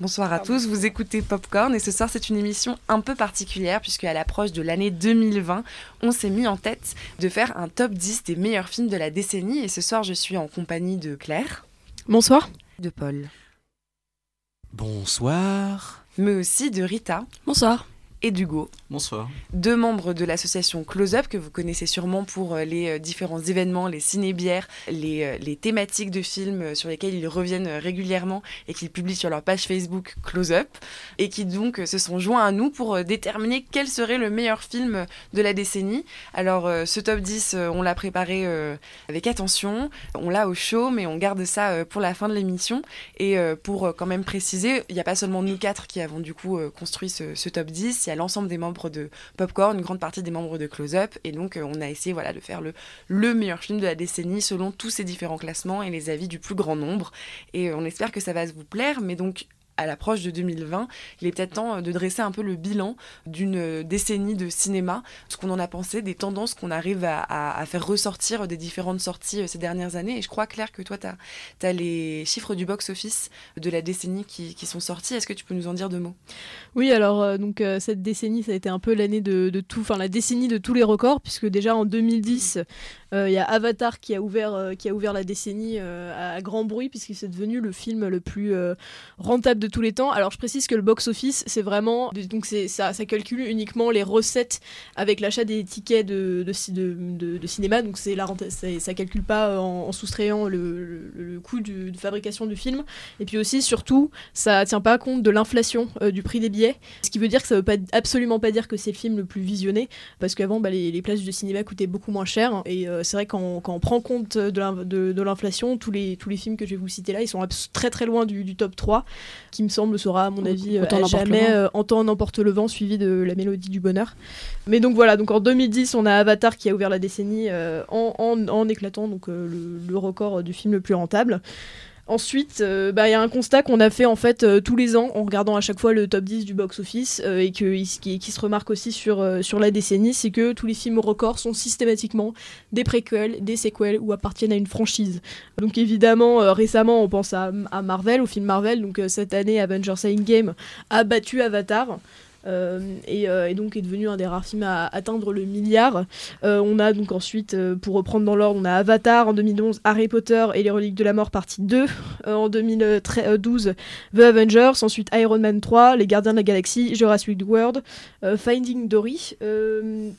Bonsoir à tous, vous écoutez Popcorn et ce soir c'est une émission un peu particulière puisque à l'approche de l'année 2020, on s'est mis en tête de faire un top 10 des meilleurs films de la décennie et ce soir je suis en compagnie de Claire. Bonsoir. De Paul. Bonsoir. Mais aussi de Rita. Bonsoir et d'Hugo. Bonsoir. Deux membres de l'association Close Up que vous connaissez sûrement pour euh, les euh, différents événements, les ciné-bières, les, euh, les, thématiques de films sur lesquels ils reviennent régulièrement et qu'ils publient sur leur page Facebook Close Up et qui donc se sont joints à nous pour déterminer quel serait le meilleur film de la décennie. Alors ce top 10, on l'a préparé avec attention, on l'a au chaud mais on garde ça pour la fin de l'émission et pour quand même préciser, il n'y a pas seulement nous quatre qui avons du coup construit ce, ce top 10, a l'ensemble des membres de Popcorn, une grande partie des membres de Close Up. Et donc, euh, on a essayé voilà, de faire le, le meilleur film de la décennie selon tous ces différents classements et les avis du plus grand nombre. Et euh, on espère que ça va vous plaire. Mais donc, à l'approche de 2020, il est peut-être temps euh, de dresser un peu le bilan d'une euh, décennie de cinéma, ce qu'on en a pensé, des tendances qu'on arrive à, faire ressortir des différentes sorties euh, ces dernières années. Et je crois, Claire, que toi, tu as, les chiffres du box-office de la décennie qui, sont sortis. Est-ce que tu peux nous en dire deux mots? Oui, alors donc cette décennie, ça a été un peu l'année de, de, tout, enfin la décennie de tous les records, puisque déjà en 2010, il y a Avatar qui a ouvert, qui a ouvert la décennie à grand bruit, puisque c'est devenu le film le plus rentable de tous les temps. Alors je précise que le box-office, c'est vraiment. Donc ça, ça calcule uniquement les recettes avec l'achat des tickets de, de, cinéma. Donc c'est la ça calcule pas en, soustrayant le, coût de fabrication du film. Et puis aussi, surtout, ça tient pas compte de l'inflation euh, du prix des billets. Ce qui veut dire que ça veut pas, absolument pas dire que c'est le film le plus visionné. Parce qu'avant, bah, les, les, places de cinéma coûtaient beaucoup moins cher. Euh, c'est vrai quand, quand, on prend compte de l'inflation, tous les, tous les films que je vais vous citer là, ils sont très très loin du, du top 3 qui me semble sera à mon avis à jamais euh, En temps n'emporte le vent suivi de la mélodie du bonheur. Mais donc voilà, donc en 2010 on a Avatar qui a ouvert la décennie euh, en, éclatant donc euh, le, record du film le plus rentable. Ensuite, euh, bah, il y a un constat qu'on a fait en fait euh, tous les ans en regardant à chaque fois le top 10 du box-office euh, et qui, se remarque aussi sur, la décennie, c'est que tous les films records sont systématiquement des préquels, des séquelles ou appartiennent à une franchise. Donc évidemment, récemment, on pense à, à, Marvel, au film Marvel. Donc cette année, Avengers Endgame a battu Avatar. Euh, euh, et, donc est devenu un des rares films à atteindre le milliard. Euh, on a donc ensuite, pour reprendre dans l'ordre, on a Avatar en 2011, Harry Potter et les reliques de la mort partie 2 en 2012, The Avengers, ensuite Iron Man 3, Les Gardiens de la Galaxie, Jurassic World, Finding Dory,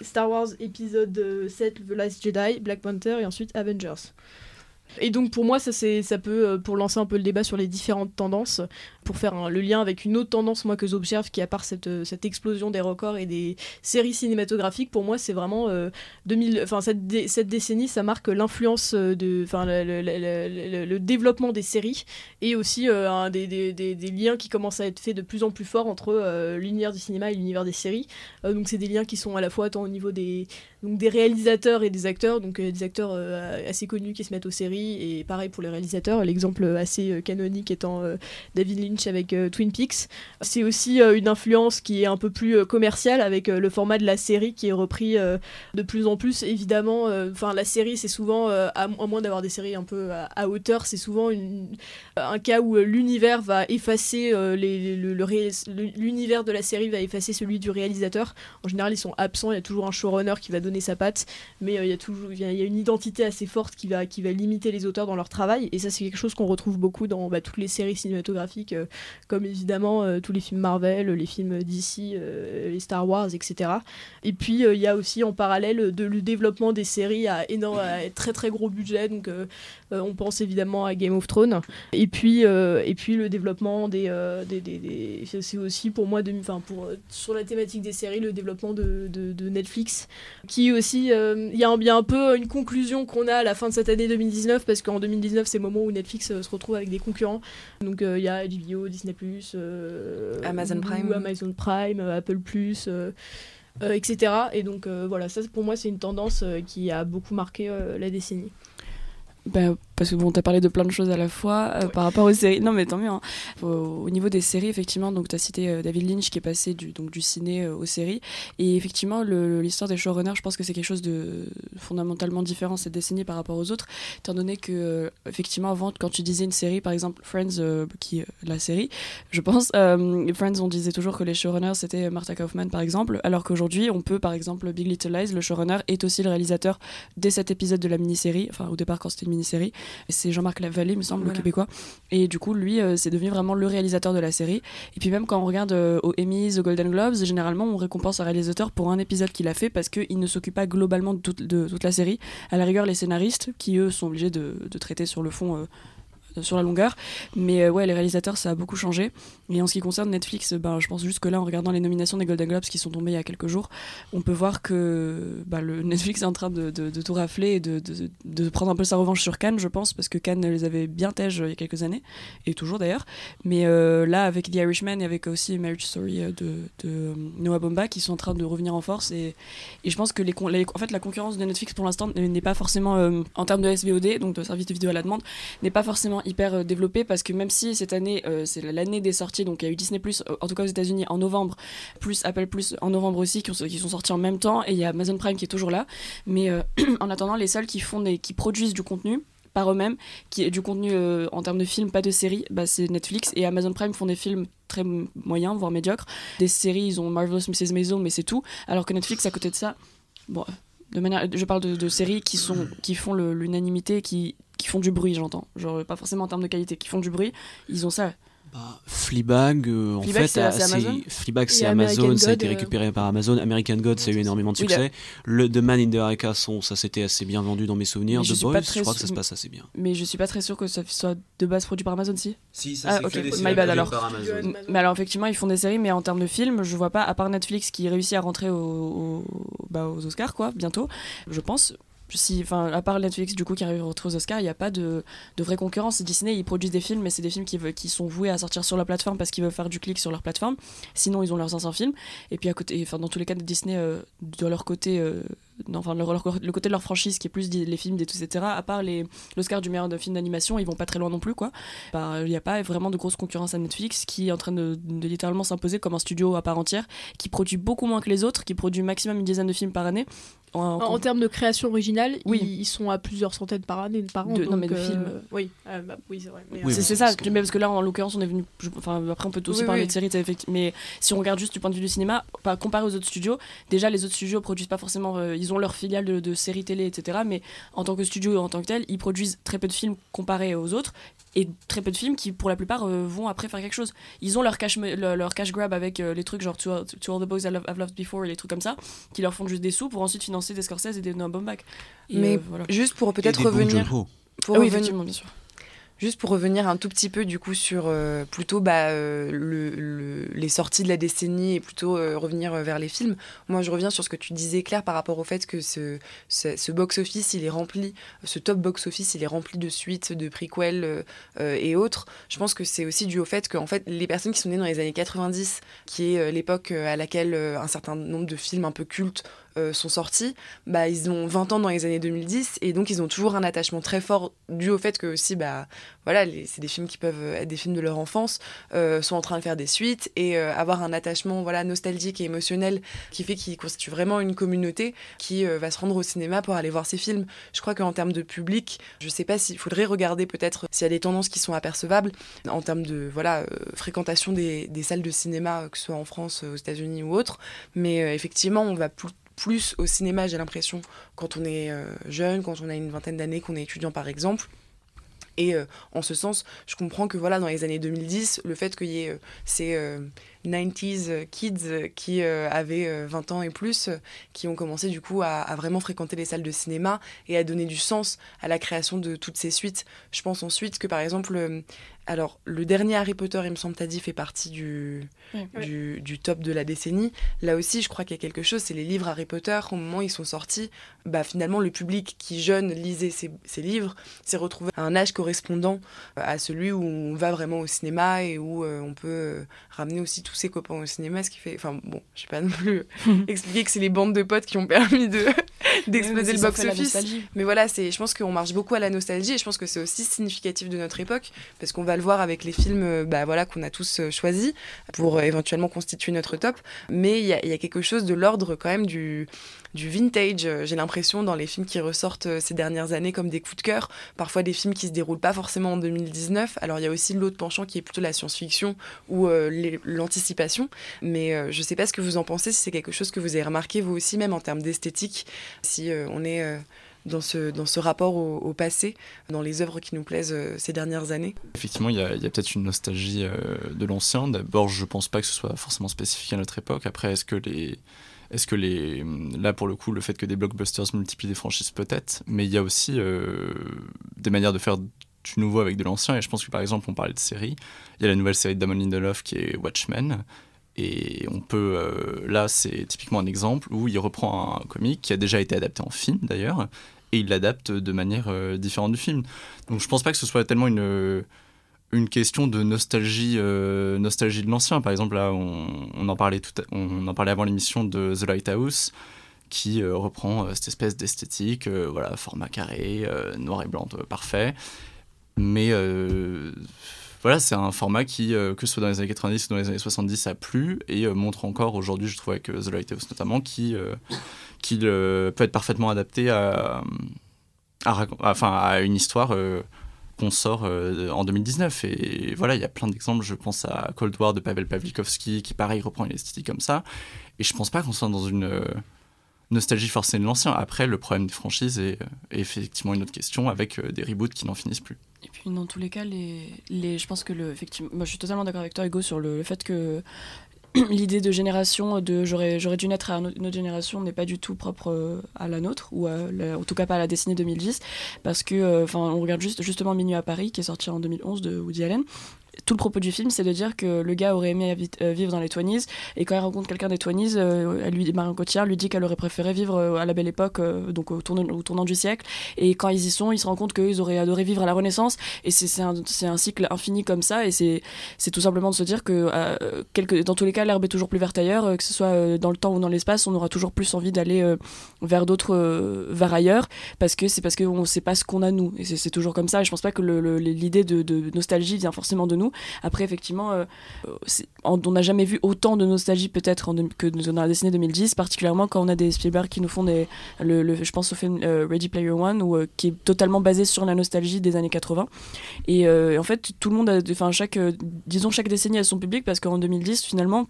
Star Wars épisode 7, The Last Jedi, Black Panther et ensuite Avengers. Et donc pour moi, ça, ça peut, pour lancer un peu le débat sur les différentes tendances, pour faire le lien avec une autre tendance moi que j'observe qui à part cette, euh, cette explosion des records et des séries cinématographiques pour moi c'est vraiment 2000 euh, enfin cette, cette décennie ça marque l'influence euh, de enfin le, développement des séries et aussi des, liens qui commencent à être faits de plus en plus forts entre l'univers du cinéma et l'univers des séries. Donc c'est des liens qui sont à la fois tant au niveau des donc des réalisateurs et des acteurs donc des acteurs assez connus qui se mettent aux séries et pareil pour les réalisateurs l'exemple assez canonique étant David Lynch avec euh, Twin Peaks. C'est aussi euh, une influence qui est un peu plus euh, commerciale avec le format de la série qui est repris de plus en plus. Évidemment, enfin la série c'est souvent, à, moins d'avoir des séries un peu à, hauteur, c'est souvent un cas où l'univers va effacer l'univers de la série va effacer celui du réalisateur. En général, ils sont absents. Il y a toujours un showrunner qui va donner sa patte, mais il y a toujours il y a une identité assez forte qui va qui va limiter les auteurs dans leur travail. Et ça, c'est quelque chose qu'on retrouve beaucoup dans bah, toutes les séries cinématographiques comme évidemment euh, tous les films Marvel, les films DC, euh, les Star Wars, etc. Et puis euh, il y a aussi en parallèle de, le développement des séries à, énorme, à très très gros budget, donc on pense évidemment à Game of Thrones. Et puis, et puis le développement des, des, c'est aussi pour moi, enfin pour sur la thématique des séries, le développement de, de, Netflix, qui aussi, il y a un, un peu une conclusion qu'on a à la fin de cette année 2019, parce qu'en 2019 c'est le moment où Netflix se retrouve avec des concurrents. Donc il y a HBO, Disney+, euh, Amazon Prime, Amazon Prime, euh, Apple+, euh, etc. Et donc voilà, ça pour moi c'est une tendance qui a beaucoup marqué la décennie. Bah, parce que bon, t'as parlé de plein de choses à la fois euh, par rapport aux séries. Non, mais tant mieux. Hein. Au, niveau des séries, effectivement, donc t'as cité euh, David Lynch qui est passé du, donc, du ciné aux séries. Et effectivement, l'histoire des showrunners, je pense que c'est quelque chose de fondamentalement différent cette décennie par rapport aux autres, étant donné que, effectivement, avant, quand tu disais une série, par exemple Friends, qui la série, je pense, Friends, on disait toujours que les showrunners c'était Martha Kaufman par exemple, alors qu'aujourd'hui, on peut, par exemple, Big Little Lies, le showrunner est aussi le réalisateur dès cet épisode de la mini-série, enfin au départ quand c'était une mini-série, c'est Jean-Marc Lavallée, me semble, le québécois. Et du coup, lui, euh, c'est devenu vraiment le réalisateur de la série. Et puis même quand on regarde euh, aux Emmys, aux Golden Globes, généralement, on récompense un réalisateur pour un épisode qu'il a fait parce qu'il ne s'occupe pas globalement de toute, de toute, la série. À la rigueur, les scénaristes, qui eux sont obligés de, de traiter sur le fond euh, sur la longueur. Mais euh, ouais, les réalisateurs, ça a beaucoup changé. Et en ce qui concerne Netflix, ben, je pense juste que là, en regardant les nominations des Golden Globes qui sont tombées il y a quelques jours, on peut voir que bah, le Netflix est en train de, tout rafler et de, prendre un peu sa revanche sur Cannes, je pense, parce que Cannes les avait bien tèges il y a quelques années, et toujours d'ailleurs. Mais euh, là, avec The Irishman et avec aussi Marriage Story euh, de, Noah Bomba, qui sont en train de revenir en force. Et, et je pense que les, en fait, la concurrence de Netflix pour l'instant n'est pas forcément, en termes de SVOD, donc de service de vidéo à la demande, n'est pas forcément hyper euh, développé parce que même si cette année, euh, c'est l'année des sorties, donc il y a eu Disney Plus, euh, en tout cas aux États-Unis en novembre, plus Apple Plus en novembre aussi, qui, qui, sont sortis en même temps, et il y a Amazon Prime qui est toujours là. Mais en attendant, les seuls qui, font des, qui produisent du contenu, par eux-mêmes, qui est du contenu en termes de films, pas de séries, bah, c'est Netflix et Amazon Prime font des films très moyens, voire médiocres. Des séries, ils ont Marvelous Mrs. Maisel, mais c'est tout. Alors que Netflix, à côté de ça, bon, de manière, je parle de, séries qui sont, qui font l'unanimité, qui qui font du bruit, j'entends. Genre, pas forcément en termes de qualité, qui font du bruit, ils ont ça. Bah, Fleabag, euh, en fait, c'est Amazon. Fleabag, c'est Amazon, ça a été euh, récupéré par Amazon. American God, ça a eu énormément de succès. le The Man in the High Castle, ça s'était assez bien vendu dans mes souvenirs. The Boys, je crois que ça se passe assez bien. Mais je suis pas très sûr que ça soit de base produit par Amazon, si Si, ça ah, okay. fait des alors. par Amazon. Mais alors, effectivement, ils font des séries, mais en termes de films, je vois pas, à part Netflix qui réussit à rentrer au, bah, aux Oscars, quoi, bientôt, je pense si, enfin, à part Netflix du coup qui arrive aux Oscars, il n'y a pas de, vraie concurrence. Disney, ils produisent des films, mais c'est des films qui, sont voués à sortir sur la plateforme parce qu'ils veulent faire du clic sur leur plateforme. Sinon, ils ont leurs anciens films. Et puis à côté, enfin, dans tous les cas, Disney, euh, de leur côté, euh, enfin le, côté de leur franchise qui est plus les films, etc. À part l'Oscar du meilleur film d'animation, ils vont pas très loin non plus, quoi. Bah, il n'y a pas vraiment de grosse concurrence à Netflix qui est en train de, littéralement s'imposer comme un studio à part entière, qui produit beaucoup moins que les autres, qui produit maximum une dizaine de films par année. En, termes de création originale, oui. ils, sont à plusieurs centaines par année, par an. non, mais de euh, films. Oui, euh, bah, oui c'est vrai. c'est ça, parce que là, en l'occurrence, on est venu. Enfin, après, on peut aussi parler de séries, mais si on regarde juste du point de vue du cinéma, pas comparé aux autres studios, déjà, les autres studios produisent pas forcément. Euh, ils ont leur filiale de, de séries télé, etc. Mais en tant que studio, en tant que tel, ils produisent très peu de films comparés aux autres et très peu de films qui, pour la plupart, euh, vont après faire quelque chose. Ils ont leur cash, leur, cash grab avec euh, les trucs genre to, All the Boys I've Loved Before et les trucs comme ça, qui leur font juste des sous pour ensuite financer des Scorsese et des Noah Baumbach. Mais euh, voilà. juste pour peut-être revenir. Pour ah oui, effectivement, bien sûr. Juste pour revenir un tout petit peu du coup sur euh, plutôt bah, euh, le, les sorties de la décennie et plutôt euh, revenir vers les films. Moi je reviens sur ce que tu disais Claire par rapport au fait que ce, ce, box-office il est rempli, ce top box-office il est rempli de suites, de prequels et autres. Je pense que c'est aussi dû au fait que en fait, les personnes qui sont nées dans les années 90, qui est l'époque à laquelle un certain nombre de films un peu cultes euh, sont sortis, bah, ils ont 20 ans dans les années 2010 et donc ils ont toujours un attachement très fort dû au fait que aussi, bah, voilà, c'est des films qui peuvent être des films de leur enfance, euh, sont en train de faire des suites et euh, avoir un attachement voilà, nostalgique et émotionnel qui fait qu'ils constituent vraiment une communauté qui va se rendre au cinéma pour aller voir ces films. Je crois qu'en termes de public, je sais pas s'il faudrait regarder peut-être s'il y a des tendances qui sont apercevables en termes de voilà, fréquentation des, des, salles de cinéma, que ce soit en France, aux États-Unis ou autre, mais effectivement, on va plus plus au cinéma, j'ai l'impression, quand on est euh, jeune, quand on a une vingtaine d'années, qu'on est étudiant par exemple. Et euh, en ce sens, je comprends que voilà, dans les années 2010, le fait qu'il y ait euh, ces 90s kids qui avaient 20 ans et plus, qui ont commencé du coup à, à, vraiment fréquenter les salles de cinéma et à donner du sens à la création de toutes ces suites. Je pense ensuite que par exemple, alors, le dernier Harry Potter, il me semble, t'as dit, fait partie du, du, top de la décennie. Là aussi, je crois qu'il y a quelque chose, c'est les livres Harry Potter, au moment où ils sont sortis, bah, finalement, le public qui, jeune, lisait ces, ces livres, s'est retrouvé à un âge correspondant à celui où on va vraiment au cinéma et où euh, on peut euh, ramener aussi tous ses copains au cinéma, ce qui fait... Enfin, bon, je vais pas non plus expliquer que c'est les bandes de potes qui ont permis de, d'exploser le box-office. Mais voilà, c'est, je pense qu'on marche beaucoup à la nostalgie et je pense que c'est aussi significatif de notre époque parce qu'on va le voir avec les films euh, bah, voilà, qu'on a tous euh, choisis pour euh, éventuellement constituer notre top. Mais il y, y a, quelque chose de l'ordre quand même du, du vintage. J'ai l'impression dans les films qui ressortent ces dernières années comme des coups de cœur, parfois des films qui se déroulent pas forcément en 2019. Alors il y a aussi l'autre penchant qui est plutôt la science-fiction ou l'anticipation. Mais je sais pas ce que vous en pensez, si c'est quelque chose que vous avez remarqué vous aussi, même en termes d'esthétique, si on est dans ce, dans ce rapport au, passé, dans les œuvres qui nous plaisent euh, ces dernières années Effectivement, il y a, peut-être une nostalgie euh, de l'ancien. D'abord, je ne pense pas que ce soit forcément spécifique à notre époque. Après, est-ce que les... Est-ce que les. Là, pour le coup, le fait que des blockbusters multiplient des franchises, peut-être, mais il y a aussi euh, des manières de faire du nouveau avec de l'ancien. Et je pense que, par exemple, on parlait de séries. Il y a la nouvelle série de Damon Lindelof qui est Watchmen. Et on peut. là, c'est typiquement un exemple où il reprend un comic qui a déjà été adapté en film, d'ailleurs, et il l'adapte de manière euh, différente du film. Donc je pense pas que ce soit tellement une, une question de nostalgie, euh, nostalgie de l'ancien. Par exemple, là, on, en parlait tout on en parlait avant l'émission de The Lighthouse qui euh, reprend cette espèce d'esthétique, voilà, format carré, noir et blanc parfait. Mais voilà, c'est un format qui, que ce soit dans les années 90 ou dans les années 70, a plu et montre encore aujourd'hui, je trouve, avec The Lighthouse notamment, qui qui peut être parfaitement adapté à, à, enfin, à une histoire euh, qu'on sort euh, en 2019. Et voilà, il y a plein d'exemples. Je pense à Cold War de Pavel Pavlikovski, qui pareil reprend une esthétique comme ça. Et je pense pas qu'on soit dans une euh, nostalgie forcée de l'ancien. Après, le problème des franchises est, effectivement une autre question avec des reboots qui n'en finissent plus. Et puis dans tous les cas, les, je pense que le, effectivement, je suis totalement d'accord avec toi Hugo sur le fait que l'idée de génération de j'aurais dû naître à notre génération n'est pas du tout propre euh, à la nôtre ou en tout cas pas à la décennie 2010 parce que euh, enfin on regarde juste justement Minuit à Paris qui est sorti en 2011 de Woody Allen tout le propos du film, c'est de dire que le gars aurait aimé euh, vivre dans les Twenties, et quand il rencontre quelqu'un des Twenties, euh, lui, Marion Cotillard lui dit qu'elle aurait préféré vivre euh, à la belle époque, donc au tournant, du siècle. Et quand ils y sont, ils se rendent compte qu'ils auraient adoré vivre à la Renaissance. Et c'est un, un, cycle infini comme ça. Et c'est tout simplement de se dire que dans tous les cas, l'herbe est toujours plus verte ailleurs, que ce soit dans le temps ou dans l'espace, on aura toujours plus envie d'aller vers d'autres, vers ailleurs, parce que c'est parce qu'on ne sait pas ce qu'on a nous. Et c'est toujours comme ça. Et je pense pas que l'idée de, de nostalgie vient forcément de Après, effectivement, euh, on n'a jamais vu autant de nostalgie peut-être que dans la décennie 2010, particulièrement quand on a des Spielberg qui nous font des, je pense au film euh, Ready Player One, ou euh, qui est totalement basé sur la nostalgie des années 80. Et en fait, tout le monde, a, enfin chaque, disons chaque décennie a son public parce qu'en 2010, finalement,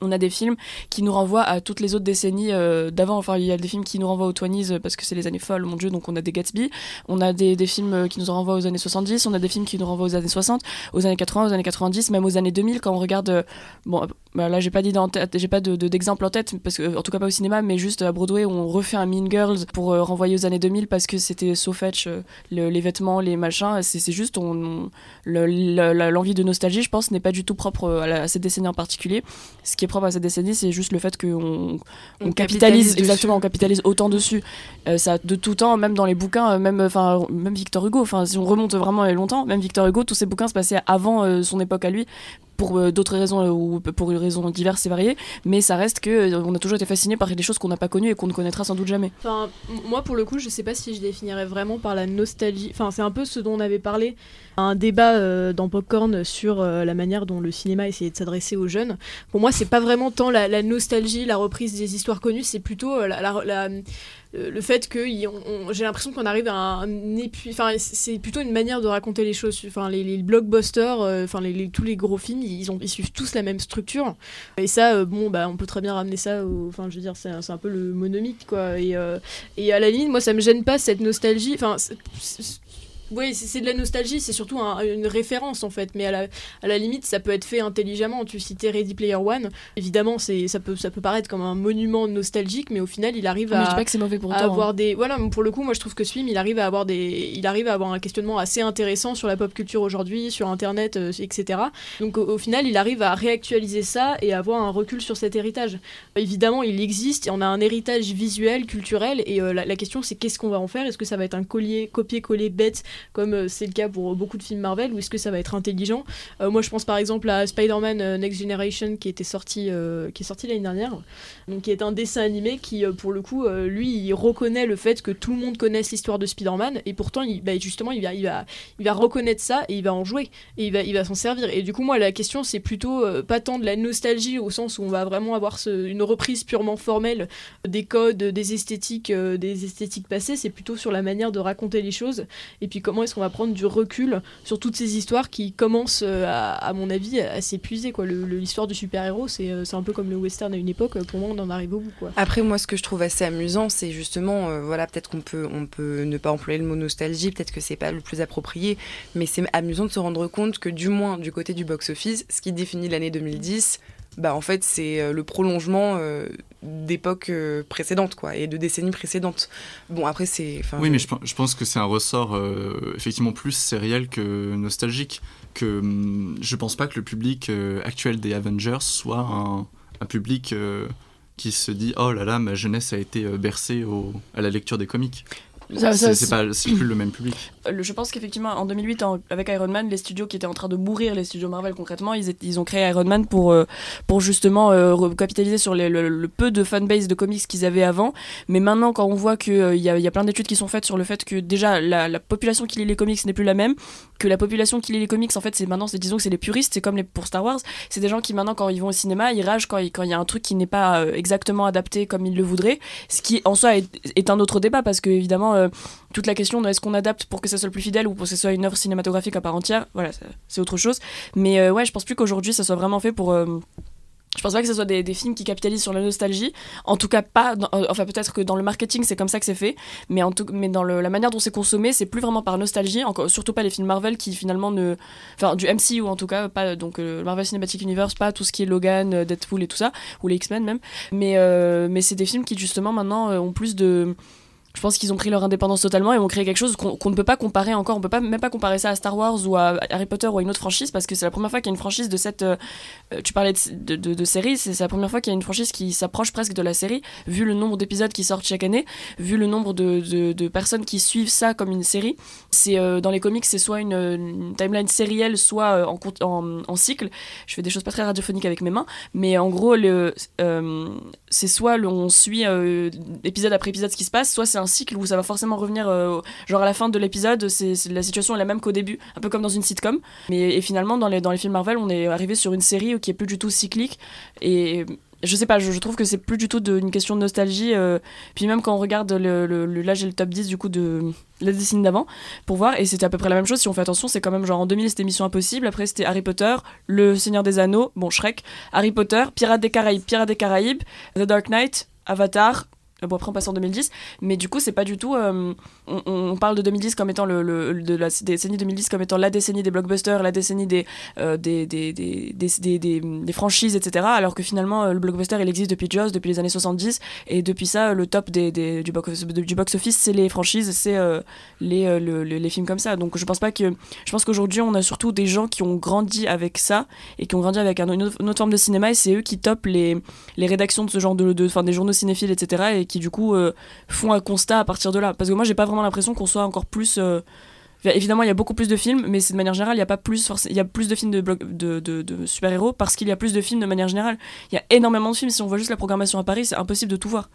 on a des films qui nous renvoient à toutes les autres décennies euh, d'avant. Enfin, il y a des films qui nous renvoient aux 20 euh, parce que c'est les années folles, mon dieu, donc on a des Gatsby. On a des, films euh, qui nous renvoient aux années 70, on a des films qui nous renvoient aux années 60, aux années 80, aux années 90, même aux années 2000 quand on regarde. Là, j'ai pas d'idée en tête, j'ai pas d'exemple de, en tête, parce que, en tout cas pas au cinéma, mais juste à Broadway où on refait un Mean Girls pour renvoyer aux années 2000 parce que c'était so fetch, les vêtements, les machins. C'est juste on, l'envie de nostalgie, je pense, n'est pas du tout propre à, à cette décennie en particulier. Ce qui est propre à cette décennie, c'est juste le fait qu'on on, capitalise, exactement, on capitalise autant dessus. Euh, ça de tout temps, même dans les bouquins, euh, même enfin même Victor Hugo. Enfin, si on remonte vraiment longtemps, même Victor Hugo, tous ses bouquins se passaient avant euh, son époque à lui pour euh, d'autres raisons euh, ou pour une raison diverses et variées, mais ça reste que euh, on a toujours été fasciné par des choses qu'on n'a pas connues et qu'on ne connaîtra sans doute jamais. Enfin, moi pour le coup, je sais pas si je définirais vraiment par la nostalgie. Enfin, c'est un peu ce dont on avait parlé, un débat dans Popcorn sur la manière dont le cinéma essayait de s'adresser aux jeunes. Pour moi, c'est pas vraiment tant la, nostalgie, la reprise des histoires connues, c'est plutôt la, la le fait que j'ai l'impression qu'on arrive à un épuis enfin c'est plutôt une manière de raconter les choses enfin les, blockbusters euh, enfin les, tous les gros films ils ont ils suivent tous la même structure. Et ça euh, bon bah on peut très bien ramener ça enfin je veux dire c'est un, peu le monomythe quoi. Et, euh, et à la limite moi ça me gêne pas cette nostalgie enfin oui, c'est de la nostalgie, c'est surtout une référence en fait, mais à la, à la, limite, ça peut être fait intelligemment. Tu citais Ready Player One, évidemment, ça peut, ça peut paraître comme un monument nostalgique, mais au final, il arrive à, pas que mauvais pour avoir hein. des. Voilà, pour le coup, moi je trouve que ce film, il arrive à avoir, des, il arrive à avoir un questionnement assez intéressant sur la pop culture aujourd'hui, sur internet, euh, etc. Donc au, final, il arrive à réactualiser ça et avoir un recul sur cet héritage. Évidemment, il existe, on a un héritage visuel, culturel, et euh, la, la, question c'est qu'est-ce qu'on va en faire? Est-ce que ça va être un collier, copier-coller bête comme c'est le cas pour beaucoup de films Marvel, ou est-ce que ça va être intelligent? Moi, je pense par exemple à Spider-Man Next Generation qui était sorti, qui est sorti l'année dernière, donc qui est un dessin animé qui, pour le coup, lui, il reconnaît le fait que tout le monde connaisse l'histoire de Spider-Man, et pourtant, bah, justement, il va, reconnaître ça et il va en jouer, et il va, s'en servir. Et du coup, moi, la question, c'est plutôt pas tant de la nostalgie au sens où on va vraiment avoir une reprise purement formelle des codes, des esthétiques, euh, des esthétiques passées, c'est plutôt sur la manière de raconter les choses et puis comment est-ce qu'on va prendre du recul sur toutes ces histoires qui commencent, euh, à, mon avis, à, s'épuiser. L'histoire du super-héros, euh, c'est un peu comme le western à une époque, pour moi, on en arrive au bout. Après, moi, ce que je trouve assez amusant, c'est justement, voilà, peut-être qu'on peut, on peut ne pas employer le mot nostalgie, peut-être que c'est pas le plus approprié, mais c'est amusant de se rendre compte que, du moins, du côté du box-office, ce qui définit l'année 2010, bah en fait c'est euh, le prolongement euh, d'époques euh, précédentes quoi et de décennies précédentes. Bon après c'est. Oui mais je, pense que c'est un ressort effectivement plus sériel que nostalgique. Que hum, je pense pas que le public actuel des Avengers soit un, un public qui se dit oh là là ma jeunesse a été bercée au, à la lecture des comics. C'est pas plus le même public. Je pense qu'effectivement, en 2008, avec Iron Man, les studios qui étaient en train de mourir, les studios Marvel concrètement, ils, ont créé Iron Man pour, euh, justement euh, capitaliser sur le, peu de fanbase de comics qu'ils avaient avant. Mais maintenant, quand on voit qu'il euh, y, a, y a plein d'études qui sont faites sur le fait que déjà la, population qui lit les comics n'est plus la même, que la population qui lit les comics, en fait, c'est maintenant, disons que c'est les puristes, c'est comme pour Star Wars, c'est des gens qui maintenant, quand ils vont au cinéma, ils ragent quand il y a un truc qui n'est pas exactement adapté comme ils le voudraient. Ce qui en soi est un autre débat parce que évidemment toute la question est-ce qu'on adapte pour que ça soit le plus fidèle ou pour que ce soit une œuvre cinématographique à part entière, voilà, c'est autre chose. Mais euh, ouais, je pense plus qu'aujourd'hui ça soit vraiment fait pour. Euh, je pense pas que ce soit des, films qui capitalisent sur la nostalgie. En tout cas, pas. Euh, enfin, peut-être que dans le marketing, c'est comme ça que c'est fait. Mais, en tout, mais dans la manière dont c'est consommé, c'est plus vraiment par nostalgie. Encore, surtout pas les films Marvel qui finalement ne. Enfin, du MCU en tout cas, pas donc le Marvel Cinematic Universe, pas tout ce qui est Logan, Deadpool et tout ça, ou les X-Men même. Mais, mais c'est des films qui justement maintenant ont plus de je pense qu'ils ont pris leur indépendance totalement et ont créé quelque chose qu'on ne peut pas comparer encore. On peut pas même pas comparer ça à Star Wars ou à Harry Potter ou à une autre franchise parce que c'est la première fois qu'il y a une franchise de cette. Euh, tu parlais de, de, série, c'est la première fois qu'il y a une franchise qui s'approche presque de la série, vu le nombre d'épisodes qui sortent chaque année, vu le nombre de, de personnes qui suivent ça comme une série. Euh, dans les comics, c'est soit une, timeline sérielle, soit euh, en, en, en, cycle. Je fais des choses pas très radiophoniques avec mes mains, mais en gros, le c'est soit on suit épisode après épisode ce qui se passe, soit c'est un cycle où ça va forcément revenir, euh, genre à la fin de l'épisode, c'est, la situation est la même qu'au début, un peu comme dans une sitcom. Mais et finalement, dans les, dans les films Marvel, on est arrivé sur une série qui est plus du tout cyclique. Et je sais pas, je, trouve que c'est plus du tout une question de nostalgie. Euh, puis même quand on regarde le, le, là, j'ai le top 10 du coup de la décennie d'avant pour voir, et c'était à peu près la même chose. Si on fait attention, c'est quand même genre en 2000 c'était Mission Impossible, après c'était Harry Potter, Le Seigneur des Anneaux, bon Shrek, Harry Potter, Pirates des Caraïbes, Pirates des Caraïbes, The Dark Knight, Avatar, Bon, après, on passe en 2010, mais du coup, c'est pas du tout. Euh, on, parle de 2010 comme étant le, de la décennie 2010 comme étant la décennie des blockbusters, la décennie des, euh, des, des, des, franchises, etc. Alors que finalement, euh, le blockbuster, il existe depuis Jaws, depuis les années 70, et depuis ça, le top des, du, box, du box-office, c'est les franchises, c'est les, les films comme ça. Donc, je pense pas que. Je pense qu'aujourd'hui, on a surtout des gens qui ont grandi avec ça et qui ont grandi avec une autre, forme de cinéma, et c'est eux qui topent les, les rédactions de ce genre de. de des journaux cinéphiles, etc. Et qui du coup euh, font un constat à partir de là. Parce que moi j'ai pas vraiment l'impression qu'on soit encore plus... Euh, évidemment, il y a beaucoup plus de films, mais de manière générale, il y a pas plus de films de, de, de, super-héros parce qu'il y a plus de films de manière générale. Il y a énormément de films. Si on voit juste la programmation à Paris, c'est impossible de tout voir.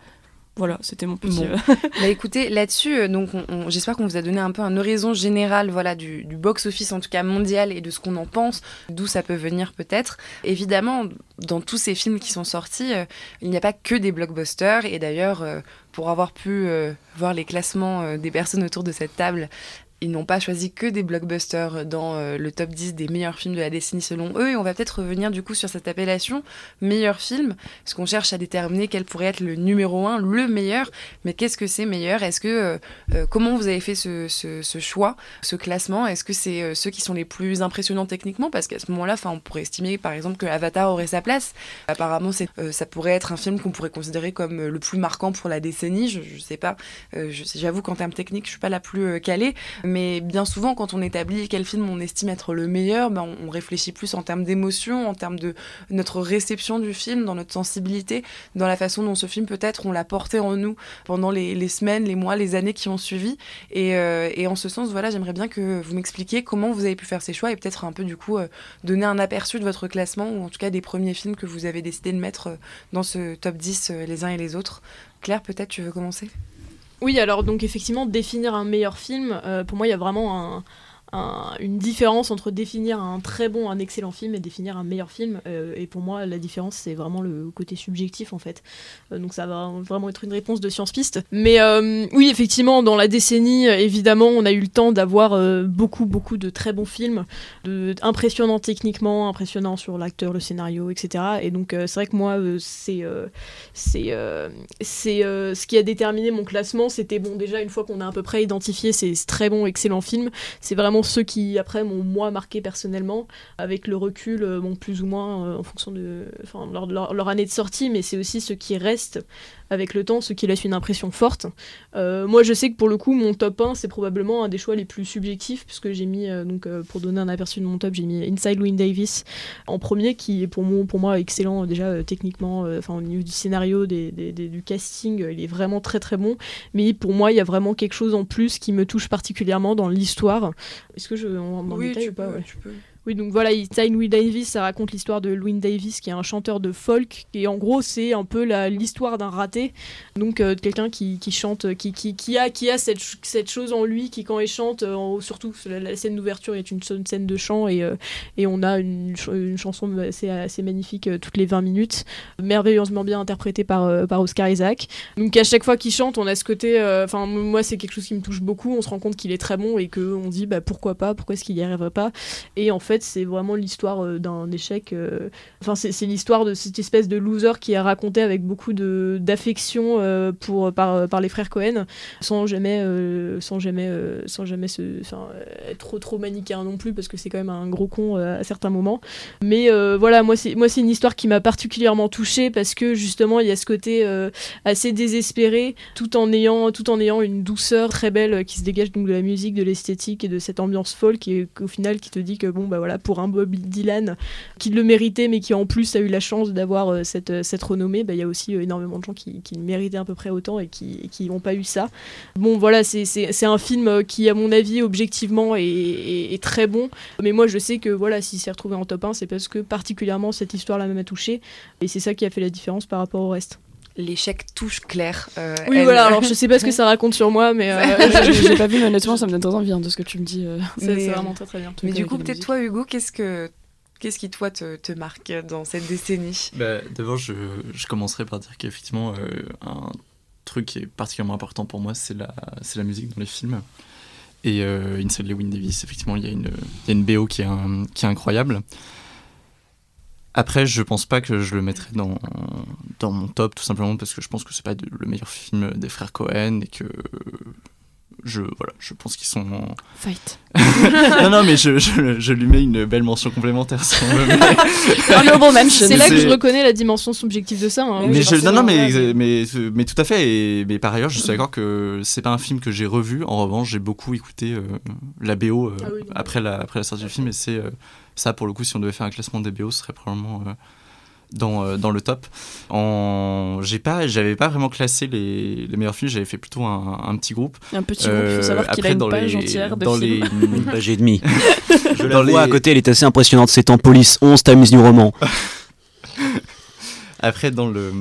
Voilà, c'était mon petit. Euh, bah écoutez, là-dessus, donc j'espère qu'on vous a donné un peu un horizon général, voilà, du, du box-office en tout cas mondial et de ce qu'on en pense, d'où ça peut venir peut-être. Évidemment, dans tous ces films qui sont sortis, euh, il n'y a pas que des blockbusters et d'ailleurs. Euh, pour avoir pu voir les classements des personnes autour de cette table, ils n'ont pas choisi que des blockbusters dans euh, le top 10 des meilleurs films de la décennie selon eux. Et on va peut-être revenir du coup sur cette appellation meilleur film, parce qu'on cherche à déterminer quel pourrait être le numéro 1, le meilleur. Mais qu'est-ce que c'est meilleur? Est-ce que euh, euh, comment vous avez fait ce, choix, ce classement? Est-ce que c'est ceux qui sont les plus impressionnants techniquement? Parce qu'à ce moment-là, on pourrait estimer par exemple que Avatar aurait sa place. Apparemment, ça pourrait être un film qu'on pourrait considérer comme le plus marquant pour la décennie. Je, ne sais pas. J'avoue qu'en termes techniques, je suis pas la plus calée Mais bien souvent, quand on établit quel film on estime être le meilleur, ben, on, réfléchit plus en termes d'émotion, en termes de notre réception du film, dans notre sensibilité, dans la façon dont ce film peut-être on l'a porté en nous pendant les, semaines, les mois, les années qui ont suivi. Et, euh, et en ce sens, voilà, j'aimerais bien que vous m'expliquiez comment vous avez pu faire ces choix et peut-être un peu du coup euh, donner un aperçu de votre classement ou en tout cas des premiers films que vous avez décidé de mettre euh, dans ce top 10 les uns et les autres. Claire, peut-être tu veux commencer? Oui, alors donc effectivement, définir un meilleur film, pour moi, il y a vraiment un, une différence entre définir un très bon, un excellent film et définir un meilleur film. Euh, et pour moi, la différence, c'est vraiment le côté subjectif, en fait. Euh, donc ça va vraiment être une réponse de science-piste. Mais euh, oui, effectivement, dans la décennie, évidemment, on a eu le temps d'avoir beaucoup, beaucoup de très bons films, impressionnants techniquement, impressionnants sur l'acteur, le scénario, etc. Et donc c'est vrai que moi, c'est c'est c'est ce qui a déterminé mon classement. C'était bon, déjà, une fois qu'on a à peu près identifié ces très bons, excellents films, c'est vraiment ceux qui après m'ont moi marqué personnellement avec le recul euh, bon plus ou moins euh, en fonction de leur, leur, année de sortie mais c'est aussi ceux qui restent avec le temps, ce qui laisse une impression forte. Euh, moi, je sais que pour le coup, mon top 1, c'est probablement un des choix les plus subjectifs, puisque j'ai mis, euh, donc, euh, pour donner un aperçu de mon top, j'ai mis Inside Louis Davis en premier, qui est pour moi, pour moi excellent déjà techniquement, enfin au niveau du scénario, des, du casting, il est vraiment très très bon. Mais pour moi, il y a vraiment quelque chose en plus qui me touche particulièrement dans l'histoire. Est-ce que je en, oui, tu peux, tu peux. Oui, donc voilà, Louis Davis, ça raconte l'histoire de Louis Davis, qui est un chanteur de folk, et en gros, c'est un peu l'histoire d'un raté, donc euh, quelqu'un qui, chante, qui, qui, a, qui a cette, cette chose en lui, qui quand il chante, euh, surtout la, scène d'ouverture est une, scène de chant, et, euh, et on a une, une chanson assez, assez magnifique toutes les 20 minutes, merveilleusement bien interprétée par, par Oscar Isaac. Donc à chaque fois qu'il chante, on a ce côté, enfin moi c'est quelque chose qui me touche beaucoup, on se rend compte qu'il est très bon, et qu'on dit bah, pourquoi pas, pourquoi est-ce qu'il y arriverait pas, et en fait, c'est vraiment l'histoire euh, d'un échec. Euh, enfin, c'est l'histoire de cette espèce de loser qui est raconté avec beaucoup d'affection euh, pour par, les frères Cohen, sans jamais, sans jamais, sans jamais être trop trop manichéen non plus, parce que c'est quand même un gros con à certains moments. Mais voilà, moi c'est moi c'est une histoire qui m'a particulièrement touchée parce que justement il y a ce côté assez désespéré, tout en ayant tout en ayant une douceur très belle qui se dégage donc de la musique, de l'esthétique et de cette ambiance folk, et au final qui te dit que bon bah voilà, pour un Bob Dylan qui le méritait, mais qui en plus a eu la chance d'avoir euh, cette, euh, cette renommée, bah, il y a aussi euh, énormément de gens qui, le méritaient à peu près autant et qui n'ont pas eu ça. Bon, voilà, c'est un film qui, à mon avis, objectivement, est, très bon. Mais moi, je sais que voilà, s'il s'est retrouvé en top 1, c'est parce que particulièrement cette histoire-là m'a touché. Et c'est ça qui a fait la différence par rapport au reste l'échec touche Claire. Euh, oui, voilà, alors je sais pas ce que ça raconte sur moi, mais. Euh, j'ai pas vu, mais honnêtement, ça me donne très envie hein, de ce que tu me dis. Euh. C'est vraiment très très bien. Mais du coup, peut-être toi, Hugo, qu'est-ce que. Qu'est-ce qui, toi, te, te, marque dans cette décennie? Bah, D'abord, je, je, commencerai par dire qu'effectivement, un truc qui est particulièrement important pour moi, c'est la, la musique dans les films. Et Inside Lewin Davis, effectivement, il y, a une, y a une BO qui est, qui est incroyable. Après, je pense pas que je le mettrais dans, dans mon top, tout simplement parce que je pense que c'est pas le meilleur film des frères Cohen et que je voilà, je pense qu'ils sont en... fight. non non mais je, je, lui mets une belle mention complémentaire. Si c'est là que je reconnais la dimension subjective de ça. Hein. Mais je, non non mais, mais, mais tout à fait. Et, mais par ailleurs, je suis d'accord que c'est pas un film que j'ai revu. En revanche, j'ai beaucoup écouté euh, la BO euh, ah après la après la sortie du film et c'est euh, ça pour le coup si on devait faire un classement des BO, ce serait probablement dans, euh, dans le top. En... J'ai pas, j'avais pas vraiment classé les, les meilleurs films, j'avais fait plutôt un, un, petit groupe. Un petit groupe, il faut savoir qu'il a une page les, entière de dans films. Les... une page et demie. Je la vois à côté, elle est assez impressionnante. C'est en police 11 Times New Roman. Après, dans le,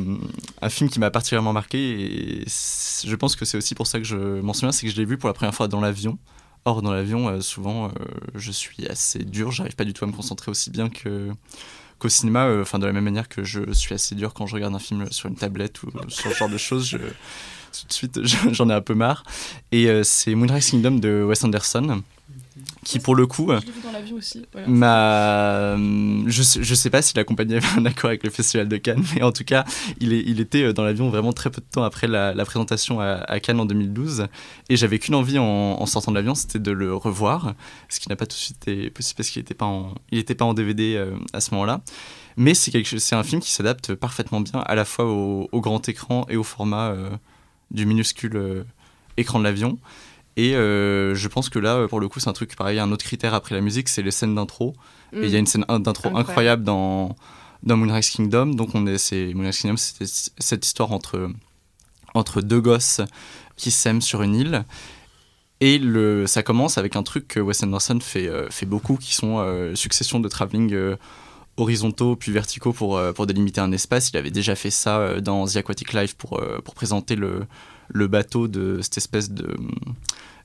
un film qui m'a particulièrement marqué, et je pense que c'est aussi pour ça que je m'en souviens, c'est que je l'ai vu pour la première fois dans l'avion. Or, dans l'avion, euh, souvent, euh, je suis assez dur, j'arrive pas du tout à me concentrer aussi bien que, qu'au cinéma, euh, enfin de la même manière que je suis assez dur quand je regarde un film sur une tablette ou sur ce genre de choses, tout de suite j'en ai un peu marre. Et euh, c'est Moonrise Kingdom de Wes Anderson qui pour le coup je vu dans l'avion aussi je, je sais pas si la compagnie avait un accord avec le festival de Cannes mais en tout cas il, est, il était euh, dans l'avion vraiment très peu de temps après la, présentation à, Cannes en 2012 et j'avais qu'une envie en, sortant de l'avion c'était de le revoir ce qui n'a pas tout de suite été possible parce qu'il n'était pas en il était pas en DVD euh, à ce moment là mais c'est c'est un film qui s'adapte parfaitement bien à la fois au, grand écran et au format euh, du minuscule écran de l'avion Et je pense que là, pour le coup, c'est un truc pareil, un autre critère après la musique, c'est les scènes d'intro. Et il y a une scène d'intro incroyable dans, dans Moonrise Kingdom. Donc, on est, c'est, Moonrise Kingdom, c'est cette histoire entre, entre deux gosses qui s'aiment sur une île. Et le, ça commence avec un truc que Wes Anderson fait, euh, fait beaucoup, qui sont euh, succession de travelling euh, horizontaux puis verticaux pour, pour délimiter un espace. Il avait déjà fait ça dans The Aquatic Life pour, pour présenter le, le bateau de cette espèce de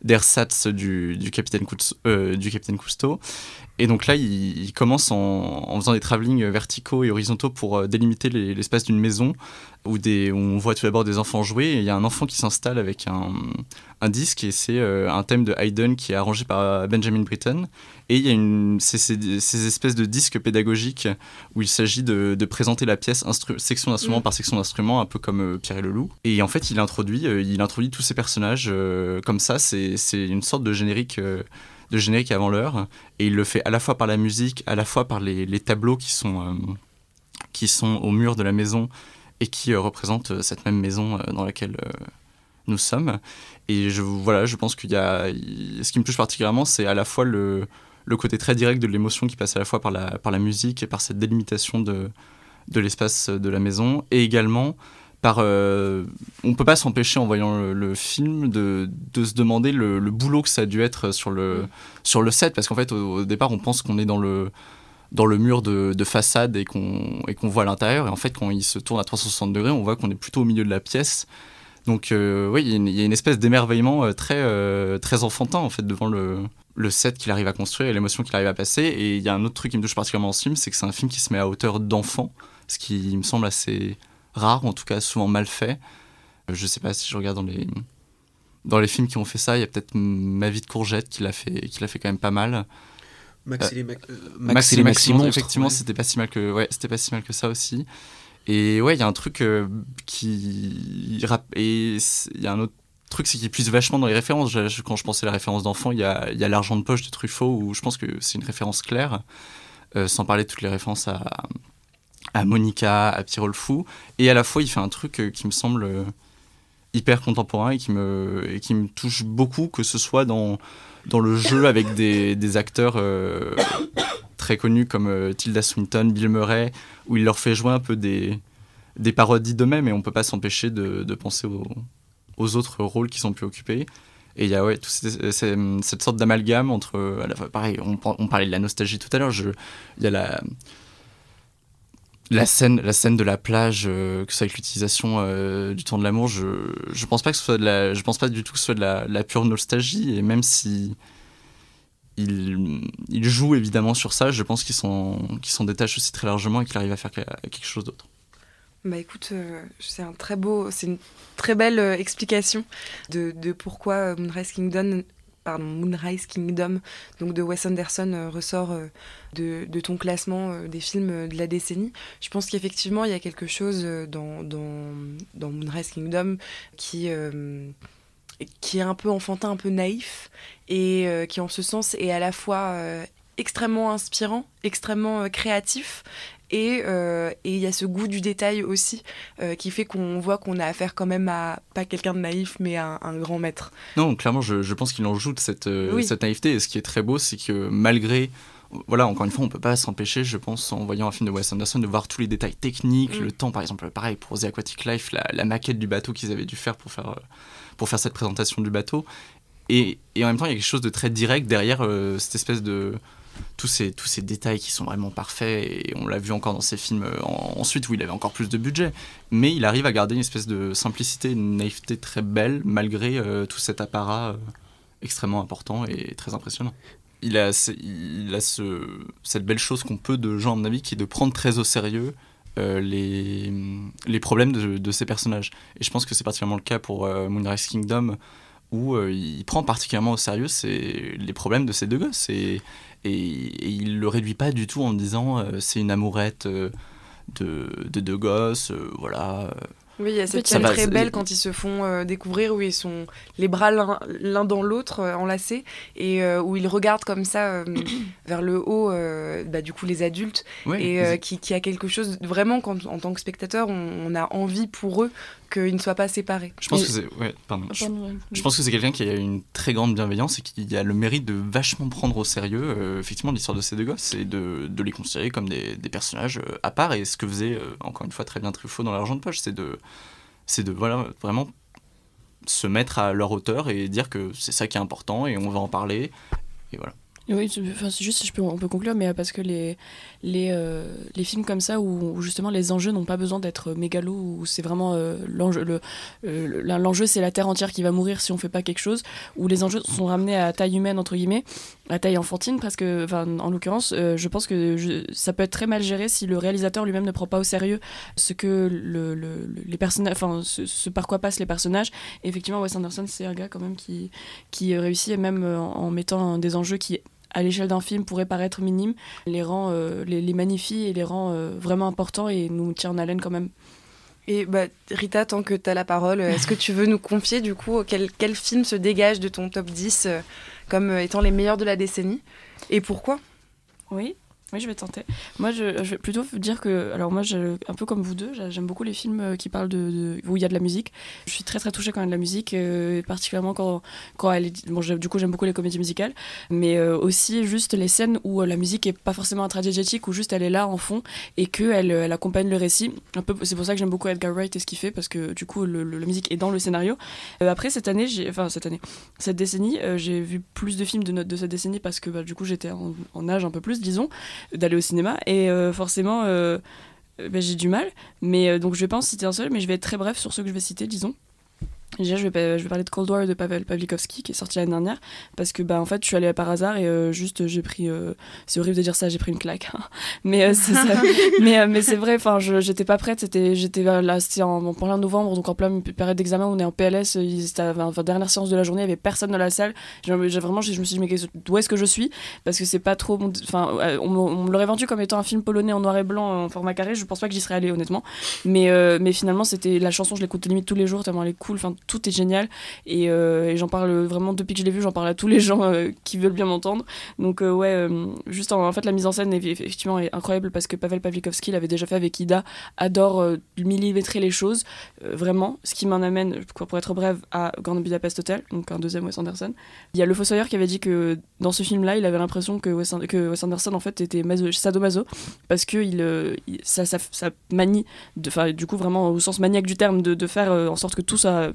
d'ersatz du, du, capitaine du capitaine Cousteau. Et donc là, il, commence en, faisant des travelling verticaux et horizontaux pour euh, délimiter l'espace d'une maison où, des, on voit tout d'abord des enfants jouer. Et il y a un enfant qui s'installe avec un, un, disque et c'est euh, un thème de Haydn qui est arrangé par Benjamin Britten. Et il y a une, ces, ces, espèces de disques pédagogiques où il s'agit de, de, présenter la pièce section d'instrument mm. par section d'instrument, un peu comme euh, Pierre et le Loup. Et en fait, il introduit, il introduit tous ces personnages comme ça. C'est une sorte de générique de générique avant l'heure. Et il le fait à la fois par la musique, à la fois par les, tableaux qui sont, euh, qui sont au mur de la maison et qui euh, représentent euh, cette même maison dans laquelle nous sommes. Et je, voilà, je pense qu'il y a. Ce qui me touche particulièrement, c'est à la fois le, le côté très direct de l'émotion qui passe à la fois par la, par la musique et par cette délimitation de, de l'espace de la maison, et également par, euh, on peut pas s'empêcher en voyant le, film de, de, se demander le, boulot que ça a dû être sur le, mm. sur le set, parce qu'en fait au, départ on pense qu'on est dans le, dans le mur de, de façade et qu'on qu'on voit l'intérieur, et en fait quand il se tourne à 360 degrés, on voit qu'on est plutôt au milieu de la pièce. Donc euh, oui, il y, a une espèce d'émerveillement euh, très, très enfantin en fait devant le, le set qu'il arrive à construire et l'émotion qu'il arrive à passer. Et il y a un autre truc qui me touche particulièrement dans ce film, c'est que c'est un film qui se met à hauteur d'enfant, ce qui me semble assez rare, en tout cas souvent mal fait. Euh, je sais pas si je regarde dans les, dans les films qui ont fait ça, il y a peut-être Ma vie de courgette qui l'a fait, qui l'a fait quand même pas mal. Max, et, les euh, effectivement, c'était pas si mal que, ouais, c'était pas si mal que ça aussi. Et ouais, il y a un truc euh, qui, et il y a un autre truc, c'est qu'il puise vachement dans les références. quand je pensais à la référence d'enfant, il y a, y a l'argent de poche de Truffaut où je pense que c'est une référence claire, sans parler de toutes les références à, à Monica, à Pierrot Fou, et à la fois il fait un truc euh, qui me semble euh, hyper contemporain et qui me, et qui me touche beaucoup, que ce soit dans, dans le jeu avec des, acteurs euh, très connus comme Tilda Swinton, Bill Murray, où il leur fait jouer un peu des, parodies d'eux-mêmes et on peut pas s'empêcher de, penser aux, autres rôles qui sont pu occuper. Et il y a ouais, tout cette sorte d'amalgame entre. Pareil, on, on, parlait de la nostalgie tout à l'heure. Il y a la, la scène, de la plage, euh, que ce soit avec l'utilisation euh, du temps de l'amour, je, je pense pas que soit je pense pas du tout que ce soit de la, pure nostalgie. Et même si il, joue évidemment sur ça, je pense qu'il s'en, s'en détache aussi très largement et qu'il arrive à faire quelque chose d'autre. Bah écoute, euh, c'est un très beau, c'est une très belle explication de, de pourquoi Moonrise Kingdom pardon, Moonrise Kingdom donc de Wes Anderson euh, ressort euh, de, ton classement euh, des films de la décennie. Je pense qu'effectivement, il y a quelque chose dans, Moonrise Kingdom qui est un peu enfantin, un peu naïf, et qui en ce sens est à la fois extrêmement inspirant, extrêmement créatif, euh, et il y a ce goût du détail aussi euh, qui fait qu'on voit qu'on a affaire quand même à pas quelqu'un de naïf mais à un, grand maître. Non, clairement, je, je pense qu'il en joue de cette, euh, cette naïveté. Et ce qui est très beau, c'est que malgré voilà, encore une fois, on peut pas s'empêcher, je pense, en voyant un film de Wes Anderson, de voir tous les détails techniques, mm. le temps, par exemple, pareil pour The Aquatic Life, la, la maquette du bateau qu'ils avaient dû faire pour faire, pour faire cette présentation du bateau. Et, et, en même temps, il y a quelque chose de très direct derrière cette espèce de, tous ces, tous ces détails qui sont vraiment parfaits, et on l'a vu encore dans ses films euh, ensuite où il avait encore plus de budget, mais il arrive à garder une espèce de simplicité, une naïveté très belle, malgré euh, tout cet apparat euh, extrêmement important et très impressionnant. Il a, il a ce, cette belle chose qu'on peut de Jean, à mon avis, qui est de prendre très au sérieux les, les problèmes de, de, ces personnages. Et je pense que c'est particulièrement le cas pour Moonrise Kingdom, où il prend particulièrement au sérieux les problèmes de ces deux gosses. Et, et, il le réduit pas du tout en disant euh, c'est une amourette euh, de, de deux gosses, euh, voilà. Oui, il y a cette scène très belle quand ils se font euh, découvrir où ils sont les bras l'un dans l'autre euh, enlacés et euh, où ils regardent comme ça vers le haut, bah, du coup les adultes et qui, qui, a quelque chose vraiment quand en tant que spectateur on, a envie pour eux qu'ils ne soient pas séparés. Je pense que c'est ouais, pardon. Je, pense que c'est quelqu'un qui a une très grande bienveillance et qui a le mérite de vachement prendre au sérieux effectivement l'histoire de ces deux gosses et de, de les considérer comme des, des personnages à part et ce que faisait encore une fois très bien Truffaut dans l'argent de poche, c'est de c'est de voilà, vraiment se mettre à leur hauteur et dire que c'est ça qui est important et on va en parler. Et voilà. Oui, c'est juste, je peux, on peut conclure, mais parce que les, les, euh, les films comme ça, où, justement les enjeux n'ont pas besoin d'être mégalos, où c'est vraiment euh, l'enjeu, le, euh, l'enjeu c'est la terre entière qui va mourir si on fait pas quelque chose, où les enjeux sont ramenés à taille humaine, entre guillemets, à taille enfantine, presque, enfin, en l'occurrence, je pense que ça peut être très mal géré si le réalisateur lui-même ne prend pas au sérieux ce que le, le, les personnages, enfin, ce, par quoi passent les personnages. Effectivement, Wes Anderson, c'est un gars quand même qui, qui réussit, même en mettant des enjeux qui à l'échelle d'un film pourrait paraître minime, les rend, euh, les, les, magnifie et les rend euh, vraiment importants et nous tient en haleine quand même. Et bah, Rita, tant que tu as la parole, est-ce que tu veux nous confier du coup quel, quel film se dégage de ton top 10 euh, comme étant les meilleurs de la décennie et pourquoi? Oui, oui, je vais tenter. Moi, je, vais plutôt dire que, alors moi, un peu comme vous deux, j'aime beaucoup les films euh, qui parlent de, où il y a de la musique. Je suis très très touchée quand il y a de la musique, euh, particulièrement quand, quand elle est. Bon, du coup, j'aime beaucoup les comédies musicales, mais euh, aussi juste les scènes où la musique est pas forcément intradigétique, où juste elle est là en fond et que elle, elle accompagne le récit. Un peu, c'est pour ça que j'aime beaucoup Edgar Wright et ce qu'il fait, parce que du coup, le, la musique est dans le scénario. après cette année, enfin cette année, cette décennie, j'ai vu plus de films de, de cette décennie parce que bah, du coup, j'étais en âge un peu plus, disons d'aller au cinéma. Et euh, forcément, euh, ben, j'ai du mal. Mais donc je vais pas en citer un seul, mais je vais être très bref sur ceux que je vais citer, disons. Déjà, je vais, je vais parler de Cold War de Pavel Pavlikovski qui est sorti l'année dernière parce que bah en fait je suis allée par hasard et euh, juste j'ai pris euh, c'est horrible de dire ça j'ai pris une claque hein. mais euh, c'est mais mais c'est vrai enfin j'étais pas prête c'était j'étais là c'était en, plein novembre donc en pleine période d'examen on est en PLS c'était la dernière séance de la journée il y avait personne dans la salle. J'ai vraiment je me suis dit mais d'où est-ce que je suis? Parce que c'est pas trop enfin on, me l'aurait vendu comme étant un film polonais en noir et blanc en format carré je pense pas que j'y serais allée honnêtement. Mais mais finalement c'était la chanson je l'écoute limite tous les jours tellement elle est cool enfin tout est génial. Euh, et, j'en parle vraiment depuis que je l'ai vu, j'en parle à tous les gens euh, qui veulent bien m'entendre. Donc, euh, ouais, juste en, fait, la mise en scène est effectivement incroyable parce que Pavel Pavlikovski l'avait déjà fait avec Ida, adore millimétrer les choses, vraiment. Ce qui m'en amène, pour être bref, à Grand Budapest Hotel, donc un deuxième Wes Anderson. Il y a le Fossoyeur qui avait dit que dans ce film-là, il avait l'impression que Wes, que Wes Anderson en fait était maso, sadomaso parce que il, ça, ça, ça, manie, de, du coup vraiment au sens maniaque du terme, de faire en sorte que tout ça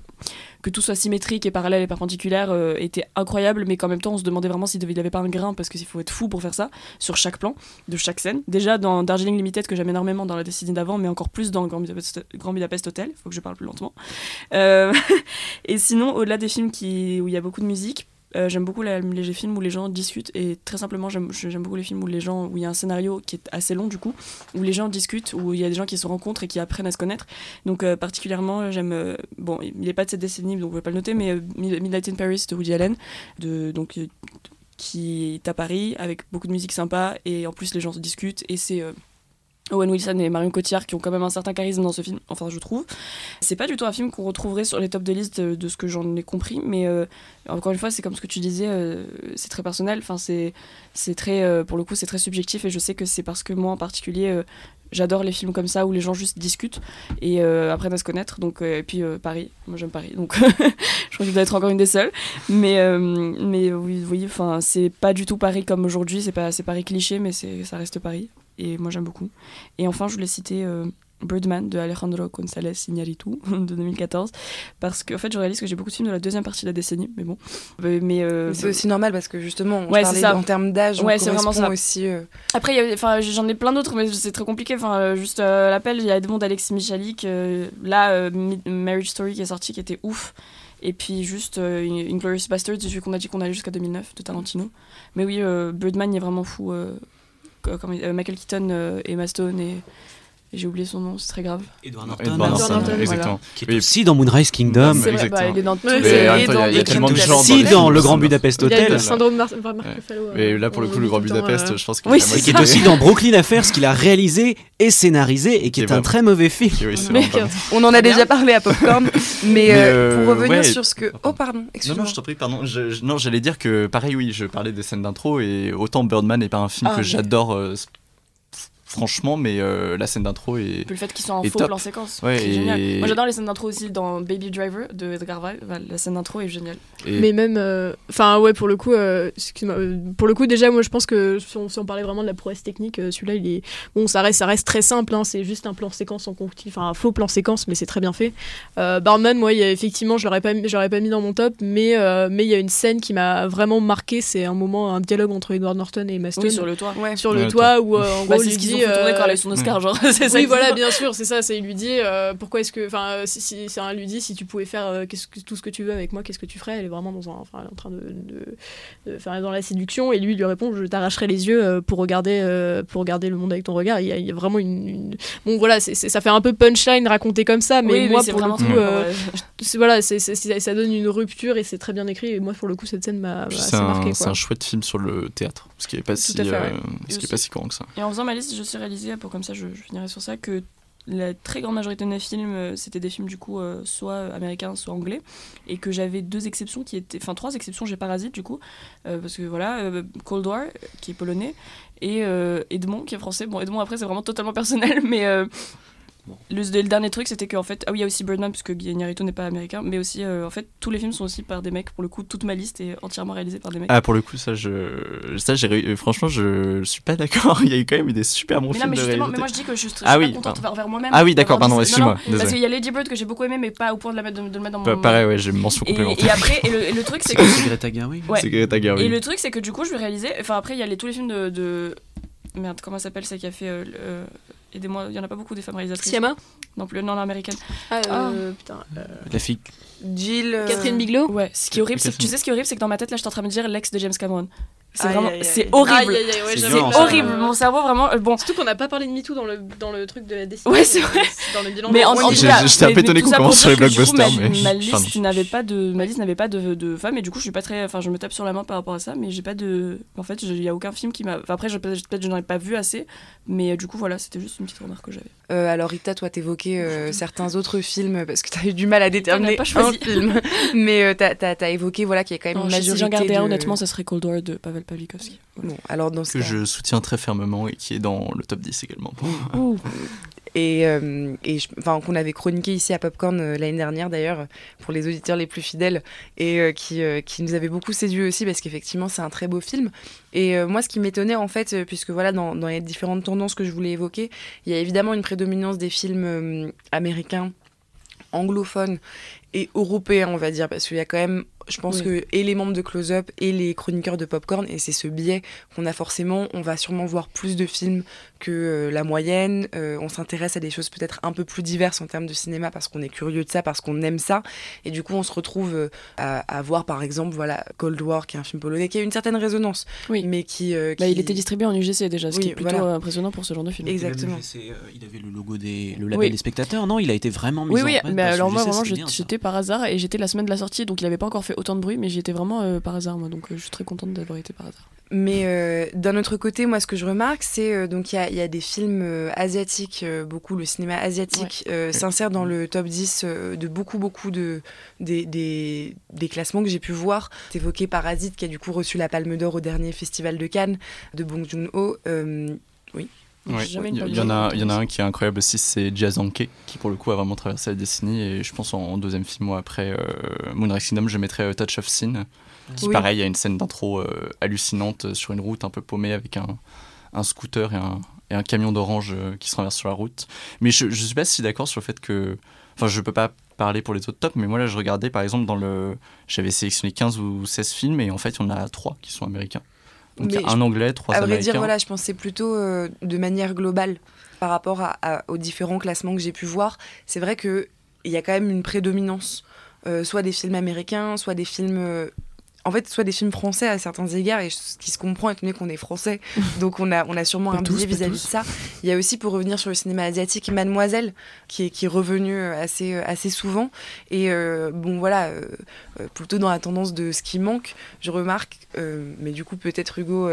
que tout soit symétrique et parallèle et perpendiculaire euh, était incroyable, mais qu'en même temps on se demandait vraiment s'il n'avait pas un grain, parce qu'il faut être fou pour faire ça, sur chaque plan, de chaque scène. Déjà dans Darjeeling Limited, que j'aime énormément dans la décennie d'avant, mais encore plus dans Grand Budapest, Grand Budapest Hotel, faut que je parle plus lentement. Euh, et sinon, au-delà des films qui, où il y a beaucoup de musique, euh, j'aime beaucoup les films où les gens discutent et très simplement j'aime beaucoup les films où les gens où il y a un scénario qui est assez long du coup où les gens discutent où il y a des gens qui se rencontrent et qui apprennent à se connaître. Donc euh, particulièrement j'aime euh, bon il n'est pas de cette décennie donc je vais pas le noter mais Midnight in Paris de Woody Allen de donc qui est à Paris avec beaucoup de musique sympa et en plus les gens se discutent et c'est Owen Wilson et Marion Cotillard qui ont quand même un certain charisme dans ce film, enfin je trouve. C'est pas du tout un film qu'on retrouverait sur les tops de liste de, ce que j'en ai compris, mais euh, encore une fois c'est comme ce que tu disais, euh, c'est très personnel, enfin c'est très euh, pour le coup c'est très subjectif et je sais que c'est parce que moi en particulier j'adore les films comme ça où les gens juste discutent et apprennent à se connaître. Donc et puis Paris, moi j'aime Paris, donc je crois que je dois être encore une des seules. Mais mais oui, oui, enfin c'est pas du tout Paris comme aujourd'hui, c'est Paris cliché, mais ça reste Paris et moi j'aime beaucoup. Et enfin, je voulais citer euh, Birdman de Alejandro González Iñárritu de 2014 parce que en fait je réalise que j'ai beaucoup de films de la deuxième partie de la décennie mais bon. Euh, mais, euh, c'est aussi normal parce que justement on ouais, parlait en termes d'âge ouais, c'est vraiment ça. aussi après enfin j'en ai plein d'autres mais c'est très compliqué. Enfin juste l'appel il y a Edmond Alexis Michalik là Marriage Story qui est sorti qui était ouf. Et puis juste Inglorious Bastards celui qu'on a dit qu'on allait jusqu'à 2009 de Tarantino. Mais oui Birdman il est vraiment fou euh, Michael Keaton, et Emma Stone et J'ai oublié son nom, c'est très grave. Edward Norton, Norton, exactement. Qui est aussi dans Moonrise Kingdom. C'est vrai, bah, il est dans tout. Il y a tellement de gens aussi dans le Grand Budapest Hotel. Il y a le syndrome Marc Ruffalo. Mais là, pour le coup, le Grand Budapest, je pense qu'il oui, qui est aussi dans Brooklyn Affairs, ce qu'il a réalisé et scénarisé et qui est un très mauvais film. On en a déjà parlé à Popcorn, mais euh, pour revenir sur ce que. Oh, pardon, excuse-moi. Non, non, je t'en prie, pardon. Non, j'allais dire que, pareil, oui, je parlais des scènes d'intro et autant Birdman n'est pas un film ah, que j'adore euh, franchement, mais euh, la scène d'intro est. le fait qu'ils soient en faux plan séquence. Ouais, c'est génial. Moi j'adore les scènes d'intro aussi dans Baby Driver de Edgar Wright. La scène d'intro est géniale. Mais même. Euh, enfin, ouais, pour le coup, euh, pour le coup, déjà, moi je pense que si on, parlait vraiment de la prouesse technique, celui-là, il est. Bon, ça reste, ça reste très simple, hein, c'est juste un plan séquence en continu. Enfin, un faux plan séquence, mais c'est très bien fait. Barman, moi, il y a, effectivement, je l'aurais pas, pas mis dans mon top, mais mais il y a une scène qui m'a vraiment marqué. C'est un moment, un dialogue entre Edward Norton et Maston. sur le toit. Sur le toit, où en bah, gros, il dit euh, quand elle a son Oscar, genre. oui, voilà, bien sûr, c'est ça. C'est il lui dit euh, pourquoi est-ce que, enfin, si, si, c'est un lui dit si tu pouvais faire euh, qu'est-ce que, tout ce que tu veux avec moi, qu'est-ce que tu ferais? Elle est vraiment dans un, enfin, en train de, de, faire dans la séduction et lui lui répond je t'arracherai les yeux pour regarder, pour regarder le monde avec ton regard. Il y a, il y a vraiment une, bon voilà, c'est, ça fait un peu punchline raconté comme ça, mais moi pour le coup, voilà, c'est, ça donne une rupture et c'est très bien écrit. Et moi pour le coup cette scène m'a assez marqué. C'est un chouette film sur le théâtre, ce qui est pas si, ce qui est pas si courant que ça. Et en faisant ma liste, je suis réalisé pour comme ça je, finirai sur ça, que la très grande majorité de mes films, euh, c'était des films du coup euh, soit américains, soit anglais, et que j'avais deux exceptions qui étaient, enfin trois exceptions, j'ai Parasite du coup, euh, parce que voilà, Cold War qui est polonais et Edmond qui est français. Bon, Edmond après c'est vraiment totalement personnel, mais le, dernier truc, c'était qu'en fait, ah oui, il y a aussi Birdman, puisque Guillermo n'est pas américain, mais aussi, euh, en fait, tous les films sont aussi par des mecs. Pour le coup, toute ma liste est entièrement réalisée par des mecs. Ah, pour le coup, ça, je, ça, j'ai, franchement, je, suis pas d'accord. il y a eu quand même eu des super bons mais films. Non, mais justement, mais moi, je dis que je suis, ah, pas contente vers, moi-même. Ah oui, d'accord, pardon, excuse-moi. Parce qu'il y a Lady Bird que j'ai beaucoup aimé, mais pas au point de, la mettre, de, le mettre dans mon. pareil, ouais, j'ai une mention complémentaire. Et, après, et le, truc, c'est que. C'est Greta Gerwig. C'est Greta Gerwig. Et le truc, c'est que du coup, je vais réaliser. Enfin, après, il y a tous les films de. Merde, comment s'appelle celle qui a fait. Euh, Aidez-moi, il n'y en a pas beaucoup des femmes réalisatrices. Siama? Non plus, non, américaine. Ah, euh, ah. putain. Euh... La fille. Jill. Euh, Catherine Bigelow Ouais, ce qui est horrible, c'est que tu sais ce qui est horrible, c'est que dans ma tête, là, je suis en train de me dire l'ex de James Cameron. C'est vraiment, c'est horrible. c'est horrible. Mon cerveau vraiment. Euh, bon. Surtout qu'on n'a pas parlé de MeToo dans le dans le truc de la décision. Ouais, c'est vrai. Dans le bilan. Mais en, tout cas, j'étais un peu étonné qu'on commence sur les blockbusters. Ma liste n'avait pas de ma liste n'avait pas de de femmes et du coup je suis pas très, enfin je me tape sur la main par rapport à ça, mais j'ai pas de, en fait il y a aucun film qui m'a. Après peut-être je n'en ai pas vu assez, mais du coup voilà c'était juste une petite remarque que j'avais. Euh, alors Rita, toi t'évoquais euh, certains autres films parce que t'as eu du mal à déterminer pas un film, mais t'as as évoqué voilà qu'il y a quand même une majorité. Si j'en gardais honnêtement, ça serait Cold War de Pavel Pawlikowski alors dans que je soutiens très fermement et qui est dans le top 10 également. et, euh, enfin qu'on avait chroniqué ici à Popcorn euh, l'année dernière d'ailleurs pour les auditeurs les plus fidèles et euh, qui, qui nous avait beaucoup séduit aussi parce qu'effectivement c'est un très beau film. Et moi ce qui m'étonnait en fait puisque voilà dans, les différentes tendances que je voulais évoquer il y a évidemment une prédominance des films américains anglophones et européens on va dire parce qu'il y a quand même je pense que et les membres de Close Up et les chroniqueurs de Popcorn, et c'est ce biais qu'on a forcément, on va sûrement voir plus de films que euh, la moyenne. Euh, on s'intéresse à des choses peut-être un peu plus diverses en termes de cinéma parce qu'on est curieux de ça, parce qu'on aime ça. Et du coup, on se retrouve euh, à, voir par exemple voilà, Cold War, qui est un film polonais, qui a une certaine résonance. Oui. Mais qui, bah, il était distribué en UGC déjà, ce qui est plutôt impressionnant pour ce genre de film. Exactement. il avait le logo des le label des spectateurs, non? Il a été vraiment mis oui, oui, mais alors moi, vraiment, j'étais par hasard et j'étais la semaine de la sortie, donc il n'avait pas encore fait autant de bruit, mais j'y étais vraiment par hasard, moi, donc je suis très contente d'avoir été par hasard. Mais euh, d'un autre côté, moi, ce que je remarque, c'est euh, donc il y, a des films euh, asiatiques, beaucoup le cinéma asiatique s'insère dans le top 10 de beaucoup, beaucoup de des, des, des classements que j'ai pu voir. évoqué Parasite, qui a du coup reçu la Palme d'Or au dernier festival de Cannes de Bong Joon-ho. oui. Il y, en a, il y en a un qui est incroyable aussi, c'est Jazz Anke, qui pour le coup a vraiment traversé la décennie. Et je pense en, deuxième film, moi, après Moonrise Kingdom, je mettrais Touch of Sin, qui pareil, il y a une scène d'intro euh, hallucinante sur une route un peu paumée avec un, un scooter et un, et un camion d'orange euh, qui se renverse sur la route. Mais je ne suis pas si d'accord sur le fait que... Enfin, je peux pas parler pour les autres tops, mais moi là, je regardais par exemple dans le... J'avais sélectionné 15 ou 16 films et en fait, il y en a 3 qui sont américains. Donc un anglais, trois américains. À vrai dire, voilà, je pensais plutôt euh, de manière globale par rapport à, aux différents classements que j'ai pu voir. C'est vrai qu'il y a quand même une prédominance, soit des films américains, soit des films en fait, soit des films français à certains égards, et ce qui se comprend étant donné qu'on est français, donc on a, on a sûrement un biais vis-à-vis de ça. Il y a aussi, pour revenir sur le cinéma asiatique, Mademoiselle, qui est, qui est revenu euh, assez, euh, assez souvent. Et euh, bon, voilà, plutôt dans la tendance de ce qui manque, je remarque, mais du coup, peut-être Hugo,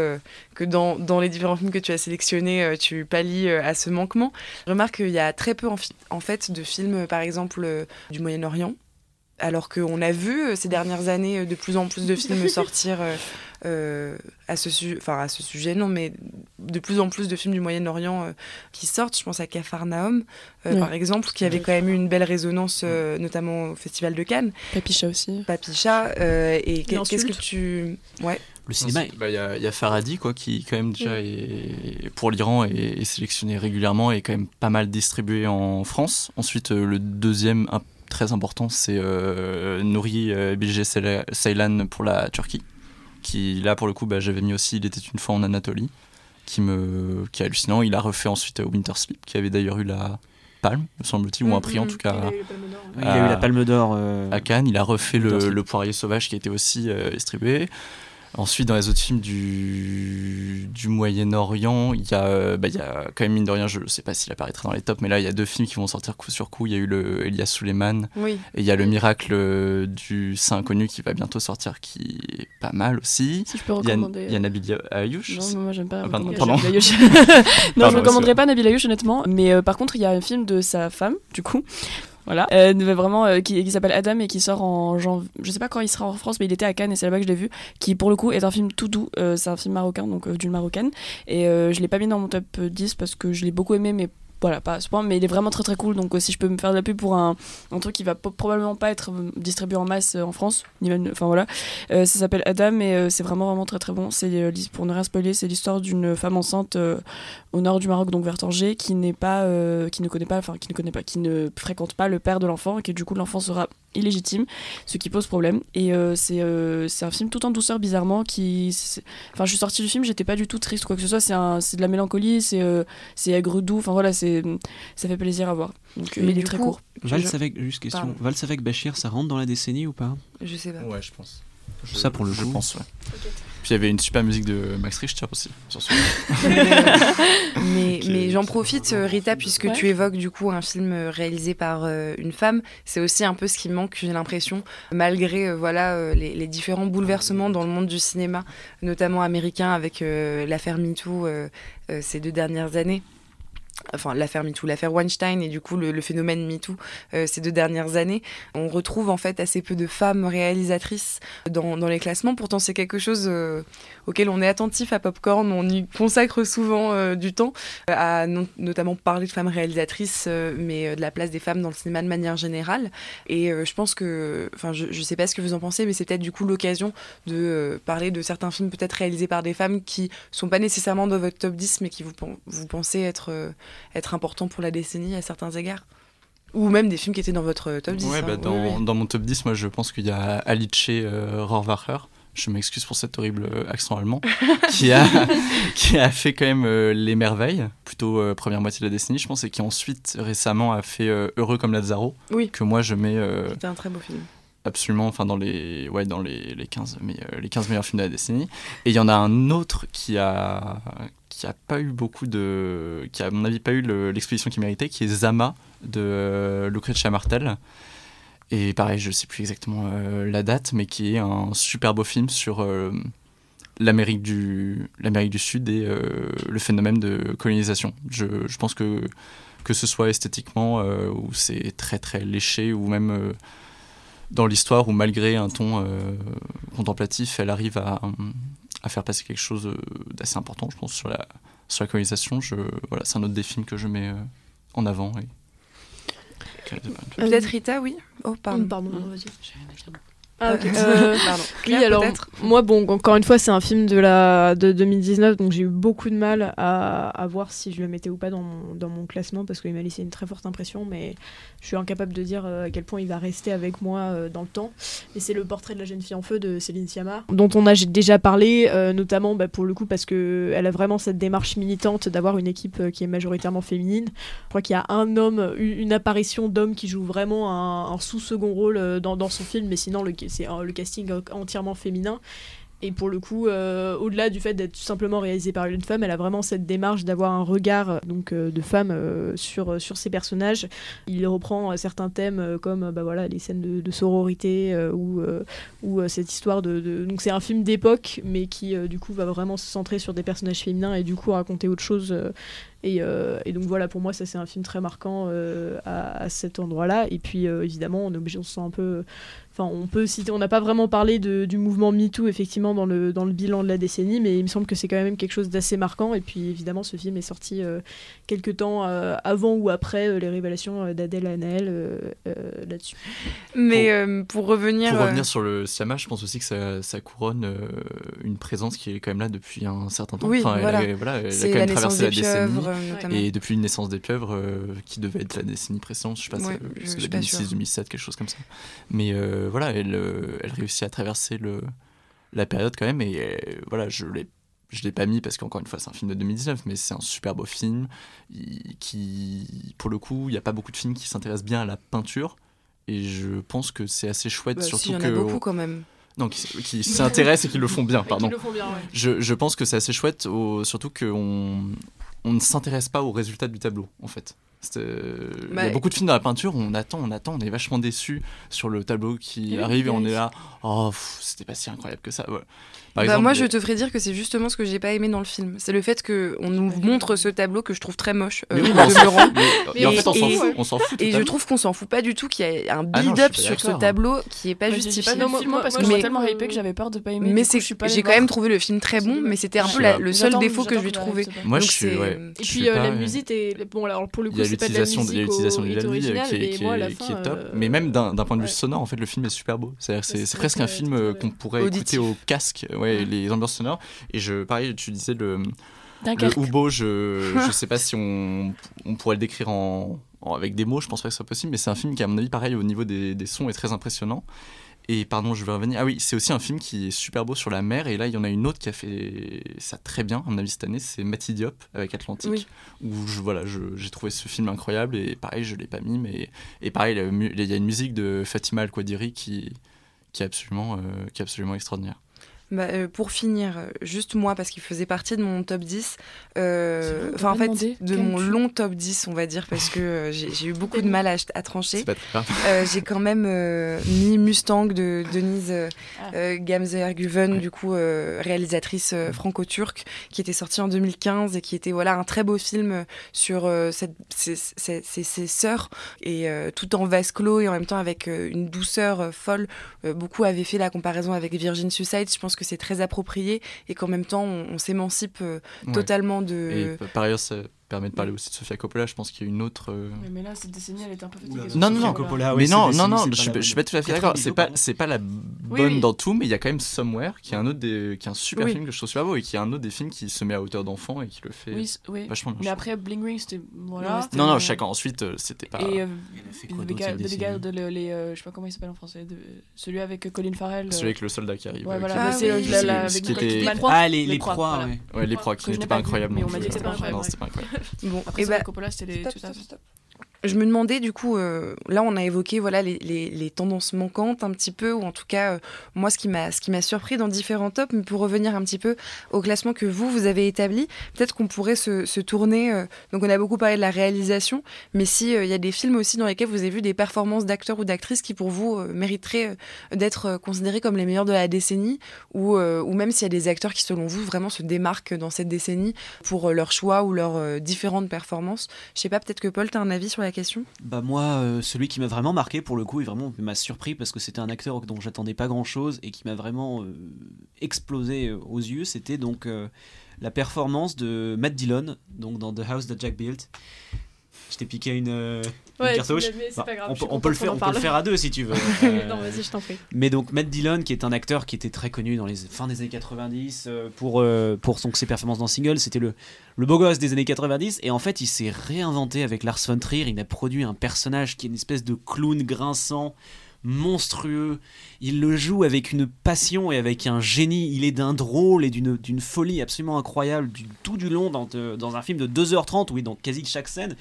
que dans, dans, les différents films que tu as sélectionnés, tu pallies à ce manquement. Je remarque qu'il y a très peu, en, en fait, de films, par exemple, du Moyen-Orient alors qu'on a vu euh, ces dernières années euh, de plus en plus de films sortir euh, à, ce enfin, à ce sujet, non, mais de plus en plus de films du Moyen-Orient qui sortent. Je pense à Capharnaüm, par exemple, qui avait quand même eu une belle résonance, notamment au Festival de Cannes. Papicha aussi. Papicha. et qu'est-ce que tu. Ouais. Le cinéma. Bah, il y, a, y, a Faradi, quoi, qui, quand même, déjà, est, pour l'Iran, est, sélectionné régulièrement et quand même pas mal distribué en France. Ensuite, le deuxième, un très important, c'est euh, Nouri euh, Bilge Ceylan pour la Turquie. Qui, là, pour le coup, bah, j'avais mis aussi Il était une fois en Anatolie, qui, me, qui est hallucinant. Il a refait ensuite euh, Winter Sleep, qui avait d'ailleurs eu la palme, me semble-t-il, ou un prix en mm, tout cas. Il a eu, la palme d'or. À Cannes. Il a refait le, le, Poirier Sauvage, qui était aussi distribué. Ensuite, dans les autres films du, du Moyen-Orient, il y, a, euh, bah, il y a quand même, mine de rien, je ne sais pas s'il apparaîtra dans les tops, mais là, il y a deux films qui vont sortir coup sur coup. Il y a eu le Elias Suleiman oui. et il y a le Miracle euh, du Saint Inconnu qui va bientôt sortir, qui est pas mal aussi. Si je peux recommander. Il y a, Nabil Ayouch. Non, moi, j'aime pas. Ah, pardon, non, je ne recommanderais pas Nabil Ayouch, honnêtement. Mais euh, par contre, il y a un film de sa femme, du coup, voilà, euh, vraiment euh, qui, s'appelle Adam et qui sort en janvier. Je sais pas quand il sera en France, mais il était à Cannes et c'est là-bas que je l'ai vu. Qui pour le coup est un film tout doux. Euh, c'est un film marocain, donc d'une marocaine. Et je l'ai pas mis dans mon top 10 parce que je l'ai beaucoup aimé, mais voilà, pas à ce point, mais il est vraiment très très cool. Donc, si je peux me faire de la pub pour un, un truc qui va probablement pas être distribué en masse en France, enfin voilà, ça s'appelle Adam et c'est vraiment vraiment très très bon. C'est pour ne rien spoiler, c'est l'histoire d'une femme enceinte au nord du Maroc, donc vers Tanger, qui n'est pas, euh, qui ne connaît pas, enfin qui ne connaît pas, qui ne fréquente pas le père de l'enfant, et que du coup l'enfant sera illégitime, ce qui pose problème. Et euh, euh, c'est un film tout en douceur, bizarrement, qui, enfin je suis sortie du film, j'étais pas du tout triste quoi que ce soit. C'est de la mélancolie, c'est c'est aigre doux, enfin voilà, c'est ça fait plaisir à voir. Donc il est très court. Valse avec, juste question, Valse avec Bachir, ça rentre dans la décennie ou pas? Je sais pas. Ouais, je pense. ça pour le je pense, ouais. Puis il y avait une super musique de Max Richter aussi. mais, mais j'en profite, euh, Rita, puisque tu évoques du coup un film euh, réalisé par euh, une femme. C'est aussi un peu ce qui manque, j'ai l'impression, malgré voilà les, différents bouleversements dans le monde du cinéma, notamment américain avec l'affaire MeToo ces deux dernières années enfin l'affaire MeToo, l'affaire Weinstein et du coup le, phénomène MeToo euh, ces deux dernières années. On retrouve en fait assez peu de femmes réalisatrices dans, dans les classements. Pourtant c'est quelque chose euh, auquel on est attentif à Popcorn, on y consacre souvent euh, du temps à notamment parler de femmes réalisatrices, mais de la place des femmes dans le cinéma de manière générale. Et je pense que, enfin je, je sais pas ce que vous en pensez, mais c'est peut-être du coup l'occasion de parler de certains films peut-être réalisés par des femmes qui sont pas nécessairement dans votre top 10, mais qui vous, vous pensez être être important pour la décennie à certains égards ou même des films qui étaient dans votre top 10. Ouais, bah, hein. dans, mon top 10, moi je pense qu'il y a Alice euh, Rohrwacher, je m'excuse pour cet horrible euh, accent allemand, qui, a, qui a fait quand même euh, Les Merveilles, plutôt euh, première moitié de la décennie, je pense, et qui ensuite récemment a fait Heureux comme Lazaro, oui. que moi je mets. C'était un très beau film. Absolument, enfin dans les, ouais, dans les, les, 15, mais, les 15 meilleurs films de la décennie. Et il y en a un autre qui a, qui a pas eu beaucoup de. qui a, à mon avis, pas eu l'exposition qu'il méritait, qui est Zama de euh, Lucretia Martel. Et pareil, je sais plus exactement euh, la date, mais qui est un super beau film sur euh, l'Amérique du, du Sud et le phénomène de colonisation. Je, je, pense que que ce soit esthétiquement, où c'est très très léché, ou même dans l'histoire, où malgré un ton contemplatif, elle arrive à, à faire passer quelque chose euh, d'assez important, je pense, sur la, sur la colonisation. Je, voilà, c'est un autre des films que je mets euh, en avant. Et... Peut-être Rita, oui. Oh, pardon. Pardon, vas-y. Ah, ok. Euh, oui, alors moi, bon, encore une fois, c'est un film de, la, de 2019, donc j'ai eu beaucoup de mal à, à, voir si je le mettais ou pas dans mon, dans mon classement parce qu'il m'a laissé une très forte impression, mais je suis incapable de dire euh, à quel point il va rester avec moi euh, dans le temps. Et c'est le portrait de la jeune fille en feu de Céline Sciamma, dont on a déjà parlé, notamment bah, pour le coup parce qu'elle a vraiment cette démarche militante d'avoir une équipe qui est majoritairement féminine. Je crois qu'il y a un homme, une apparition d'homme qui joue vraiment un, sous-second rôle dans, dans, son film, mais sinon le, c'est le casting entièrement féminin. Et pour le coup, euh, au-delà du fait d'être simplement réalisé par une femme, elle a vraiment cette démarche d'avoir un regard donc euh, de femme euh, sur sur ses personnages. Il reprend certains thèmes comme bah voilà les scènes de, sororité ou ou cette histoire de, donc c'est un film d'époque mais qui du coup va vraiment se centrer sur des personnages féminins et du coup raconter autre chose. Et, donc voilà, pour moi, ça c'est un film très marquant à, à, cet endroit-là. Et puis évidemment, on est obligé, on se sent un peu Enfin, on peut citer, on n'a pas vraiment parlé de, du mouvement MeToo effectivement dans le, dans le bilan de la décennie, mais il me semble que c'est quand même quelque chose d'assez marquant. Et puis évidemment, ce film est sorti euh, quelques temps euh, avant ou après euh, les révélations d'Adèle Hanel là-dessus. Mais pour, revenir. Pour revenir sur le Siama, je pense aussi que ça, ça couronne une présence qui est quand même là depuis un certain temps. Oui, voilà. Elle, voilà, elle a quand même traversé la décennie. Et depuis une naissance des pieuvres, qui devait être la décennie précédente, je sais pas, ouais, 2006-2007, quelque chose comme ça. Mais euh, voilà, elle, euh, elle réussit à traverser le, la période quand même. Et euh, voilà, je l'ai je l'ai pas mis parce qu'encore une fois c'est un film de 2019 mais c'est un super beau film qui pour le coup il n'y a pas beaucoup de films qui s'intéressent bien à la peinture et je pense que c'est assez chouette bah, surtout si, y en que a beaucoup quand même non, qui, s'intéressent et qui le font bien, pardon. je, je, pense que c'est assez chouette, au, surtout qu'on on ne s'intéresse pas aux résultats du tableau, en fait. Euh, il y a beaucoup de films dans la peinture où on attend, on attend, on est vachement déçu sur le tableau qui arrive et on est là, oh, c'était pas si incroyable que ça. Bah moi, je te ferais dire que c'est justement ce que j'ai pas aimé dans le film. C'est le fait qu'on nous montre ce tableau que je trouve très moche. Euh, mais, en fait, on s'en fout. et je trouve qu'on s'en fout pas du tout, qu'il y a un ah build-up sur ce tableau qui est pas justifié. Pas film, parce que j'étais tellement hypé que j'avais peur de pas aimer. Mais j'ai quand même trouvé le film très bon, mais c'était un peu le seul défaut que je lui trouvais. Moi, je suis. Et puis la musique, bon, alors pour le coup, c'est pas de la musique l'utilisation de la qui, est, top. Euh, mais même d'un point de vue sonore, en fait, le film est super beau. C'est presque un film euh, qu'on pourrait écouter au casque, ouais, les ambiances sonores. Et je, pareil, tu disais le. Le Hubo, je ne sais pas si on, on, pourrait le décrire en, avec des mots, je pense pas que ce soit possible, mais c'est un film qui, à mon avis, pareil, au niveau des, des sons, est très impressionnant. Et pardon, je vais revenir. Ah oui, c'est aussi un film qui est super beau sur la mer. Et là, il y en a une autre qui a fait ça très bien, à mon avis, cette année. C'est Matty Diop avec Atlantique. Où je, voilà, j'ai trouvé ce film incroyable. Et pareil, je ne l'ai pas mis. Mais, et pareil, il y a une musique de Fatima Al-Quadiri qui, qui, est absolument, euh, qui est absolument extraordinaire. Bah, euh, pour finir, euh, juste moi, parce qu'il faisait partie de mon top 10, euh, enfin en fait, de mon long top 10, on va dire, parce que j'ai eu beaucoup de mal à, à trancher. j'ai quand même mis Mustang de Denise ah. Gamzer-Guven, du coup, réalisatrice franco-turque, qui était sortie en 2015 et qui était voilà, un très beau film sur cette, ses, sœurs, et tout en vase clos et en même temps avec une douceur folle. beaucoup avaient fait la comparaison avec Virgin Suicide, je pense que c'est très approprié et qu'en même temps, on, s'émancipe euh, totalement de. Et par ailleurs, permet de parler aussi de Sofia Coppola. Je pense qu'il y a une autre. Euh, mais là, cette décennie, elle est un peu fatiguée. Non, non, non. Coppola, mais non, non, non, je, suis, suis pas tout à fait d'accord. C'est pas, c'est pas la bonne dans tout, mais il y a quand même Somewhere, qui est un autre des, qui est un super film que je trouve super beau et qui est un autre des films qui se met à hauteur d'enfant et qui le fait oui, vachement bien. Mais après, Bling Ring, c'était voilà. Non, non, chacun ensuite, euh, c'était pas. Et The Guy, les, je sais pas comment il s'appelle en français, celui avec Colin Farrell. Celui avec le soldat qui arrive. Ouais, voilà. C'est ah les les proies. Ouais, les proies qui n'étaient pas incroyables. Mais on m'a dit que c'était pas incroyable. Bon, et bah, Coppola, c'était ça. Je me demandais du coup, euh, là on a évoqué voilà les, tendances manquantes un petit peu, ou en tout cas euh, moi ce qui m'a surpris dans différents tops, mais pour revenir un petit peu au classement que vous vous avez établi, peut-être qu'on pourrait se, tourner. Euh, donc on a beaucoup parlé de la réalisation, mais si il y a des films aussi dans lesquels vous avez vu des performances d'acteurs ou d'actrices qui pour vous mériteraient d'être considérés comme les meilleurs de la décennie, ou ou même s'il y a des acteurs qui selon vous vraiment se démarquent dans cette décennie pour leur choix ou leurs différentes performances. Je sais pas, peut-être que Paul, tu un avis sur la Bah moi, euh, celui qui m'a vraiment marqué pour le coup et vraiment m'a surpris parce que c'était un acteur dont j'attendais pas grand-chose et qui m'a vraiment euh, explosé euh, aux yeux, c'était donc la performance de Matt Dillon dans The House That Jack Built. Je t'ai piqué une, une cartouche. on, peut, le faire, on peut le faire à deux si tu veux. non, vas-y, je t'en prie. Mais donc Matt Dillon, qui est un acteur qui était très connu dans les fins des années 90 pour, pour son, ses performances dans Single, c'était le, le beau gosse des années 90 et en fait il s'est réinventé avec Lars von Trier il a produit un personnage qui est une espèce de clown grinçant monstrueux. Il le joue avec une passion et avec un génie. Il est d'un drôle et d'une folie absolument incroyable du, tout du long dans, dans, un film de 2h30, oui, dans quasi chaque scène.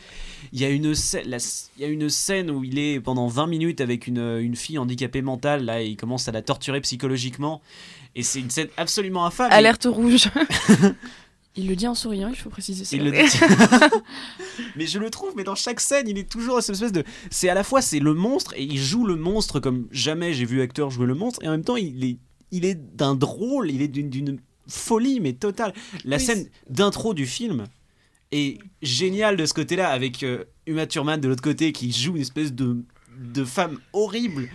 Il y, a une, il y a une scène où il est pendant 20 minutes avec une, une fille handicapée mentale, là, et il commence à la torturer psychologiquement. Et c'est une scène absolument infâme. Alerte rouge. Il le dit en souriant, il faut préciser ça. mais je le trouve, mais dans chaque scène, il est toujours cette espèce de. C'est à la fois c'est le monstre et il joue le monstre comme jamais j'ai vu acteur jouer le monstre et en même temps il est il est d'un drôle, il est d'une folie mais totale. La scène d'intro du film est géniale de ce côté-là avec euh, Uma Thurman de l'autre côté qui joue une espèce de de femme horrible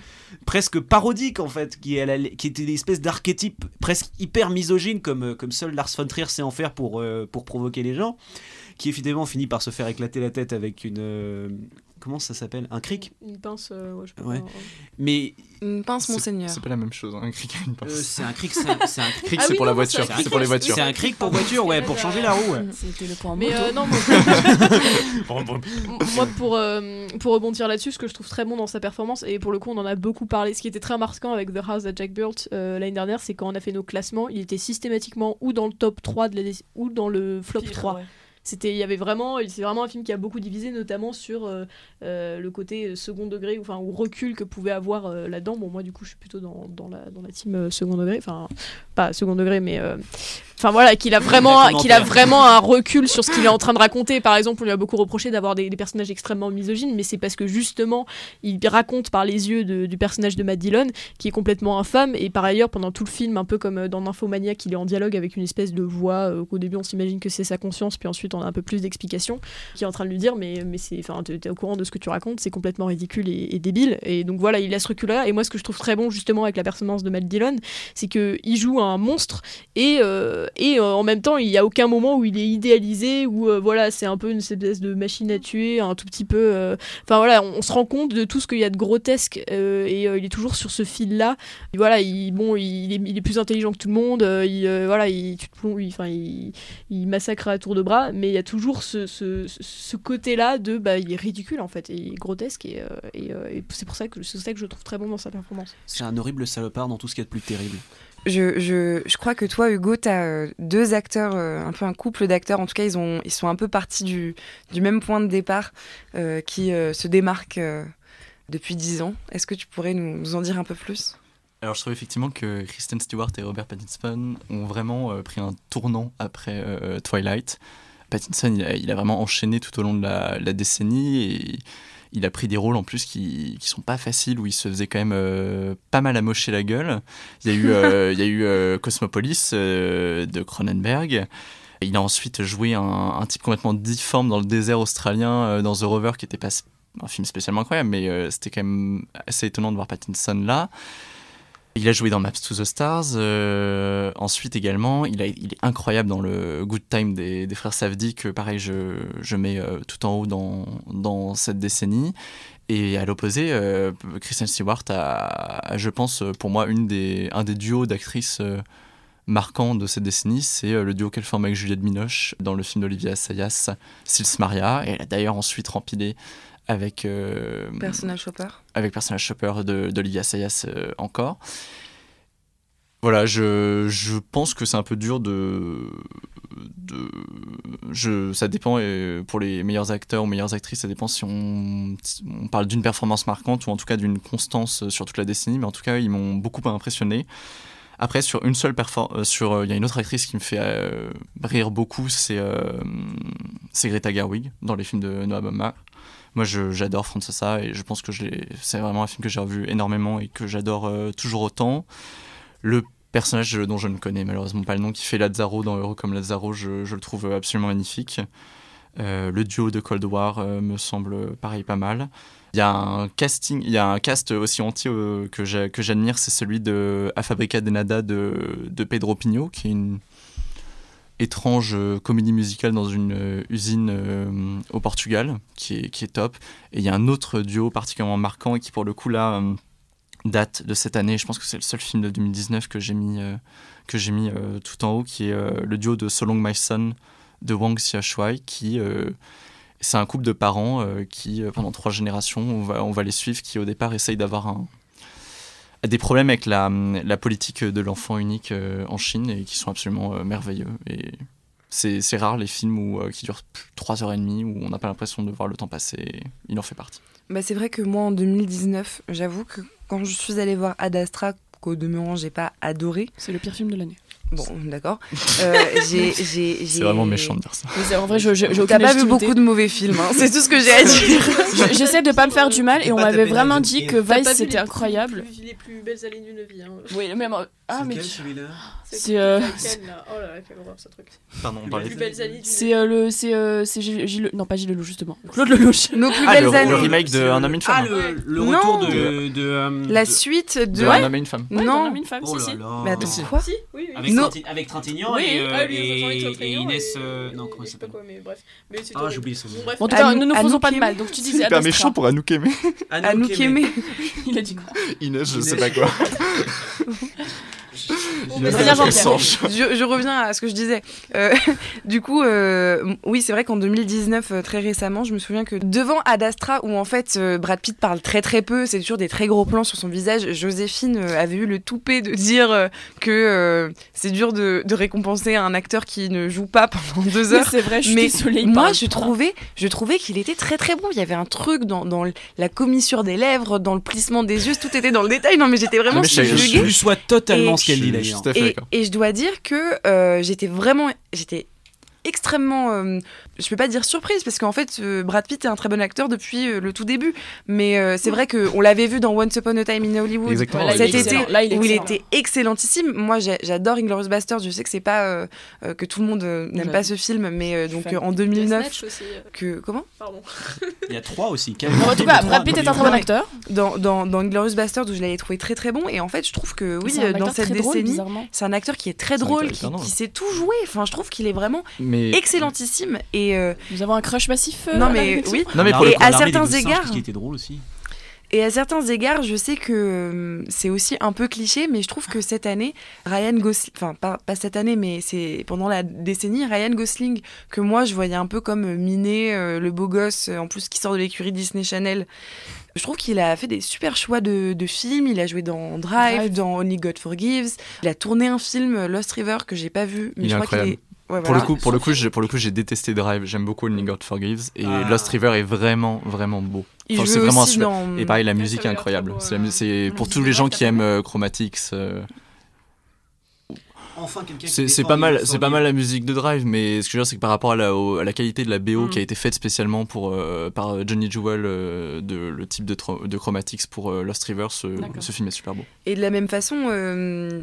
presque parodique en fait, qui, est était une espèce d'archétype presque hyper misogyne comme, euh, comme seul Lars von Trier sait en faire pour, euh, pour provoquer les gens, qui évidemment finit par se faire éclater la tête avec une, euh, comment ça s'appelle? Un cric? Une pince, euh, ouais, je peux ouais. Mais une pince, monseigneur. C'est pas la même chose, hein, un cric une pince. Euh, c'est un cric, c'est un, cric, ah c'est pour la voiture, c'est pour les voitures. C'est un cric pour voiture, ouais, pour changer la roue. C'était le point Mais euh, non, moi, moi pour pour rebondir là-dessus, ce que je trouve très bon dans sa performance et pour le coup, on en a beaucoup parlé. Ce qui était très marquant avec The House that Jack Built l'année dernière, c'est quand on a fait nos classements, il était systématiquement ou dans le top 3 de la ou dans le flop 3 c'était il y avait vraiment c'est vraiment un film qui a beaucoup divisé notamment sur euh, euh, le côté second degré enfin ou recul que pouvait avoir euh, là-dedans. Bon moi du coup je suis plutôt dans, dans la dans la team second degré. Enfin pas second degré mais enfin voilà qu'il a vraiment qu'il a vraiment un recul sur ce qu'il est en train de raconter par exemple on lui a beaucoup reproché d'avoir des, personnages extrêmement misogynes mais c'est parce que justement il raconte par les yeux du personnage de Matt Dillon qui est complètement infâme et par ailleurs pendant tout le film un peu comme dans Nymphomaniac il est en dialogue avec une espèce de voix qu'au début on s'imagine que c'est sa conscience puis ensuite on a un peu plus d'explications, qui est en train de lui dire mais, mais c'est, enfin, tu es au courant de ce que tu racontes, c'est complètement ridicule et, débile. Et donc voilà, il a ce recul-là. Et moi, ce que je trouve très bon justement avec la performance de Matt Dillon, c'est qu'il joue un monstre et, euh, et euh, en même temps, il n'y a aucun moment où il est idéalisé, où euh, voilà, c'est un peu une espèce de machine à tuer, un tout petit peu. Enfin voilà, on, se rend compte de tout ce qu'il y a de grotesque et il est toujours sur ce fil-là. Voilà, il, bon, il est, plus intelligent que tout le monde, il, voilà, il, massacre à tour de bras, mais il y a toujours ce, côté-là de bah, il est ridicule en fait, il est grotesque et, euh, euh, et, c'est pour ça que c'est ça que je trouve très bon dans sa performance. C'est un horrible salopard dans tout ce qui est de plus terrible. Je, crois que toi, Hugo, tu as euh, deux acteurs, un peu un couple d'acteurs. En tout cas, ils, ont, ils sont un peu partis du, même point de départ qui se démarquent depuis dix ans. Est-ce que tu pourrais nous, en dire un peu plus? Alors je trouve effectivement que Kristen Stewart et Robert Pattinson ont vraiment pris un tournant après Twilight. Pattinson, il a, vraiment enchaîné tout au long de la, décennie il a pris des rôles en plus qui, qui sont pas faciles où il se faisait quand même euh, pas mal amocher la gueule. Il y a eu, euh, il y a eu euh, Cosmopolis de Cronenberg. Il a ensuite joué un, type complètement difforme dans le désert australien dans The Rover qui était pas un film spécialement incroyable, mais c'était quand même assez étonnant de voir Pattinson là. Il a joué dans Maps to the Stars. Euh, ensuite également, il, est incroyable dans le Good Time des, frères Safdie, que pareil, je, mets euh, tout en haut dans, cette décennie. Et à l'opposé, euh, Kristen Stewart a, je pense, pour moi, une des, un des duos d'actrices marquants de cette décennie. C'est le duo qu'elle forme avec Juliette Binoche dans le film d'Olivia Assayas, Sils Maria. Et elle a d'ailleurs ensuite rempilé avec euh, personnage shopper. avec personnage shopper d'Olivia Sayas euh, encore. Voilà je, je pense que c'est un peu dur de, de je, ça dépend pour les meilleurs acteurs ou meilleures actrices ça dépend si on, on parle d'une performance marquante ou en tout cas d'une constance sur toute la décennie mais en tout cas ils m'ont beaucoup impressionné. Après, sur une seule performance, euh, sur il y a une autre actrice qui me fait rire beaucoup, c'est Greta Gerwig dans les films de Noah Baumbach. Moi, j'adore Francesa et je pense que c'est vraiment un film que j'ai revu énormément et que j'adore euh, toujours autant. Le personnage dont je ne connais malheureusement pas le nom, qui fait Lazaro dans Heureux comme Lazaro, je, le trouve absolument magnifique. Euh, le duo de Cold War euh, me semble pareil pas mal. Il y a un casting, il y a un cast aussi entier que j'admire, c'est celui de A Fabrica de Nada de, de Pedro Pino, qui est une étrange euh, comédie musicale dans une euh, usine euh, au Portugal, qui est, qui est top. Et il y a un autre duo particulièrement marquant et qui, pour le coup, là, date de cette année. Je pense que c'est le seul film de 2019 que j'ai mis, que j'ai mis tout en haut, qui est le duo de So Long My Son de Wang Xiaoshuai, qui c'est un couple de parents qui, pendant trois générations, on va, on va les suivre, qui au départ essayent d'avoir un, des problèmes avec la, la politique de l'enfant unique en Chine et qui sont absolument merveilleux. Et c'est rare les films où, qui durent 3h30 où on n'a pas l'impression de voir le temps passer. Il en fait partie. Bah, c'est vrai que moi en 2019, j'avoue que quand je suis allée voir Ad Astra, qu'au demeurant j'ai pas adoré. C'est le pire film de l'année. Bon, d'accord. Euh, c'est vraiment méchant de dire ça. en vrai, je, je, T'as pas vu beaucoup de mauvais films, hein. c'est tout ce que j'ai à dire. J'essaie de pas me faire du mal et on m'avait vraiment dit que Vice c'était incroyable. Les plus belles années d'une vie. Hein. Oui, même. Ah, mais. celui-là c'est. Euh... Oh là là, quelle horreur ce truc. Pardon, on parlait C'est euh, le. C'est euh, Gilles. Non, pas Gilles Lelouch, justement. Claude Lelouch. Nos plus ah, belles années. Le remake de Un homme et une femme. Ah, le, retour de. de euh, la suite de. Un homme et une femme. Non. Un homme et une femme, si, si. Mais attends, quoi Avec Trintignant et Inès. Non, comment ça s'appelle Ah, j'oublie son nom. En tout cas, ne nous faisons pas de mal. Donc tu disais. C'est hyper méchant pour Anouk Aimé. Anouk Aimé. Il a dit quoi Inès, je sais pas quoi. je, je, reviens à ce que je disais. Euh, du coup, euh, oui, c'est vrai qu'en 2019, euh, très récemment, je me souviens que devant Ad Astra, où en fait Brad Pitt parle très très peu, c'est toujours des très gros plans sur son visage, Joséphine avait eu le toupet de dire que c'est dur de, récompenser un acteur qui ne joue pas pendant deux heures. C'est vrai, je Mais moi, je trouvais, je trouvais qu'il était très très bon. Il y avait un truc dans, dans, la commissure des lèvres, dans le plissement des yeux, tout était dans le détail. Non, mais j'étais vraiment. je, je, lui sois totalement ce qu'elle dit Et, je dois dire que euh, j'étais vraiment, j'étais extrêmement, euh, je peux pas dire surprise, parce qu'en fait, euh, Brad Pitt est un très bon acteur depuis euh, le tout début. Mais c'est vrai qu'on l'avait vu dans Once Upon a Time in Hollywood cet été, là, il où il était excellentissime. Moi, j'adore Inglourious Basterds. Je sais que c'est pas que tout le monde n'aime pas ce film, mais donc en 2009, que comment? Pardon. il y a trois aussi. en tout cas, Brad Pitt est un très bon acteur. Dans, dans, dans Inglourious Basterds, où je l'avais trouvé très très bon, et en fait, je trouve que oui, dans cette décennie, c'est un acteur qui est très drôle, qui, qui sait tout jouer. Enfin, je trouve qu'il est vraiment excellentissime. Et euh, nous avons un crush massif. Euh, non mais oui. Non mais et à certains égards, qui était drôle aussi. Et à certains égards, je sais que euh, c'est aussi un peu cliché, mais je trouve que cette année, Ryan Gosling, enfin pas, pas, cette année, mais c'est pendant la décennie, Ryan Gosling, que moi je voyais un peu comme Miné, le beau gosse, en plus qui sort de l'écurie Disney Channel. Je trouve qu'il a fait des super choix de, de, films. Il a joué dans Drive, dans Only God Forgives. Il a tourné un film, Lost River, que j'ai pas vu, mais je crois qu'il est pour, le coup, pour, le coup, j'ai, pour le coup, j'ai détesté Drive. J'aime beaucoup Only God Forgives. Et ah. Lost River est vraiment, vraiment beau. c'est vraiment Et pareil, la musique est incroyable. C'est, pour tous les gens qui aiment c'est pas mal, c'est pas mal la musique de Drive, mais ce que je veux dire, c'est que par rapport à la, à la, qualité de la BO mm. qui a été faite spécialement pour euh, par Johnny Jewel, euh, de le type de, de Chromatics pour euh, Lost River, ce, ce, film est super beau. Et de la même façon,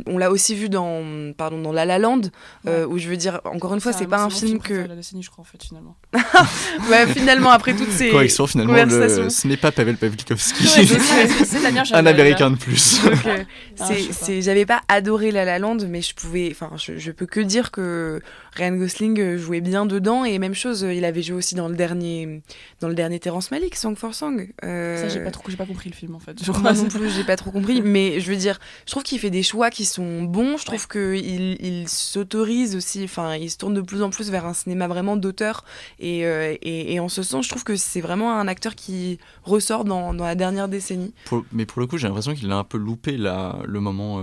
on l'a aussi vu dans pardon dans La La Land, où je veux dire encore une fois, c'est pas un film que la décennie, je crois en fait finalement. ouais, finalement après toutes ces correction finalement, le... ce n'est pas Pavel Pavlikovski, c'est un américain de plus. Ah, j'avais pas adoré La La Land, mais je pouvais enfin, je, peux que dire que Ryan Gosling euh, jouait bien dedans et même chose, il avait joué aussi dans le dernier, dans le dernier Terrence Malick, Song for Song. Euh, Ça, j'ai pas trop, j'ai pas compris le film en fait. Je crois non plus, j'ai pas trop compris, mais je veux dire, je trouve qu'il fait des choix qui sont bons. Je trouve qu'il il s'autorise aussi, enfin, il se tourne de plus en plus vers un cinéma vraiment d'auteur et, euh, et, en ce sens, je trouve que c'est vraiment un acteur qui ressort dans, dans la dernière décennie. mais pour le coup, j'ai l'impression qu'il a un peu loupé là, le moment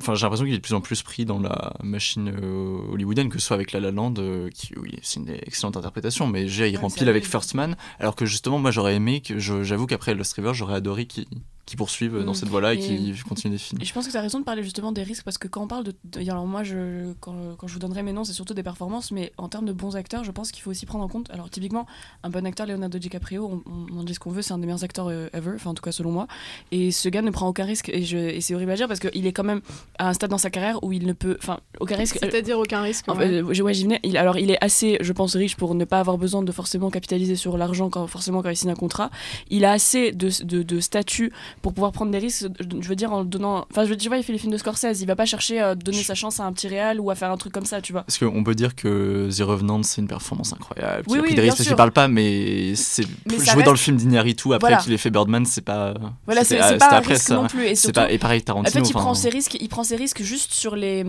Enfin, j'ai l'impression qu'il est de plus en plus pris dans la machine euh, hollywoodienne, que ce soit avec La La Land, euh, qui, oui, c'est une excellente interprétation, mais j'ai il remplit avec First Man, alors que justement, moi, j'aurais aimé, que j'avoue qu'après Lost River, j'aurais adoré qu'il qui poursuivent dans mm. cette voie-là et, qui continuent des films. Et je pense que tu as raison de parler justement des risques parce que quand on parle de. alors moi, je, quand, quand, je vous donnerai mes noms, c'est surtout des performances, mais en termes de bons acteurs, je pense qu'il faut aussi prendre en compte. Alors typiquement, un bon acteur, Leonardo DiCaprio, on, on dit ce qu'on veut, c'est un des meilleurs acteurs euh, ever, enfin en tout cas selon moi. Et ce gars ne prend aucun risque et, c'est horrible à dire parce qu'il est quand même à un stade dans sa carrière où il ne peut. Enfin, aucun risque. C'est-à-dire aucun risque ouais. Euh, ouais, j'y venais. Il, alors il est assez, je pense, riche pour ne pas avoir besoin de forcément capitaliser sur l'argent quand, forcément quand il signe un contrat. Il a assez de, de, de statut pour pouvoir prendre des risques je veux dire en donnant enfin je veux dire tu vois il fait les films de Scorsese il va pas chercher à donner sa chance à un petit réal ou à faire un truc comme ça tu vois. Parce qu'on peut dire que The Revenant c'est une performance incroyable oui, oui, des je parle pas mais c'est jouer dans le film d'Iñárritu après qu'il ait fait Birdman c'est pas voilà c'est pas, un risque ça. non plus et, pas, et pareil Tarantino en fait il prend ses risques il prend ses risques juste sur les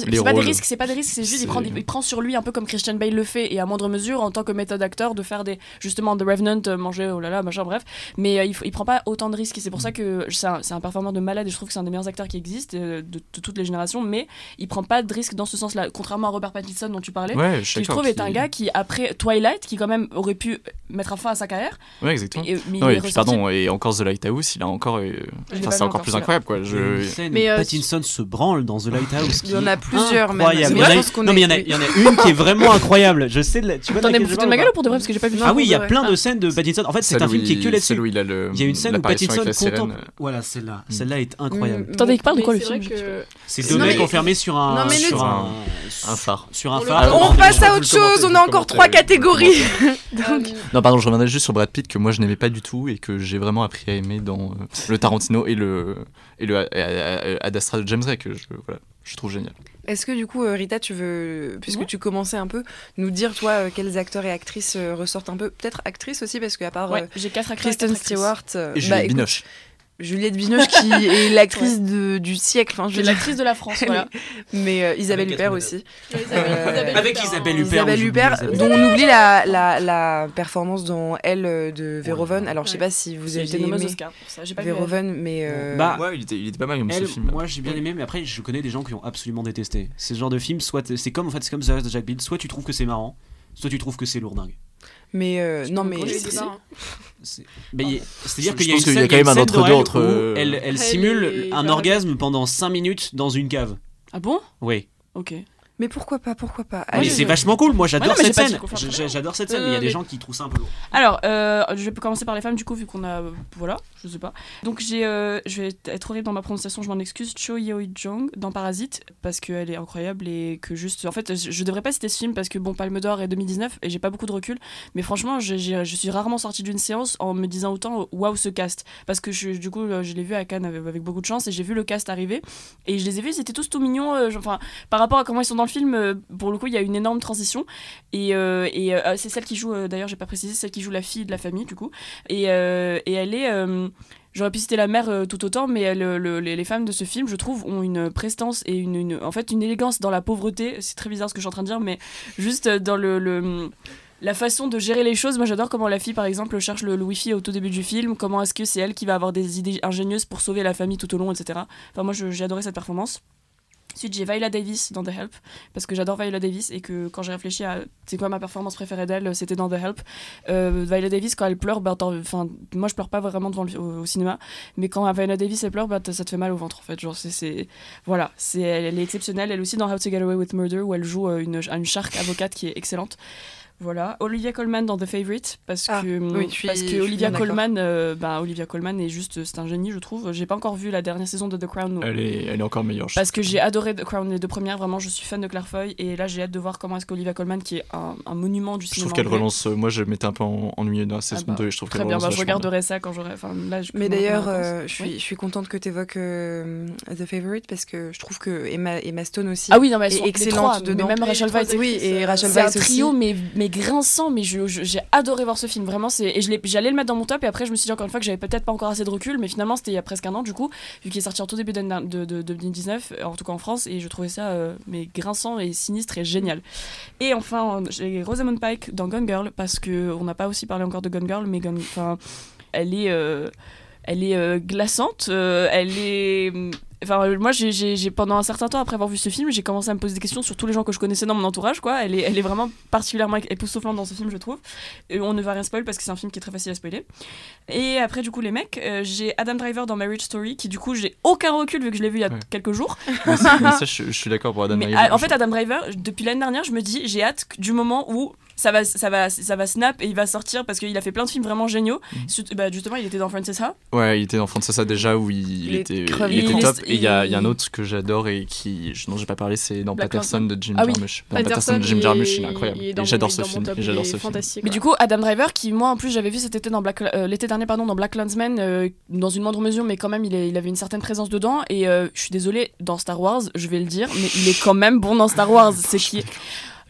c'est pas des risques, c'est pas des risques, c'est juste il prend, il prend sur lui un peu comme Christian Bale le fait et à moindre mesure en tant que méthode acteur de faire des justement The Revenant, euh, manger oh là là machin bref, mais euh, il, il, prend pas autant de risques et c'est pour ça que c'est un, un, performeur de malade et je trouve que c'est un des meilleurs acteurs qui existent euh, de, toutes les générations, mais il prend pas de risques dans ce sens-là, contrairement à Robert Pattinson dont tu parlais, qui je trouve est un gars qui après Twilight, qui quand même aurait pu mettre fin à sa carrière. Ouais exactement. Et, et puis, pardon et encore The Lighthouse, il a encore, enfin, c'est encore plus incroyable quoi. Je... Mais Pattinson se branle dans The Lighthouse. Il y en a plusieurs même. Non mais il y, en a, il y en a une qui est vraiment incroyable. Je sais, tu vois. T'en es de ma gueule pour de vrai parce que j'ai pas vu. Ah oui, il y a plein de scènes de Pattinson. En fait, c'est un film qui est que là-dessus. Il y a une scène où Pattinson contemple. Voilà, celle-là. Mm. Celle-là est incroyable. Mm. Attendez, il parle de quoi le film C'est deux mecs enfermés sur un phare. Sur un phare. On passe à autre chose. On a encore trois catégories. Non, pardon, je reviendrai juste sur Brad Pitt que moi je n'aimais pas du tout et que j'ai vraiment appris à aimer dans euh, le Tarantino et le et le Ad Astra de James Ray que je voilà je trouve génial. Est-ce que du coup, euh, Rita, tu veux, puisque tu commençais un peu, nous dire toi euh, quels acteurs et actrices euh, ressortent un peu, peut-être actrices aussi, parce qu'à part j'ai quatre Kristen Stewart et Juliette bah, Binoche. Juliette Binoche qui est l'actrice du siècle. Enfin, l'actrice de la France, voilà. Mais euh, Isabelle Huppert aussi. Euh, Avec Isabelle Huppert. Isabelle Huppert, dont on oublie la, la, la, performance dans Elle de Verhoeven. Alors, je sais pas si vous avez aimé Oscar pour ça. Pas Verhoeven, mais. Euh... Bah, ouais, il était, il était pas mal comme ce film. Moi, j'ai bien aimé, mais après, je connais des gens qui ont absolument détesté. Ce genre de film, soit c'est comme en fait, c'est comme The Rest de Jack Bill, soit tu trouves que c'est marrant, soit tu trouves que c'est lourdingue. Mais euh, non, mais. C'est-à-dire qu'il y a, une scène, quand même un entre deux entre. Elle, elle simule un orgasme pendant 5 minutes dans une cave. Ah bon? Oui. Ok. Mais pourquoi pas Pourquoi pas? Mais c'est vachement cool. Moi, j'adore cette scène. J'adore cette scène. Il y a des gens qui trouvent ça un peu lourd. Alors, euh, je vais commencer par les femmes du coup, vu qu'on a, voilà, je sais pas. Donc j'ai, euh, je vais être horrible dans ma prononciation, je m'en excuse. Cho Yeo Jong dans Parasite parce qu'elle est incroyable et que juste, en fait, je devrais pas citer ce film parce que bon, Palme d'Or est 2019 et j'ai pas beaucoup de recul. Mais franchement, je suis rarement sortie d'une séance en me disant autant waouh ce cast parce que je, du coup, je l'ai vu à Cannes avec, beaucoup de chance et j'ai vu le cast arriver et je les ai vus, ils étaient tous tout mignons. Euh, enfin, par rapport à comment ils sont dans le film pour le coup, il y a une énorme transition. Et, euh, et euh, c'est celle qui joue, euh, d'ailleurs, j'ai pas précisé, celle qui joue la fille de la famille, du coup. Et, et elle est. J'aurais pu citer la mère tout autant, mais les, femmes de ce film, je trouve, ont une prestance et une, en fait une élégance dans la pauvreté. C'est très bizarre ce que je suis en train de dire, mais juste dans le, la façon de gérer les choses. Moi, j'adore comment la fille, par exemple, cherche le, le wifi au tout début du film. Comment est-ce que c'est elle qui va avoir des idées ingénieuses pour sauver la famille tout au long, etc. Enfin, moi, j'ai adoré cette performance. Ensuite, j'ai Viola Davis dans The Help, parce que j'adore Viola Davis et que quand j'ai réfléchi à c'est quoi ma performance préférée d'elle, c'était dans The Help. Euh, Viola Davis, quand elle pleure, bah, enfin, moi je pleure pas vraiment devant le, au, cinéma, mais quand Viola Davis elle pleure, bah, ça te fait mal au ventre en fait. Genre, c'est, voilà, c'est, elle, est exceptionnelle. Elle aussi dans How to Get Away with Murder, où elle joue euh, une, une shark avocate qui est excellente. Voilà, Olivia Colman dans The Favorite parce ah, que parce que Olivia Colman, euh, bah, Olivia Colman est juste c'est un génie je trouve. J'ai pas encore vu la dernière saison de The Crown. Elle est elle est encore meilleure. Parce que j'ai adoré The Crown les deux premières vraiment je suis fan de Claire Foy et là j'ai hâte de voir comment est-ce qu'Olivia Colman qui est un, un, monument du cinéma. Je trouve qu'elle relance. Euh, moi je m'étais un peu ennuyée dans la saison 2 ah bah, et je trouve très bien. Bah, je regarderai ça quand j'aurai. Mais d'ailleurs euh, je suis je suis contente que tu évoques The Favorite parce que je trouve que Emma, Emma Stone aussi. Ah oui non mais est excellente dedans. Même Rachel Weisz. Oui et Rachel Weisz aussi. C'est un trio mais grinçant mais j'ai adoré voir ce film, vraiment. Et j'allais le mettre dans mon top, et après, je me suis dit encore une fois que j'avais peut-être pas encore assez de recul, mais finalement, c'était il y a presque un an, du coup, vu qu'il est sorti en tout début de, de, 2019, en tout cas en France, et je trouvais ça euh, mais grinçant et sinistre et génial. Et enfin, j'ai Rosamund Pike dans Gun Girl, parce qu'on n'a pas aussi parlé encore de Gun Girl, mais elle est. Euh, elle est euh, glaçante, elle est Enfin, euh, moi, j'ai pendant un certain temps après avoir vu ce film, j'ai commencé à me poser des questions sur tous les gens que je connaissais dans mon entourage. Quoi. Elle, est, elle est vraiment particulièrement époustouflante dans ce film, je trouve. Et on ne va rien spoiler parce que c'est un film qui est très facile à spoiler. Et après, du coup, les mecs, euh, j'ai Adam Driver dans Marriage Story, qui du coup, j'ai aucun recul vu que je l'ai vu il y a quelques jours. Mais, ça, je, suis d'accord pour Adam Driver. en fait, Adam Driver, depuis l'année dernière, je me dis, j'ai hâte du moment où ça va, ça va, ça va snap et il va sortir parce qu'il a fait plein de films vraiment géniaux. Mhm. Bah, justement, il était dans Francesa. Ouais, il était dans Francesa déjà où il, était, il était top. Et il y a, y a, un autre que j'adore et qui, dont j'ai pas parlé, c'est dans Patterson de Jim ah Jarmusch. Dans Patterson de Jim Jarmusch, il est incroyable. Et j'adore ce film. J'adore ce film. Mais du coup, Adam Driver, qui moi en plus j'avais vu cet été dans Black, euh, l'été dernier pardon dans Black Landsman, euh, dans une moindre mesure, mais quand même il, est, il avait une certaine présence dedans. Et euh, je suis désolée, dans Star Wars, je vais le dire, mais il est quand même bon dans Star Wars. C'est qui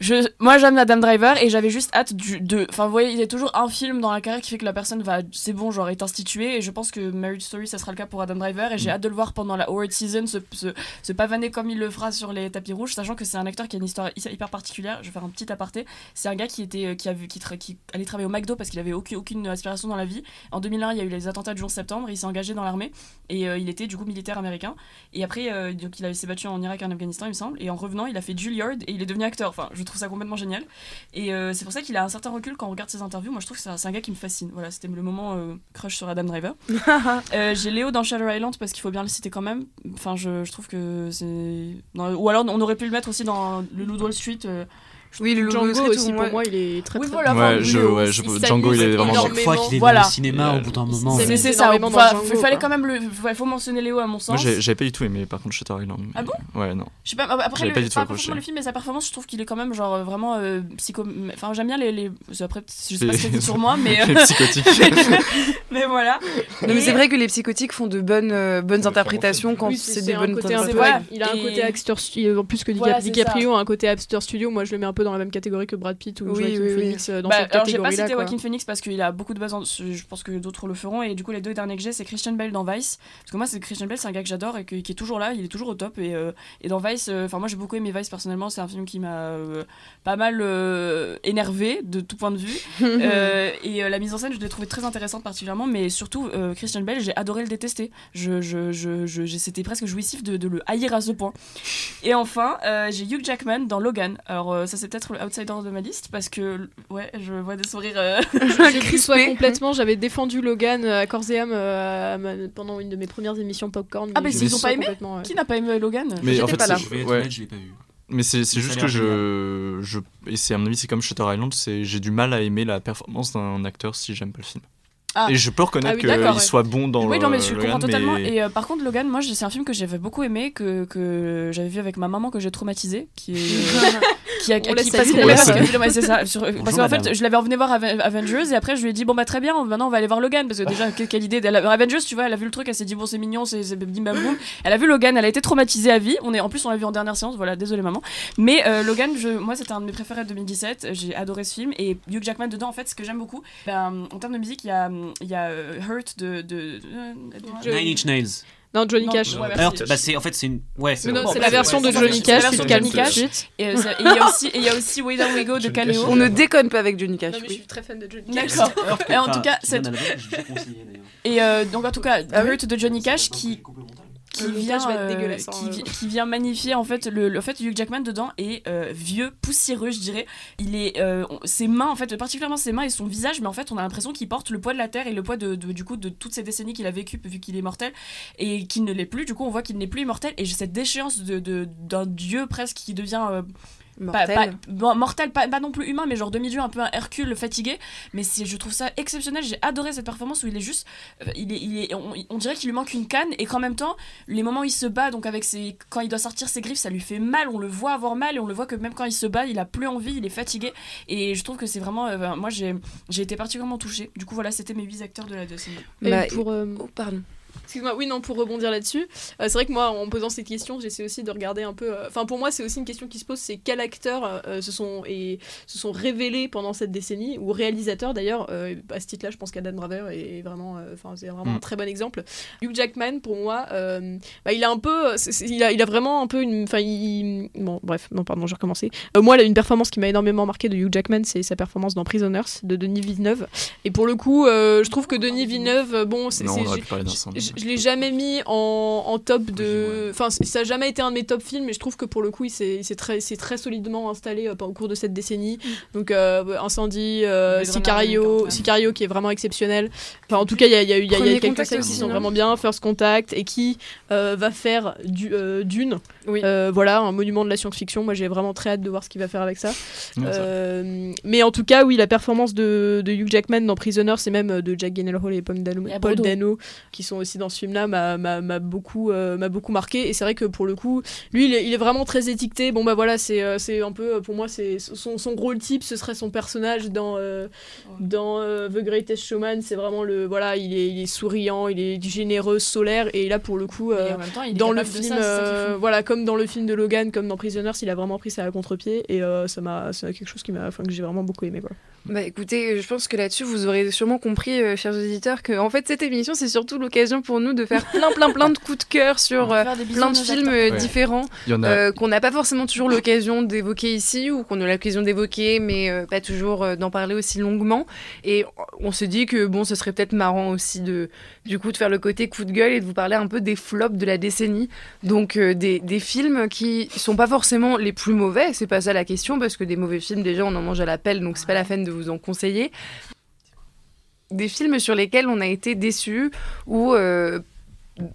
je, moi j'aime Adam Driver et j'avais juste hâte du, de. Enfin, vous voyez, il y a toujours un film dans la carrière qui fait que la personne va. C'est bon, genre, est instituée. Et je pense que Marriage Story, ça sera le cas pour Adam Driver. Et j'ai mm. hâte de le voir pendant la Award Season se, se, pavaner comme il le fera sur les tapis rouges, sachant que c'est un acteur qui a une histoire hyper particulière. Je vais faire un petit aparté. C'est un gars qui, était, qui, a vu, qui, qui allait travailler au McDo parce qu'il avait aucune, aucune aspiration dans la vie. En 2001, il y a eu les attentats du 11 septembre. Il s'est engagé dans l'armée et euh, il était du coup militaire américain. Et après, euh, donc, il s'est battu en Irak et en Afghanistan, il me semble. Et en revenant, il a fait Juilliard et il est devenu acteur. Enfin, je trouve ça complètement génial. Et euh, c'est pour ça qu'il a un certain recul quand on regarde ses interviews. Moi, je trouve que c'est un, gars qui me fascine. Voilà, c'était le moment euh, crush sur Adam Driver. Euh, j'ai Léo dans Shadow Island parce qu'il faut bien le citer quand même. Enfin, je, je trouve que c'est. Ou alors, on aurait pu le mettre aussi dans le Loup Wall Street. Oui, le Django aussi, pour moi, il est très, oui, très voilà, ouais, je, ouais, je, Django, il est vraiment chaque fois qu'il est voilà. dans le cinéma, au bout d'un moment. C'est ça. Il fallait quand même le. Il faut mentionner Léo, à mon sens. Moi, j'avais pas du tout aimé, par contre, Shutter Island. Ah bon? Ouais, non. Je sais pas. Après, le, pas du tout accroché. le film et sa performance, je trouve qu'il est quand même, genre, vraiment euh, psycho. Enfin, j'aime bien les. Après, je sais pas ce que sur moi, mais. Les psychotiques. Mais voilà. mais c'est vrai que les psychotiques font de bonnes euh, interprétations quand c'est des bonnes Il a un côté acteur. En plus que DiCaprio a un côté acteur studio. Moi, je le mets un peu dans la même catégorie que Brad Pitt ou oui, Joaquin Phoenix euh, dans bah, cette catégorie là. J'ai pas cité Joaquin Phoenix parce qu'il a beaucoup de bases, je pense que d'autres le feront. Et du coup, les deux derniers que j'ai, c'est Christian Bale dans Vice. Parce que moi, c'est Christian Bale, c'est un gars que j'adore et qui est toujours là, il est toujours au top. Et, euh, et dans Vice, euh, enfin, moi j'ai beaucoup aimé Vice personnellement, c'est un film qui m'a pas mal énervé de tout point de vue. et la mise en scène, je l'ai trouvé très intéressante particulièrement, mais surtout, Christian Bale, j'ai adoré le détester. Je, je, je, C'était presque jouissif de, de, le haïr à ce point. Et enfin, j'ai Hugh Jackman dans Logan. Alors, ça, c'est peut-être le outsider de ma liste parce que ouais, je vois des sourires. Euh... je complètement. J'avais défendu Logan euh, à corps et âme euh, pendant une de mes premières émissions Popcorn. Ah, mais, ils ont pas aimé Qui n'a pas aimé Logan Mais en fait, pas là. Ouais. Je l'ai pas vu. Mais c'est juste que je, je. Et c'est à mon avis, c'est comme Shutter Island, j'ai du mal à aimer la performance d'un acteur si j'aime pas le film. Ah. Et je peux reconnaître ah qu'il soit bon dans oui, le. Oui, non, mais je comprends totalement. Et euh, par contre, Logan, moi, c'est un film que j'avais beaucoup aimé, que, que j'avais vu avec ma maman, que j'ai traumatisé, qui est. qui a qui passe c'est ça. Parce qu'en fait je l'avais envenu voir Avengers et après je lui ai dit bon bah très bien maintenant on va aller voir Logan parce que déjà quelle idée. Avengers tu vois elle a vu le truc elle s'est dit bon c'est mignon c'est bim bam boum. Elle a vu Logan elle a été traumatisée à vie. On est en plus on l'a vu en dernière séance voilà désolé maman. Mais euh, Logan je, moi c'était un de mes préférés de 2017 j'ai adoré ce film. Et Hugh Jackman dedans en fait ce que j'aime beaucoup ben, en termes de musique il y a il y a euh, Hurt de, de, Nine Inch Nails. Non, Johnny Cash. Hurt, bah c'est en fait c'est une ouais. C'est la version de Johnny Cash, c'est Johnny Cash. Et il y a aussi il y a aussi Way Down We Go de Kaleo. On ne déconne pas avec Johnny Cash. Non mais je suis très fan de Johnny Cash. D'accord. Et en tout cas cette et euh, donc en tout cas ah Hurt de Johnny Cash qui qui vient, euh, qui, vient magnifier en fait le, le fait Hugh Jackman dedans est euh, vieux poussiéreux je dirais. Il est euh, ses mains en fait particulièrement ses mains et son visage mais en fait on a l'impression qu'il porte le poids de la terre et le poids de, du coup de toutes ces décennies qu'il a vécu vu qu'il est mortel et qu'il ne l'est plus. Du coup on voit qu'il n'est plus immortel et j'ai cette déchéance de d'un dieu presque qui devient Mortel. Pas, mortel, pas, non plus humain, mais genre demi-dieu, un peu un Hercule fatigué. Mais je trouve ça exceptionnel. J'ai adoré cette performance où il est juste. Euh, il est, il est, on, dirait qu'il lui manque une canne et qu'en même temps, les moments où il se bat, donc avec ses, quand il doit sortir ses griffes, ça lui fait mal. On le voit avoir mal et on le voit que même quand il se bat, il a plus envie, il est fatigué. Et je trouve que c'est vraiment. Euh, moi, j'ai été particulièrement touchée. Du coup, voilà, c'était mes 8 acteurs de la deuxième. Bah, pour. Euh, oh, pardon. Excuse-moi, oui, non, pour rebondir là-dessus, euh, c'est vrai que moi, en posant cette question, j'essaie aussi de regarder un peu. Euh, enfin, pour moi, c'est aussi une question qui se pose c'est quels acteurs euh, se, sont, et, se sont révélés pendant cette décennie, ou réalisateurs d'ailleurs. à ce titre-là, je pense qu'Adam Driver est vraiment, c'est vraiment un mm. très bon exemple. Hugh Jackman, pour moi, bah, il a un peu. il, a, il a vraiment un peu une. Enfin, Bon, bref, non, pardon, j'ai recommencé. moi, là, une performance qui m'a énormément marqué de Hugh Jackman, c'est sa performance dans Prisoners de Denis Villeneuve. Et pour le coup, je trouve que Denis Villeneuve, bon, c'est je l'ai jamais mis en, en top de. Enfin, ça n'a jamais été un de mes top films, mais je trouve que pour le coup, il s'est très, très solidement installé euh, au cours de cette décennie. Mm. Donc, euh, Incendie, euh, Sicario, Sicario qui est vraiment exceptionnel. Enfin, en tout cas, il y a, y a, y a quelques scènes qui sont vraiment bien. First Contact, et qui va faire du, Dune. voilà, un monument de la science-fiction. Moi, j'ai vraiment très hâte de voir ce qu'il va faire avec ça. mais en tout cas, oui, la performance de, de Hugh Jackman dans Prisoner, c'est même de Jack Gyllenhaal et Paul Dano, qui sont aussi aussi dans ce film-là m'a beaucoup, m'a beaucoup marqué. Et c'est vrai que pour le coup, lui, il est, il est vraiment très étiqueté. Bon, bah voilà, c'est un peu, pour moi, c'est son, son rôle type, ce serait son personnage dans, dans The Greatest Showman. C'est vraiment le. Voilà, il est, il est souriant, il est généreux, solaire. Et là, pour le coup, dans le film, voilà, comme dans le film de Logan, comme dans Prisoners, il a vraiment pris ça à contre-pied. Et ça m'a, c'est quelque chose qui m'a, que j'ai vraiment beaucoup aimé, quoi. Bah écoutez, je pense que là-dessus, vous aurez sûrement compris, euh, chers auditeurs, que en fait, cette émission, c'est surtout l'occasion pour nous de faire plein, plein, plein de coups de cœur sur euh, plein de films euh, différents qu'on n'a pas forcément toujours l'occasion d'évoquer ici ou qu'on a l'occasion d'évoquer, mais pas toujours d'en parler aussi longuement. Et on s'est dit que bon, ce serait peut-être marrant aussi de, du coup, de faire le côté coup de gueule et de vous parler un peu des flops de la décennie. Donc, des, des films qui sont pas forcément les plus mauvais, c'est pas ça la question, parce que des mauvais films, déjà, on en mange à la pelle, donc c'est pas la peine de vous en conseiller. Des films sur lesquels on a été déçus ou euh,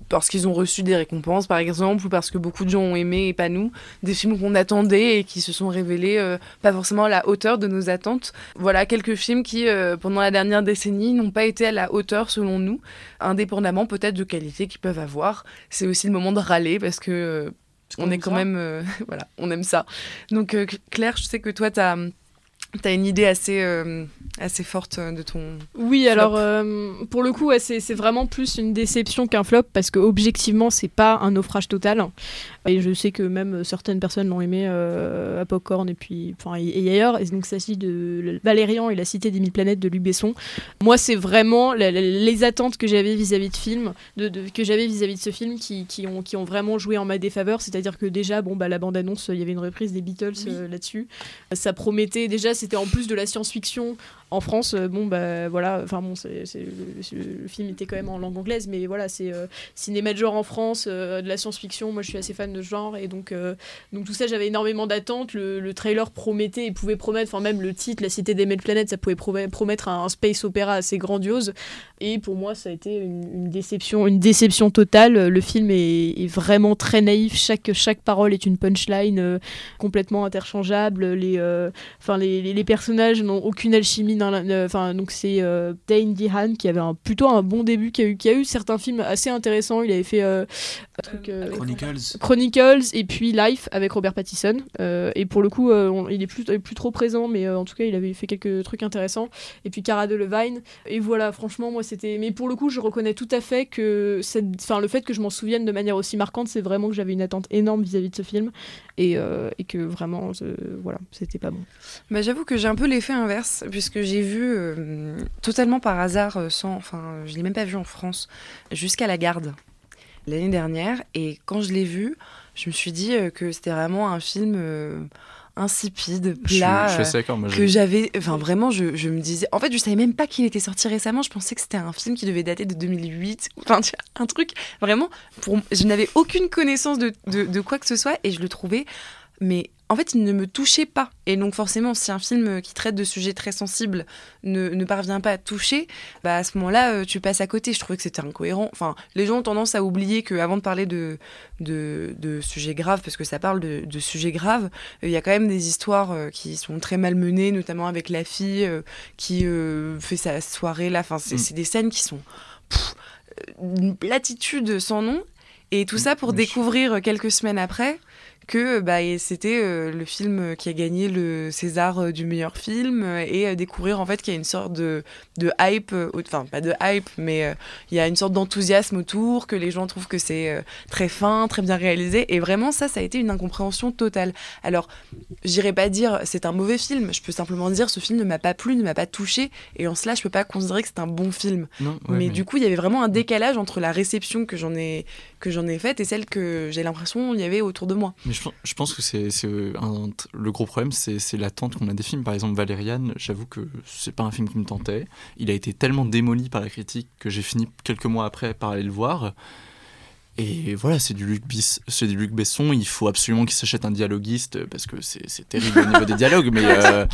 parce qu'ils ont reçu des récompenses, par exemple, ou parce que beaucoup de gens ont aimé et pas nous, des films qu'on attendait et qui se sont révélés euh, pas forcément à la hauteur de nos attentes. Voilà quelques films qui, euh, pendant la dernière décennie, n'ont pas été à la hauteur selon nous, indépendamment peut-être de qualité qu'ils peuvent avoir. C'est aussi le moment de râler parce que on est quand même, voilà, on aime ça. Donc Claire, je sais que toi, tu as T'as une idée assez, euh, assez forte de ton. Oui, alors euh, pour le coup, c'est vraiment plus une déception qu'un flop parce que objectivement, c'est pas un naufrage total. Et je sais que même certaines personnes l'ont aimé euh, à Popcorn et puis enfin et, ailleurs. Et donc, ça s'agit de Valérian et la Cité des Mille Planètes de Luc Besson. Moi, c'est vraiment les attentes que j'avais vis-à-vis de film, de, que j'avais vis-à-vis de ce film qui, qui, ont, qui ont vraiment joué en ma défaveur. C'est-à-dire que déjà, bon, bah, la bande-annonce, il y avait une reprise des Beatles là-dessus. Ça promettait déjà c'était en plus de la science-fiction en France, euh, bon, bah voilà, enfin bon, le, film était quand même en langue anglaise, mais voilà, c'est euh, cinéma de genre en France, euh, de la science-fiction. Moi, je suis assez fan de ce genre, et donc, tout ça, j'avais énormément d'attentes. Le, trailer promettait et pouvait promettre, enfin, même le titre, La Cité des Mille Planètes, ça pouvait promettre un, space opéra assez grandiose. Et pour moi, ça a été une, déception, une déception totale. Le film est, vraiment très naïf. Chaque, chaque parole est une punchline complètement interchangeable. Les, les personnages n'ont aucune alchimie enfin donc c'est euh, Dane DeHaan qui avait un, plutôt un bon début, qui a eu, qui a eu certains films assez intéressants. Il avait fait euh, euh, Chronicles. Chronicles et puis Life avec Robert Pattinson. et pour le coup, il est plus, plus trop présent, mais en tout cas, il avait fait quelques trucs intéressants. Et puis Cara Delevingne. Et voilà, franchement, moi c'était. Mais pour le coup, je reconnais tout à fait que cette... enfin, le fait que je m'en souvienne de manière aussi marquante, c'est vraiment que j'avais une attente énorme vis-à-vis de ce film et, et que vraiment, voilà, c'était pas bon. Bah, J'avoue que j'ai un peu l'effet inverse, puisque j'ai vu euh, totalement par hasard, euh, sans, enfin, je l'ai même pas vu en France, jusqu'à la garde l'année dernière. Et quand je l'ai vu, je me suis dit euh, que c'était vraiment un film insipide, plat, que j'avais, enfin vraiment, je, je, me disais, en fait, je savais même pas qu'il était sorti récemment. Je pensais que c'était un film qui devait dater de 2008, enfin un truc vraiment. Pour, je n'avais aucune connaissance de, de, de, quoi que ce soit et je le trouvais, mais en fait, il ne me touchait pas. Et donc forcément, si un film qui traite de sujets très sensibles ne, ne parvient pas à toucher, bah à ce moment-là, euh, tu passes à côté. Je trouvais que c'était incohérent. Enfin, les gens ont tendance à oublier qu'avant de parler de, de, de, sujets graves, parce que ça parle de, de sujets graves, il y a quand même des histoires euh, qui sont très mal menées, notamment avec la fille euh, qui fait sa soirée là. Enfin, mm. c'est des scènes qui sont une platitude sans nom. Et tout mm. ça pour découvrir quelques semaines après que bah, c'était euh, le film qui a gagné le César euh, du meilleur film euh, et découvrir en fait qu'il y a une sorte de, de hype, enfin pas de hype, mais il y a une sorte d'enthousiasme autour, que les gens trouvent que c'est très fin, très bien réalisé. Et vraiment, ça, ça a été une incompréhension totale. Alors, j'irai pas dire c'est un mauvais film, je peux simplement dire ce film ne m'a pas plu, ne m'a pas touché, et en cela, je peux pas considérer que c'est un bon film. mais, du coup, il y avait vraiment un décalage entre la réception que j'en ai, que j'en ai faite et celle que j'ai l'impression il y avait autour de moi je, pense que c'est le gros problème, c'est l'attente qu'on a des films. Par exemple, Valériane, j'avoue que c'est pas un film qui me tentait. Il a été tellement démoli par la critique que j'ai fini quelques mois après par aller le voir. Et voilà, c'est du, Luc c'est du Luc Besson. Il faut absolument qu'il s'achète un dialoguiste parce que c'est terrible au niveau des dialogues. Mais euh,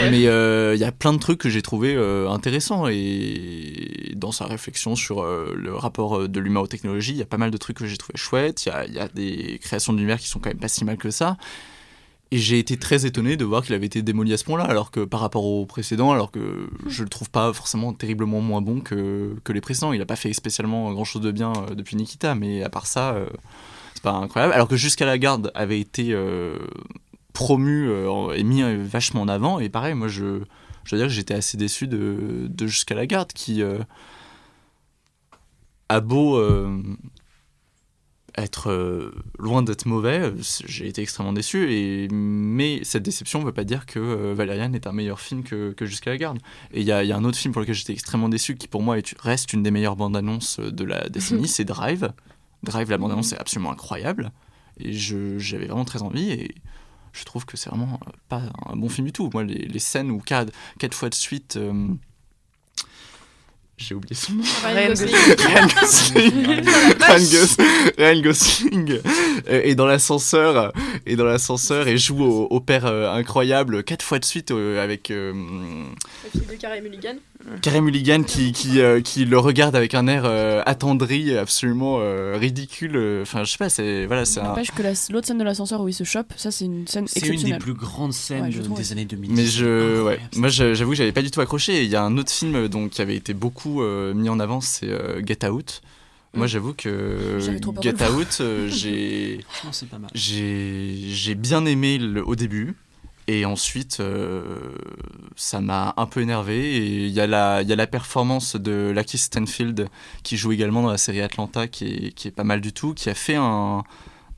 mais euh, il y a plein de trucs que j'ai trouvé euh, intéressants. Et dans sa réflexion sur le rapport de l'humain aux technologies, il y a pas mal de trucs que j'ai trouvé chouettes. Il y a, y a, des créations d'univers qui sont quand même pas si mal que ça. Et j'ai été très étonné de voir qu'il avait été démoli à ce point-là, alors que par rapport au précédent, alors que je le trouve pas forcément terriblement moins bon que, que les précédents. Il a pas fait spécialement grand-chose de bien euh, depuis Nikita, mais à part ça, euh, c'est pas incroyable. Alors que Jusqu'à la garde avait été euh, promu et mis vachement en avant, et pareil, moi je, je dire que j'étais assez déçu de, de Jusqu'à la garde, qui a beau être euh, loin d'être mauvais, euh, j'ai été extrêmement déçu, et, mais cette déception ne veut pas dire que euh, est un meilleur film que, Jusqu'à la garde. Et il y, a, un autre film pour lequel j'étais extrêmement déçu, qui pour moi reste une des meilleures bandes annonces de la décennie, c'est Drive. Drive, la bande annonce est absolument incroyable, et j'avais vraiment très envie, et je trouve que c'est vraiment pas un bon film du tout. Moi, les, scènes où quatre, quatre fois de suite j'ai oublié son nom. Ryan Gosling. Ryan Gosling. Et dans l'ascenseur, et dans l'ascenseur, et joue au, père euh, incroyable quatre fois de suite euh, avec. Euh, La fille de Carey Mulligan. Carey Mulligan qui, qui, qui, le regarde avec un air attendri, absolument ridicule. Enfin, je sais pas, c'est. Voilà, c'est un. que l'autre scène de l'ascenseur où il se chope, ça c'est une scène exceptionnelle. C'est une des plus grandes scènes des années 2010. Mais je. Ouais. Moi j'avoue que j'avais pas du tout accroché. Il y a un autre film donc, qui avait été beaucoup euh, mis en avant, c'est euh, Get Out. Moi, mm. j'avoue que Get Out, euh, j'ai j'ai bien aimé le, au début. Et ensuite, ça m'a un peu énervé. Et il y, y, a la performance de Lucky Stanfield, qui joue également dans la série Atlanta, qui est, qui est pas mal du tout, qui a fait un,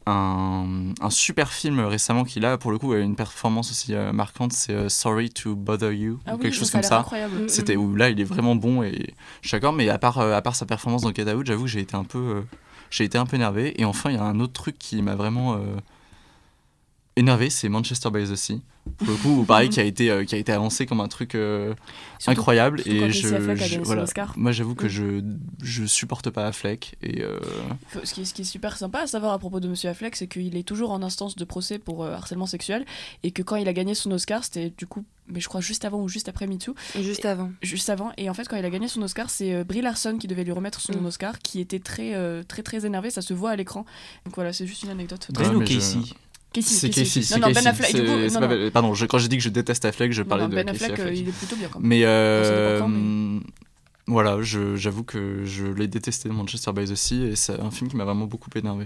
un, un, super film récemment qu'il a, pour le coup, une performance aussi euh, marquante, c'est euh, Sorry to Bother You, ah ou quelque chose comme ça. C'était où là, il est vraiment bon et d'accord, mais à part, euh, à part sa performance dans Get Out, j'avoue que j'ai été un peu, j'ai été un peu énervé. Et enfin, il y a un autre truc qui m'a vraiment énervé, c'est Manchester by the Sea. Pour le coup, pareil, qui a été, euh, qui a été avancé comme un truc euh, incroyable. et je, voilà, moi, j'avoue que mm. je, je supporte pas Affleck. Et, euh, ce, qui est, ce qui est super sympa à savoir à propos de Monsieur Affleck, c'est qu'il est toujours en instance de procès pour harcèlement sexuel. Et que quand il a gagné son Oscar, c'était du coup mais je crois juste avant ou juste après MeToo. Juste avant. juste avant. Et en fait, quand il a gagné son Oscar, c'est Brie Larson qui devait lui remettre son mm. Oscar, qui était très, très, très énervé. Ça se voit à l'écran. Donc voilà, c'est juste une anecdote. Ben ou Casey? C'est Casey. Non, non, Ben Affleck. Du coup, non, pardon, je, quand j'ai dit que je déteste Affleck, je parlais de Ben Affleck, Affleck. il est plutôt bien quand même. Mais, euh, mais... voilà, j'avoue que je l'ai détesté Manchester by the Sea et c'est un film qui m'a vraiment beaucoup énervé.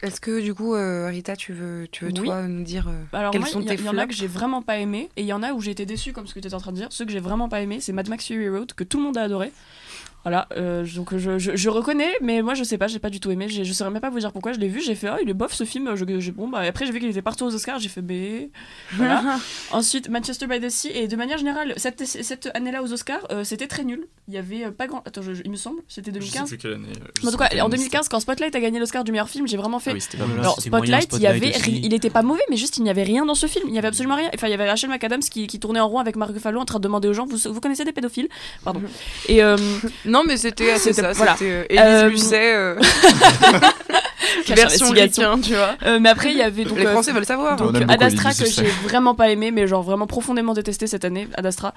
Est-ce que du coup, euh, Rita, tu veux, tu veux toi nous dire euh, Alors quels sont tes Il y, en a que j'ai vraiment pas aimé et il y en a où j'ai été déçue, comme ce que tu étais en train de dire. Ceux que j'ai vraiment pas aimé, c'est Mad Max Fury Road, que tout le monde a adoré. Voilà, euh, donc je, je, reconnais, mais moi je sais pas, j'ai pas du tout aimé. Je saurais même pas vous dire pourquoi. Je l'ai vu, j'ai fait, oh, il est bof ce film. Je, bon, bah, après, j'ai vu qu'il était partout aux Oscars, j'ai fait, B. Voilà. Ensuite, Manchester by the Sea, et de manière générale, cette, cette année-là aux Oscars, euh, c'était très nul. Il y avait euh, pas grand. Attends, il me semble, c'était 2015. quelle année. En tout cas, en 2015, quand Spotlight a gagné l'Oscar du meilleur film, j'ai vraiment fait. Ah Alors, Spotlight, il y avait, il était pas mauvais, mais juste il n'y avait rien dans ce film. Il n'y avait absolument rien. Enfin, il y avait Rachel McAdams qui, qui tournait en rond avec Marc Ruffalo en train de demander aux gens, vous, vous connaissez des pédophiles? Pardon. Et non, mais c'était c'est ça. Voilà. C'était Élise euh, Lucet. Euh... version Lucien, tu vois. Euh, mais après, il y avait donc. Les euh, Français veulent savoir. Donc, Ad Astra que j'ai vraiment pas aimé, mais genre vraiment profondément détesté cette année, Ad Astra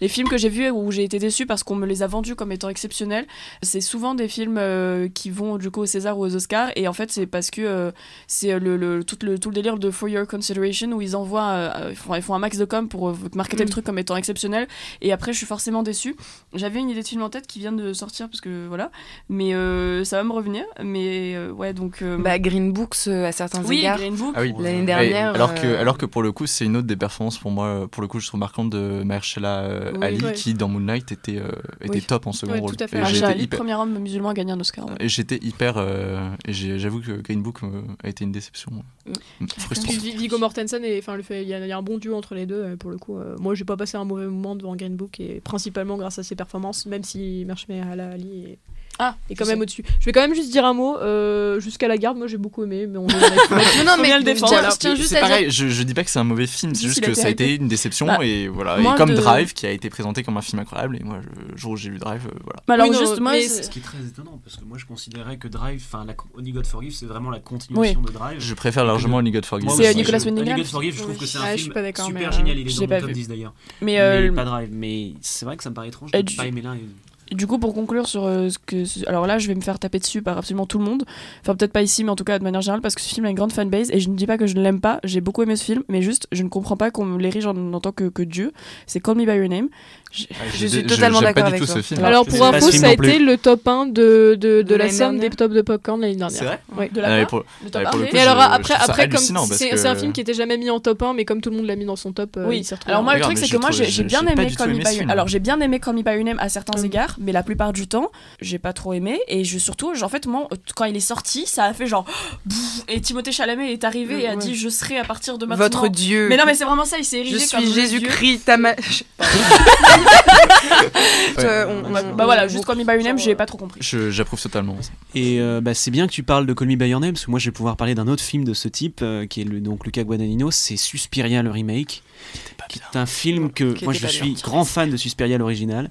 les films que j'ai vus où j'ai été déçue parce qu'on me les a vendus comme étant exceptionnels, c'est souvent des films euh, qui vont du coup au César ou aux Oscars. Et en fait, c'est parce que euh, c'est le, le, tout, le, tout le délire de For Your Consideration où ils envoient, euh, ils, font, un max de com pour marketer le mm. truc comme étant exceptionnel. Et après, je suis forcément déçue. J'avais une idée de film en tête qui vient de sortir parce que voilà, mais ça va me revenir. Mais ouais, donc. Bah, Green Books à certains oui, égards. Green Book. Ah L'année dernière. alors, que, alors que pour le coup, c'est une autre des performances pour moi, pour le coup, je trouve marquante de Mahershala Ali qui dans Moonlight était, euh, était top en second rôle. Tout à fait. Ah, le premier homme musulman à gagner un Oscar. Et j'étais hyper. Euh, et j'avoue que Green Book euh, a été une déception mm. frustrante. Viggo Mortensen, et enfin, il y, a un bon duo entre les deux pour le coup. moi, j'ai pas passé un mauvais moment devant Green Book et principalement grâce à ses performances, même si Mahershala Ali est ah, et quand même au-dessus. Je vais quand même juste dire un mot. Euh, Jusqu'à la garde, moi j'ai beaucoup aimé, mais on est. non, non, mais le défendre. Tiens, tiens juste c'est pareil. Je, je dis pas que c'est un mauvais film, c'est juste que ça a été une déception bah, et voilà. Et comme Drive, qui a été présenté comme un film incroyable, et moi, le jour où j'ai vu Drive, euh, voilà. Mais alors justement, ce qui est très étonnant parce que moi je considérais que Drive, enfin, Only God Forgive, c'est vraiment la continuation de Drive. Je préfère largement Only God Forgive. C'est Nicolas Winding Only God Forgive, je trouve que c'est un film super génial. Il est dans mon top 10 d'ailleurs. Mais pas Drive. Mais c'est vrai que ça me paraît étrange de pas aimer l'un Du coup, pour conclure sur ce que. Alors là, je vais me faire taper dessus par absolument tout le monde. Enfin, peut-être pas ici, mais en tout cas de manière générale, parce que ce film a une grande fanbase. Et je ne dis pas que je ne l'aime pas. J'ai beaucoup aimé ce film, mais juste, je ne comprends pas qu'on l'érige en, en tant que, que Dieu. C'est Call Me By Your Name. Je, je suis totalement d'accord avec toi. Alors pour info, ça a été le top 1 de, de, de la somme des tops de popcorn l'année dernière. C'est vrai? Oui, de la ah, le top 1. Et alors après, après comme c'est un film qui était jamais mis en top 1, mais comme tout le monde l'a mis dans son top, euh, oui. Alors moi le truc c'est que moi j'ai bien aimé Call Me By Your Alors j'ai bien aimé Call Me By Your Name à certains égards, mais la plupart du temps j'ai pas trop aimé. Et je surtout en fait moi quand il est sorti ça a fait genre et Timothée Chalamet est arrivé et a dit je serai à partir de maintenant. Votre dieu. Mais non mais c'est vraiment ça il s'est érigé comme Je suis Jésus-Christ ta bah voilà, juste Call Me By Your Name, j'ai pas trop compris. J'approuve totalement. Et euh, bah, c'est bien que tu parles de Call Me By Your Name, parce que moi je vais pouvoir parler d'un autre film de ce type, euh, qui est le, donc Luca Guadagnino, c'est Suspiria le remake qui est un film que moi je suis grand fan de Suspiria l'original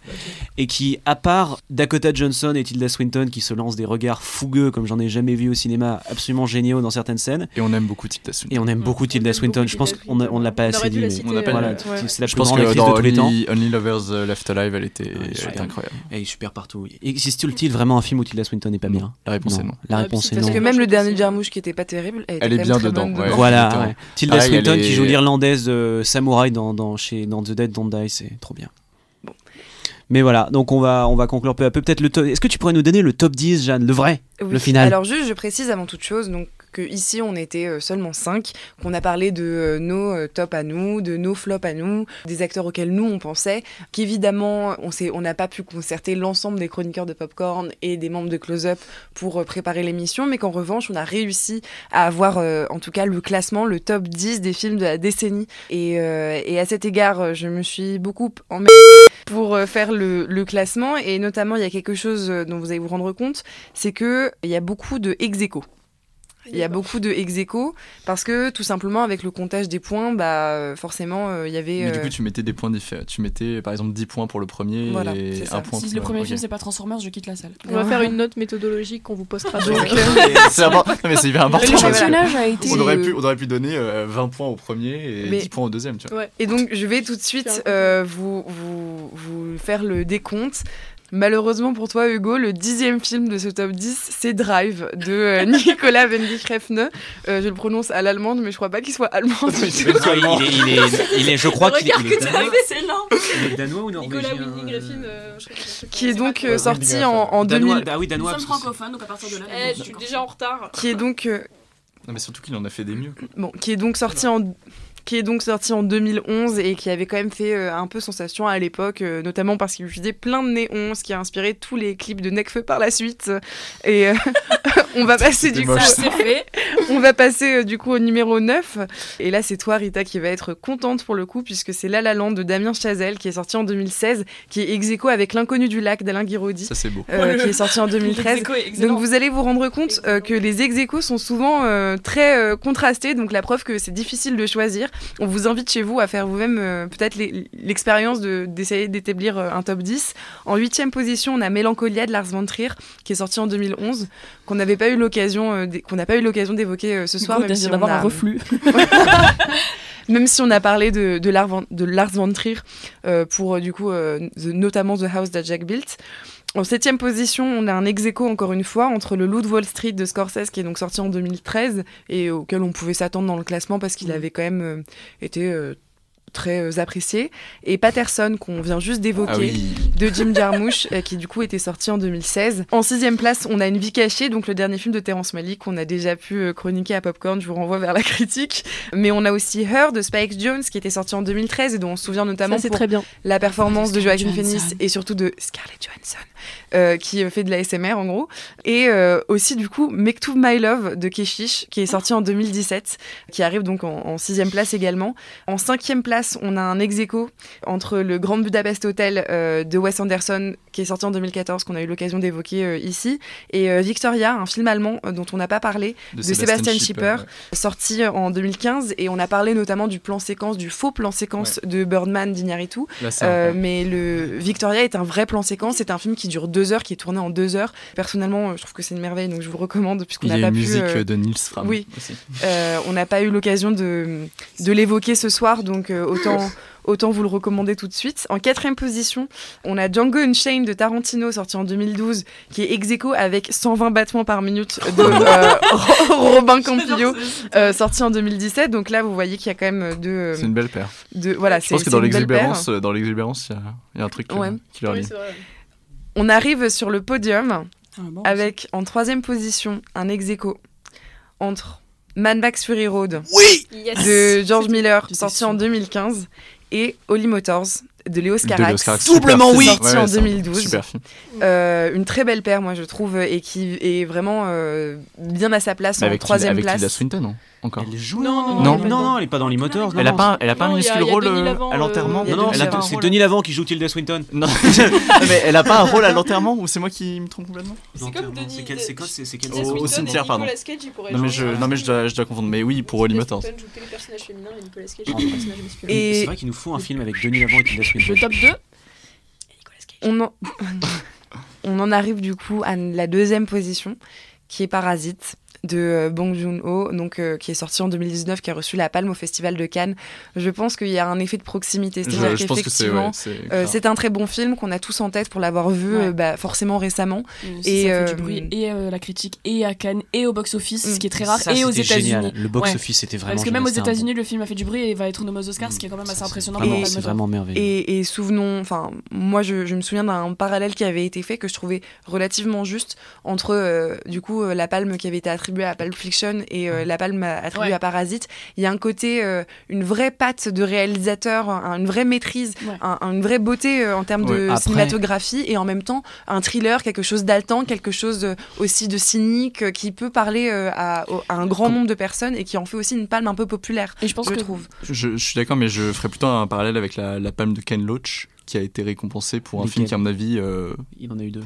et qui à part Dakota Johnson et Tilda Swinton qui se lancent des regards fougueux comme j'en ai jamais vu au cinéma absolument géniaux dans certaines scènes. Et on aime beaucoup Tilda Swinton. Et on aime beaucoup Tilda Swinton. je pense qu'on ne l'a pas assez dit c'est la plus grande actrice de tous les temps. Only Lovers uh, Left Alive elle était, incroyable. elle est super partout. Existe-t-il vraiment un film où Tilda Swinton n'est pas bien? La réponse est non. la réponse est non. parce que même le dernier Jarmouche qui était pas terrible elle est bien dedans voilà Tilda Swinton qui joue l'irlandaise euh, samouraï dans, dans, chez, dans The Dead Don't Die, c'est trop bien. Bon. Mais voilà, donc on va, on va conclure peu à peu. Peut-être le Est-ce que tu pourrais nous donner le top 10, Jeanne, le vrai, le final? Alors juste, je précise avant toute chose, donc que ici on était euh, seulement 5, qu'on a parlé de euh, nos euh, tops à nous, de nos flops à nous, des acteurs auxquels nous on pensait, qu'évidemment on n'a pas pu concerter l'ensemble des chroniqueurs de Popcorn et des membres de Close Up pour préparer l'émission, mais qu'en revanche on a réussi à avoir en tout cas le classement, le top 10 des films de la décennie. Et, à cet égard, je me suis beaucoup en pour faire le, classement et notamment il y a quelque chose dont vous allez vous rendre compte, c'est que il y a beaucoup de ex il y a beaucoup de ex parce que tout simplement avec le comptage des points, bah forcément euh, il y avait. Mais du coup euh, tu mettais des points différents. Tu mettais par exemple 10 points pour le premier et un point. Si le premier film c'est pas Transformers, je quitte la salle. On va faire une note méthodologique qu'on vous postera. Donc. c'est important. mais c'est hyper important. a été. On aurait pu, on aurait pu donner 20 euh, points au premier et 10 points au deuxième. Tu vois. Et donc je vais tout de suite vous, vous, vous faire le décompte. Malheureusement pour toi, Hugo, le dixième film de ce top 10, c'est Drive de euh, Nicolas Wendig-Refne. Euh, je le prononce à l'allemande, mais je crois pas qu'il soit allemand. il, est, il, est, il, est, je crois qu'il est, que danois. c'est Il est danois ou norvégien Nicolas Wendig-Refne, euh, qui est donc sorti en, en 2000. Ah oui, danois. Nous sommes francophones, donc à partir de là. Eh, je suis déjà en retard. Qui est donc. Non, mais surtout qu'il en a fait des mieux. Bon, qui est donc sorti en qui est donc sorti en 2011 et qui avait quand même fait euh, un peu sensation à l'époque, euh, notamment parce qu'il utilisait plein de néons, ce qui a inspiré tous les clips de Necfeu par la suite. Et euh, on va passer du coup, on va passer du coup au numéro 9. Et là, c'est toi, Rita, qui va être contente pour le coup, puisque c'est La La Land de Damien Chazelle, qui est sorti en 2016, qui est ex avec L'inconnu du lac d'Alain Guiraudy. Ça, c'est beau. qui est sorti en 2013. donc vous allez vous rendre compte que les ex sont souvent très contrastés, donc la preuve que c'est difficile de choisir. On vous invite chez vous à faire vous-même euh, peut-être l'expérience d'essayer d'établir euh, un top 10. En huitième position, on a Mélancolia de Lars von Trier, qui est sorti en 2011, qu'on n'avait pas eu l'occasion euh, qu'on n'a pas eu l'occasion d'évoquer ce soir. même si d'avoir un reflux. même si on a parlé de, de, Lars, von, Trier pour du coup notamment The House That Jack Built. En septième position, on a un ex encore une fois entre le Loup de Wall Street de Scorsese qui est donc sorti en 2013 et auquel on pouvait s'attendre dans le classement parce qu'il mm. avait quand même euh, été euh, très euh, apprécié. Et Patterson, qu'on vient juste d'évoquer, ah de Jim Jarmusch, qui du coup était sorti en 2016. En sixième place, on a Une vie cachée, donc le dernier film de Terrence Malick qu'on a déjà pu chroniquer à Popcorn. Je vous renvoie vers la critique. Mais on a aussi Her de Spike Jones, qui était sorti en 2013 et dont on se souvient notamment pour très bien. la performance de Joaquin Phoenix et surtout de Scarlett Johansson, qui fait de la SMR en gros. Et aussi du coup Mektoub My Love de Keshish, qui est sorti en 2017, qui arrive donc en, en sixième place également. En cinquième place, on a un ex entre le Grand Budapest Hotel euh, de Wes Anderson, qui est sorti en 2014, qu'on a eu l'occasion d'évoquer euh, ici, et euh, Victoria, un film allemand dont on n'a pas parlé, de, Sébastien Schipper, sorti en 2015, et on a parlé notamment du plan séquence, du faux plan séquence de Birdman d'Ignaritu. mais le Victoria est un vrai plan séquence, c'est un film qui dure deux heures, qui est tourné en deux heures. Personnellement, je trouve que c'est une merveille, donc je vous recommande, puisqu'on n'a pas pu... Il y a une musique de Nils Fram Oui, on n'a pas eu l'occasion de, de l'évoquer ce soir, donc autant, autant vous le recommander tout de suite. En quatrième position, on a Django Unchained de Tarantino, sorti en 2012, qui est ex avec 120 battements par minute de euh, Robin Campillo, euh, sorti en 2017. Donc là, vous voyez qu'il y a quand même deux. c'est une belle paire. De, voilà, Je pense que dans l'exubérance, dans l'exubérance, il y, a un truc qui leur lie. On arrive sur le podium ah, avec en troisième position un ex entre Man Max Fury Road de George Miller, sorti en 2015, et Holly Motors de Léo Scarax, doublement oui, sorti en 2012. Euh, une très belle paire, moi je trouve, et qui est vraiment euh, bien à sa place en troisième place. Avec Tilda Swinton, non encore. Elle joue non non, non, elle est pas dans l'E-Motors. Elle a pas, elle a pas un minuscule rôle euh, à l'enterrement. Non, non, c'est Denis Lavant qui joue Tilda Swinton. Non, mais elle a pas un rôle à l'enterrement ou c'est moi qui me trompe complètement? C'est comme Denis. C'est quel, c'est quoi, c'est quel Au cimetière, pardon. Non mais je, non mais je dois, je dois confondre. Mais oui, pour Holly Motors. Et c'est vrai qu'il nous faut un film avec Denis Lavant et Tilda Swinton. Le top 2 on en... on en arrive du coup à la deuxième position, qui est Parasite de euh, Bong Joon-ho, donc euh, qui est sorti en 2019, qui a reçu la Palme au Festival de Cannes. Je pense qu'il y a un effet de proximité, c'est-à-dire qu'effectivement, euh, c'est un très bon film qu'on a tous en tête pour l'avoir vu, bah, forcément récemment. et ça fait du bruit et la critique et à Cannes et au box-office, ce qui est très rare, et aux États-Unis. Le box-office c'était vraiment. Parce que même aux États-unis, le film a fait du bruit et va être nommé aux Oscars, ce qui est quand même assez impressionnant. C'est vraiment merveilleux. Et, souvenons, enfin, moi je, je me souviens d'un parallèle qui avait été fait que je trouvais relativement juste entre du coup la Palme qui avait été attribuée à Pulp Fiction et euh, La Palme attribuée à Parasite, il y a un côté, euh, une vraie patte de réalisateur, une vraie maîtrise, une vraie beauté euh, en termes de cinématographie et en même temps un thriller, quelque chose d'altant, quelque chose aussi de cynique qui peut parler à, un grand nombre de personnes et qui en fait aussi une palme un peu populaire. Et je pense je que trouve. Je, suis d'accord, mais je ferais plutôt un parallèle avec la, palme de Ken Loach qui a été récompensé pour un film qui, à mon avis. Il en a eu deux.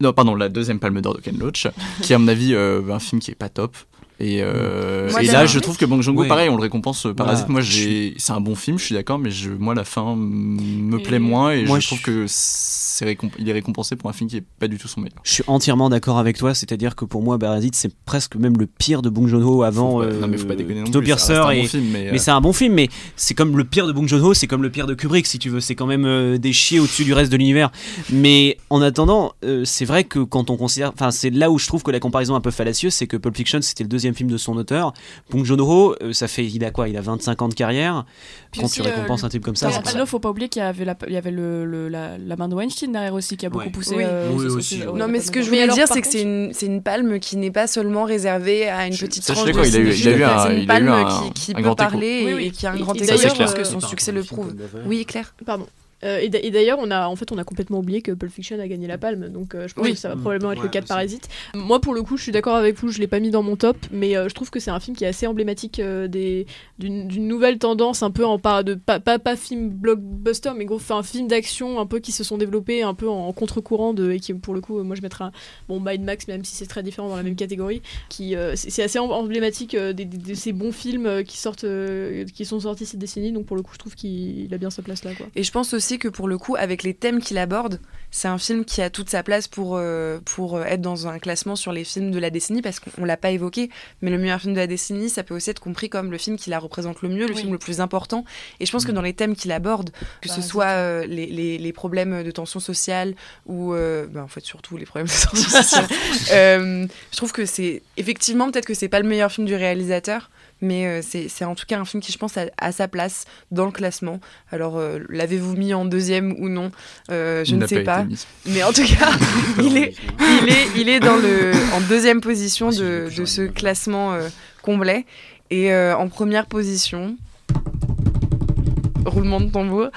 Non, pardon, la deuxième Palme d'Or de Ken Loach, qui est à mon avis euh, un film qui est pas top. Et, euh, et là, je trouve que Bong Joon-ho, pareil, on le récompense. Euh, Parasite, moi, j'ai, c'est un bon film, je suis d'accord, mais je, moi, la fin me plaît moins et je, trouve que c'est il est récompensé pour un film qui est pas du tout son meilleur. Je suis entièrement d'accord avec toi, c'est-à-dire que pour moi, Parasite, c'est presque même le pire de Bong Joon-ho avant. non, mais faut pas déconner non plus. et, mais, c'est un bon film, mais c'est comme le pire de Bong Joon-ho, c'est comme le pire de Kubrick, si tu veux. C'est quand même des chiés au-dessus du reste de l'univers. Mais en attendant, c'est vrai que quand on considère, enfin, c'est là où je trouve que la comparaison est un peu fallacieuse, c'est que Pulp Fiction, c'était le deuxième film de son auteur. Bong Joon-ho, euh, ça fait, il a quoi? Il a 25 ans de carrière. Quand tu récompenses euh, un type comme ça. Il ne faut pas oublier qu'il y avait, la, il y avait le, la, main de Weinstein derrière aussi qui a beaucoup poussé. Euh, aussi, non, mais ce que je voulais dire, c'est que c'est une, une, palme qui n'est pas seulement réservée à une petite tranche de il a eu, il a eu un, une palme qui, peut parler et, qui a un grand écho. D'ailleurs, que son succès le prouve. Oui, Claire. Pardon. Euh, et d'ailleurs, on a, en fait, on a complètement oublié que Pulp Fiction a gagné la palme, donc euh, je pense que ça va mm. probablement être le cas de Parasite. Moi, pour le coup, je suis d'accord avec vous, je l'ai pas mis dans mon top, mais euh, je trouve que c'est un film qui est assez emblématique d'une nouvelle tendance, un peu en part de pas, pas, film blockbuster, mais gros, un film d'action un peu qui se sont développés un peu en, contre-courant de, et qui, pour le coup, moi, je mettrais un bon Mind Max, même si c'est très différent dans la même catégorie, qui c'est assez emblématique de ces bons films qui sortent, qui sont sortis cette décennie, donc pour le coup, je trouve qu'il a bien sa place là, quoi. Et je pense aussi que pour le coup, avec les thèmes qu'il aborde, c'est un film qui a toute sa place pour, euh, pour euh, être dans un classement sur les films de la décennie, parce qu'on l'a pas évoqué, mais le meilleur film de la décennie, ça peut aussi être compris comme le film qui la représente le mieux, le film le plus important. Et je pense que mm. dans les thèmes qu'il aborde, que ce bah, soit euh, les, les, les, problèmes de tension sociale, ou bah, en fait surtout les problèmes de tension sociale, je trouve que c'est effectivement, peut-être que c'est pas le meilleur film du réalisateur, mais euh, c'est en tout cas un film qui, je pense, a, sa place dans le classement. Alors, euh, l'avez-vous mis en deuxième ou non euh, Je ne sais pas. Mais en tout cas, il, est, il, est, il est dans le, en deuxième position ah, de, de ce classement complet. Et en première position, roulement de tambour,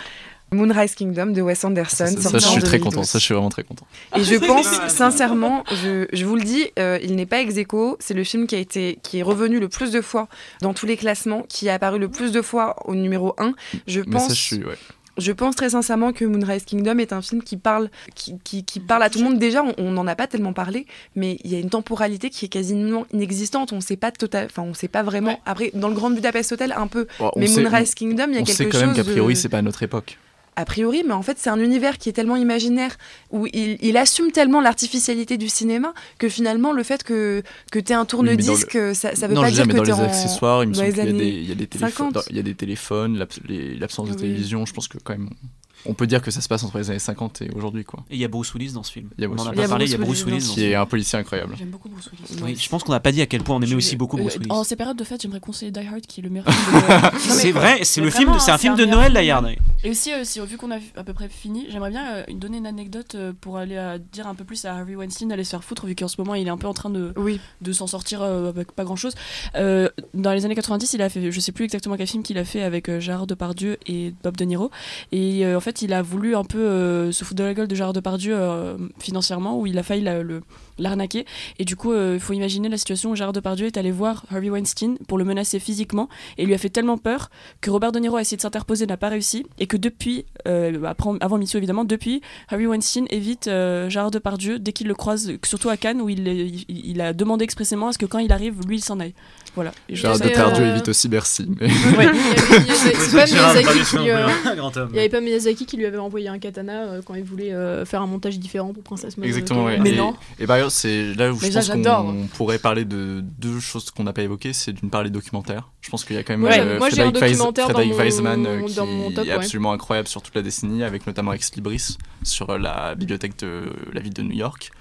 Moonrise Kingdom de Wes Anderson. Ça, ça je suis très content. Ça, je suis vraiment très content. Et je pense, sincèrement, je, je, vous le dis, euh, il n'est pas ex C'est le film qui a été, qui est revenu le plus de fois dans tous les classements, qui est apparu le plus de fois au numéro 1. Je pense. Ça, je suis, ouais. Je pense très sincèrement que Moonrise Kingdom est un film qui parle, qui, qui, qui parle à tout le monde. Déjà, on n'en a pas tellement parlé, mais il y a une temporalité qui est quasiment inexistante. On ne sait pas total, enfin, on sait pas vraiment. Après, dans le Grand Budapest Hotel, un peu. mais Moonrise Kingdom, il y a quelque chose. On sait quand même qu'a priori, c'est pas à notre époque. A priori, mais en fait, c'est un univers qui est tellement imaginaire, où il, assume tellement l'artificialité du cinéma, que finalement, le fait que, que tu aies un tourne-disque, ça, ça veut pas dire que tu es dans les accessoires, il me semble qu'il y a des téléphones, l'absence de télévision, je pense que quand même on peut dire que ça se passe entre les années 50 et aujourd'hui quoi. Et il y a Bruce Willis dans ce film. on en a pas parlé, il y a Bruce Willis qui est un policier incroyable. J'aime beaucoup Bruce Willis. Oui, je pense qu'on n'a pas dit à quel point on aimait aussi beaucoup Bruce Willis. En ces périodes de fête, j'aimerais conseiller Die Hard qui est le meilleur film. c'est vrai, c'est le film, c'est un film de Noël Die Hard. Et aussi, euh, si, vu qu'on a à peu près fini, j'aimerais bien euh, donner une anecdote euh, pour aller dire un peu plus à Harvey Weinstein d'aller se faire foutre vu qu'en ce moment il est un peu en train de, de s'en sortir avec pas grand chose. dans les années 90, il a fait, je sais plus exactement quel film qu'il a fait avec Gérard Depardieu et Bob De Niro. Et en fait, il a voulu un peu se foutre de la gueule de Gérard Depardieu financièrement où il a failli le l'arnaquer. Et du coup, il faut imaginer la situation où Gérard Depardieu est allé voir Harvey Weinstein pour le menacer physiquement et lui a fait tellement peur que Robert De Niro a essayé de s'interposer, n'a pas réussi et que depuis, euh, avant Mission évidemment, depuis, Harvey Weinstein évite euh, Gérard Depardieu dès qu'il le croise, surtout à Cannes où il, il, a demandé expressément à ce que quand il arrive, lui il s'en aille. Voilà. Gérard Depardieu évite aussi Bercy. Mais... Il n'y avait pas Miyazaki qui lui avait envoyé un katana euh, quand il voulait faire un montage différent pour Princesse Mononoke. Exactement, Mais et, non. Et par c'est là où je pense qu'on pourrait parler de deux choses qu'on n'a pas évoquées. C'est d'une part les documentaires. Je pense qu'il y a quand même ouais, moi, Frédéric, un documentaire Frédéric Weisman qui est absolument incroyable sur toute la décennie, avec notamment Ex Libris sur la bibliothèque de la ville de New York.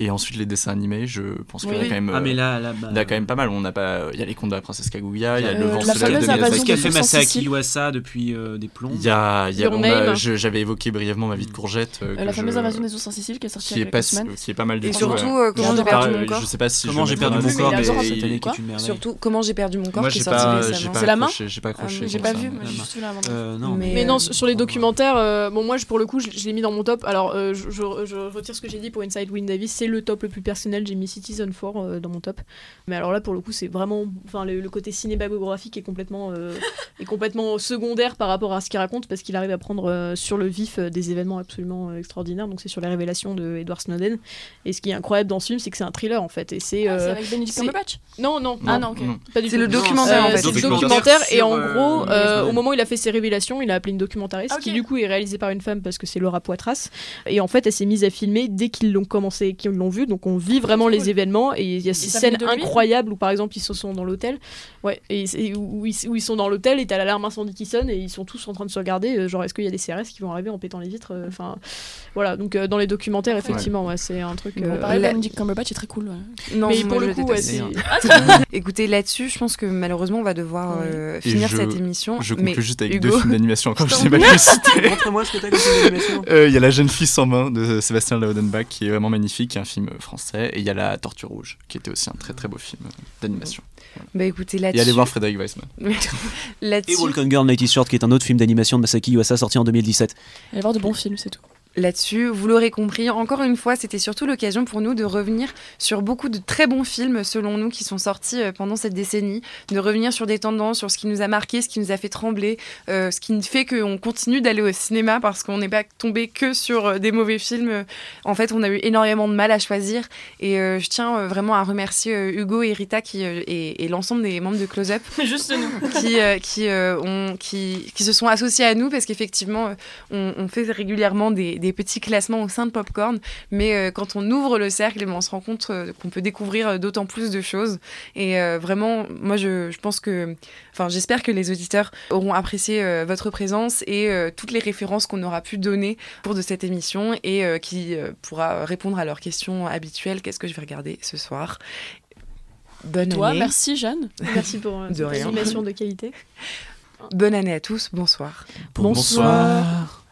Et ensuite, les dessins animés, je pense qu'il y a quand même. Ah, mais là, là, il y a quand même pas mal. On n'a pas. Il y a les contes de la princesse Kaguya, il y a le vent soleil de Ce qu'a fait Masaaki Iwasa depuis euh, des plombs. Il y a. Il y a J'avais évoqué brièvement ma vie de courgette. Euh, la fameuse invasion des ours en Sicile qui est sortie il y a. Qui est pas mal du Et surtout, euh, comment j'ai perdu mon corps. Je sais pas si. Comment j'ai perdu mon corps Surtout, comment j'ai perdu mon corps qui est sorti récemment. C'est la main J'ai pas accroché. J'ai pas vu. Mais non, sur les documentaires, bon, moi, pour le coup, je l'ai mis dans mon top. Alors, je retire ce que j'ai dit pour Inside Win Davis. C'est le top le plus personnel j'ai mis Citizen 4 euh, dans mon top. Mais alors là, pour le coup, c'est vraiment. Enfin, le, côté cinématographique est complètement, euh, est complètement secondaire par rapport à ce qu'il raconte, parce qu'il arrive à prendre euh, sur le vif des événements absolument extraordinaires. Donc, c'est sur les révélations de Edward Snowden. Et ce qui est incroyable dans ce film, c'est que c'est un thriller, en fait. Et c'est. Ah, avec Benedict Cumberbatch non, non, Ah non, ok. C'est le documentaire, en fait. C'est le documentaire, et en gros, au moment où il a fait ses révélations, il a appelé une documentariste, qui du coup est réalisée par une femme, parce que c'est Laura Poitras. Et en fait, elle s'est mise à filmer dès qu'ils l'ont commencé, qu'ils l'ont vu. Donc, on vit vraiment les événements. Et il y a ces scènes incroyables où par exemple ils se sont dans l'hôtel. Ouais et, où, ils, où, ils, sont dans l'hôtel et t'as l'alarme incendie qui sonne et ils sont tous en train de se regarder euh, genre est-ce qu'il y a des CRS qui vont arriver en pétant les vitres euh, enfin voilà. Donc euh, dans les documentaires effectivement ouais. c'est un truc bon, pareil, la... Cumberbatch est très cool non mais pour le coup ah, écoutez là-dessus je pense que malheureusement on va devoir finir cette émission. je conclue juste avec deux films d'animation encore je sais pas montre-moi ce que t'as comme film d'animation. Il y a La jeune fille sans main de Sébastien Laudenbach qui est vraiment magnifique un film français et il y a La Tortue Rouge, qui était aussi un très très beau film d'animation. Bah écoutez, là Et allez voir Frédéric Weissman. et Walk Girl Nighty Short, qui est un autre film d'animation de Masaki Yuasa sorti en 2017. Allez voir de bons films, c'est tout là-dessus. Vous l'aurez compris, encore une fois, c'était surtout l'occasion pour nous de revenir sur beaucoup de très bons films, selon nous, qui sont sortis euh, pendant cette décennie, de revenir sur des tendances, sur ce qui nous a marqué, ce qui nous a fait trembler, euh, ce qui fait qu'on continue d'aller au cinéma parce qu'on n'est pas tombé que sur euh, des mauvais films. En fait, on a eu énormément de mal à choisir et je tiens vraiment à remercier Hugo et Rita qui, et, l'ensemble des membres de Close Up. Juste nous. Qui, qui, ont, qui, qui, se sont associés à nous parce qu'effectivement, on, on, fait régulièrement des des petits classements au sein de Popcorn, mais euh, quand on ouvre le cercle, eh ben, on se rend compte euh, qu'on peut découvrir euh, d'autant plus de choses. Et vraiment, moi, je, je, pense que, enfin, j'espère que les auditeurs auront apprécié votre présence et toutes les références qu'on aura pu donner pour de cette émission et qui pourra répondre à leurs questions habituelles. Qu'est-ce que je vais regarder ce soir? Bonne Toi, année. merci Jeanne. Merci pour cette animation de qualité. Bonne année à tous. Bonsoir. bonsoir.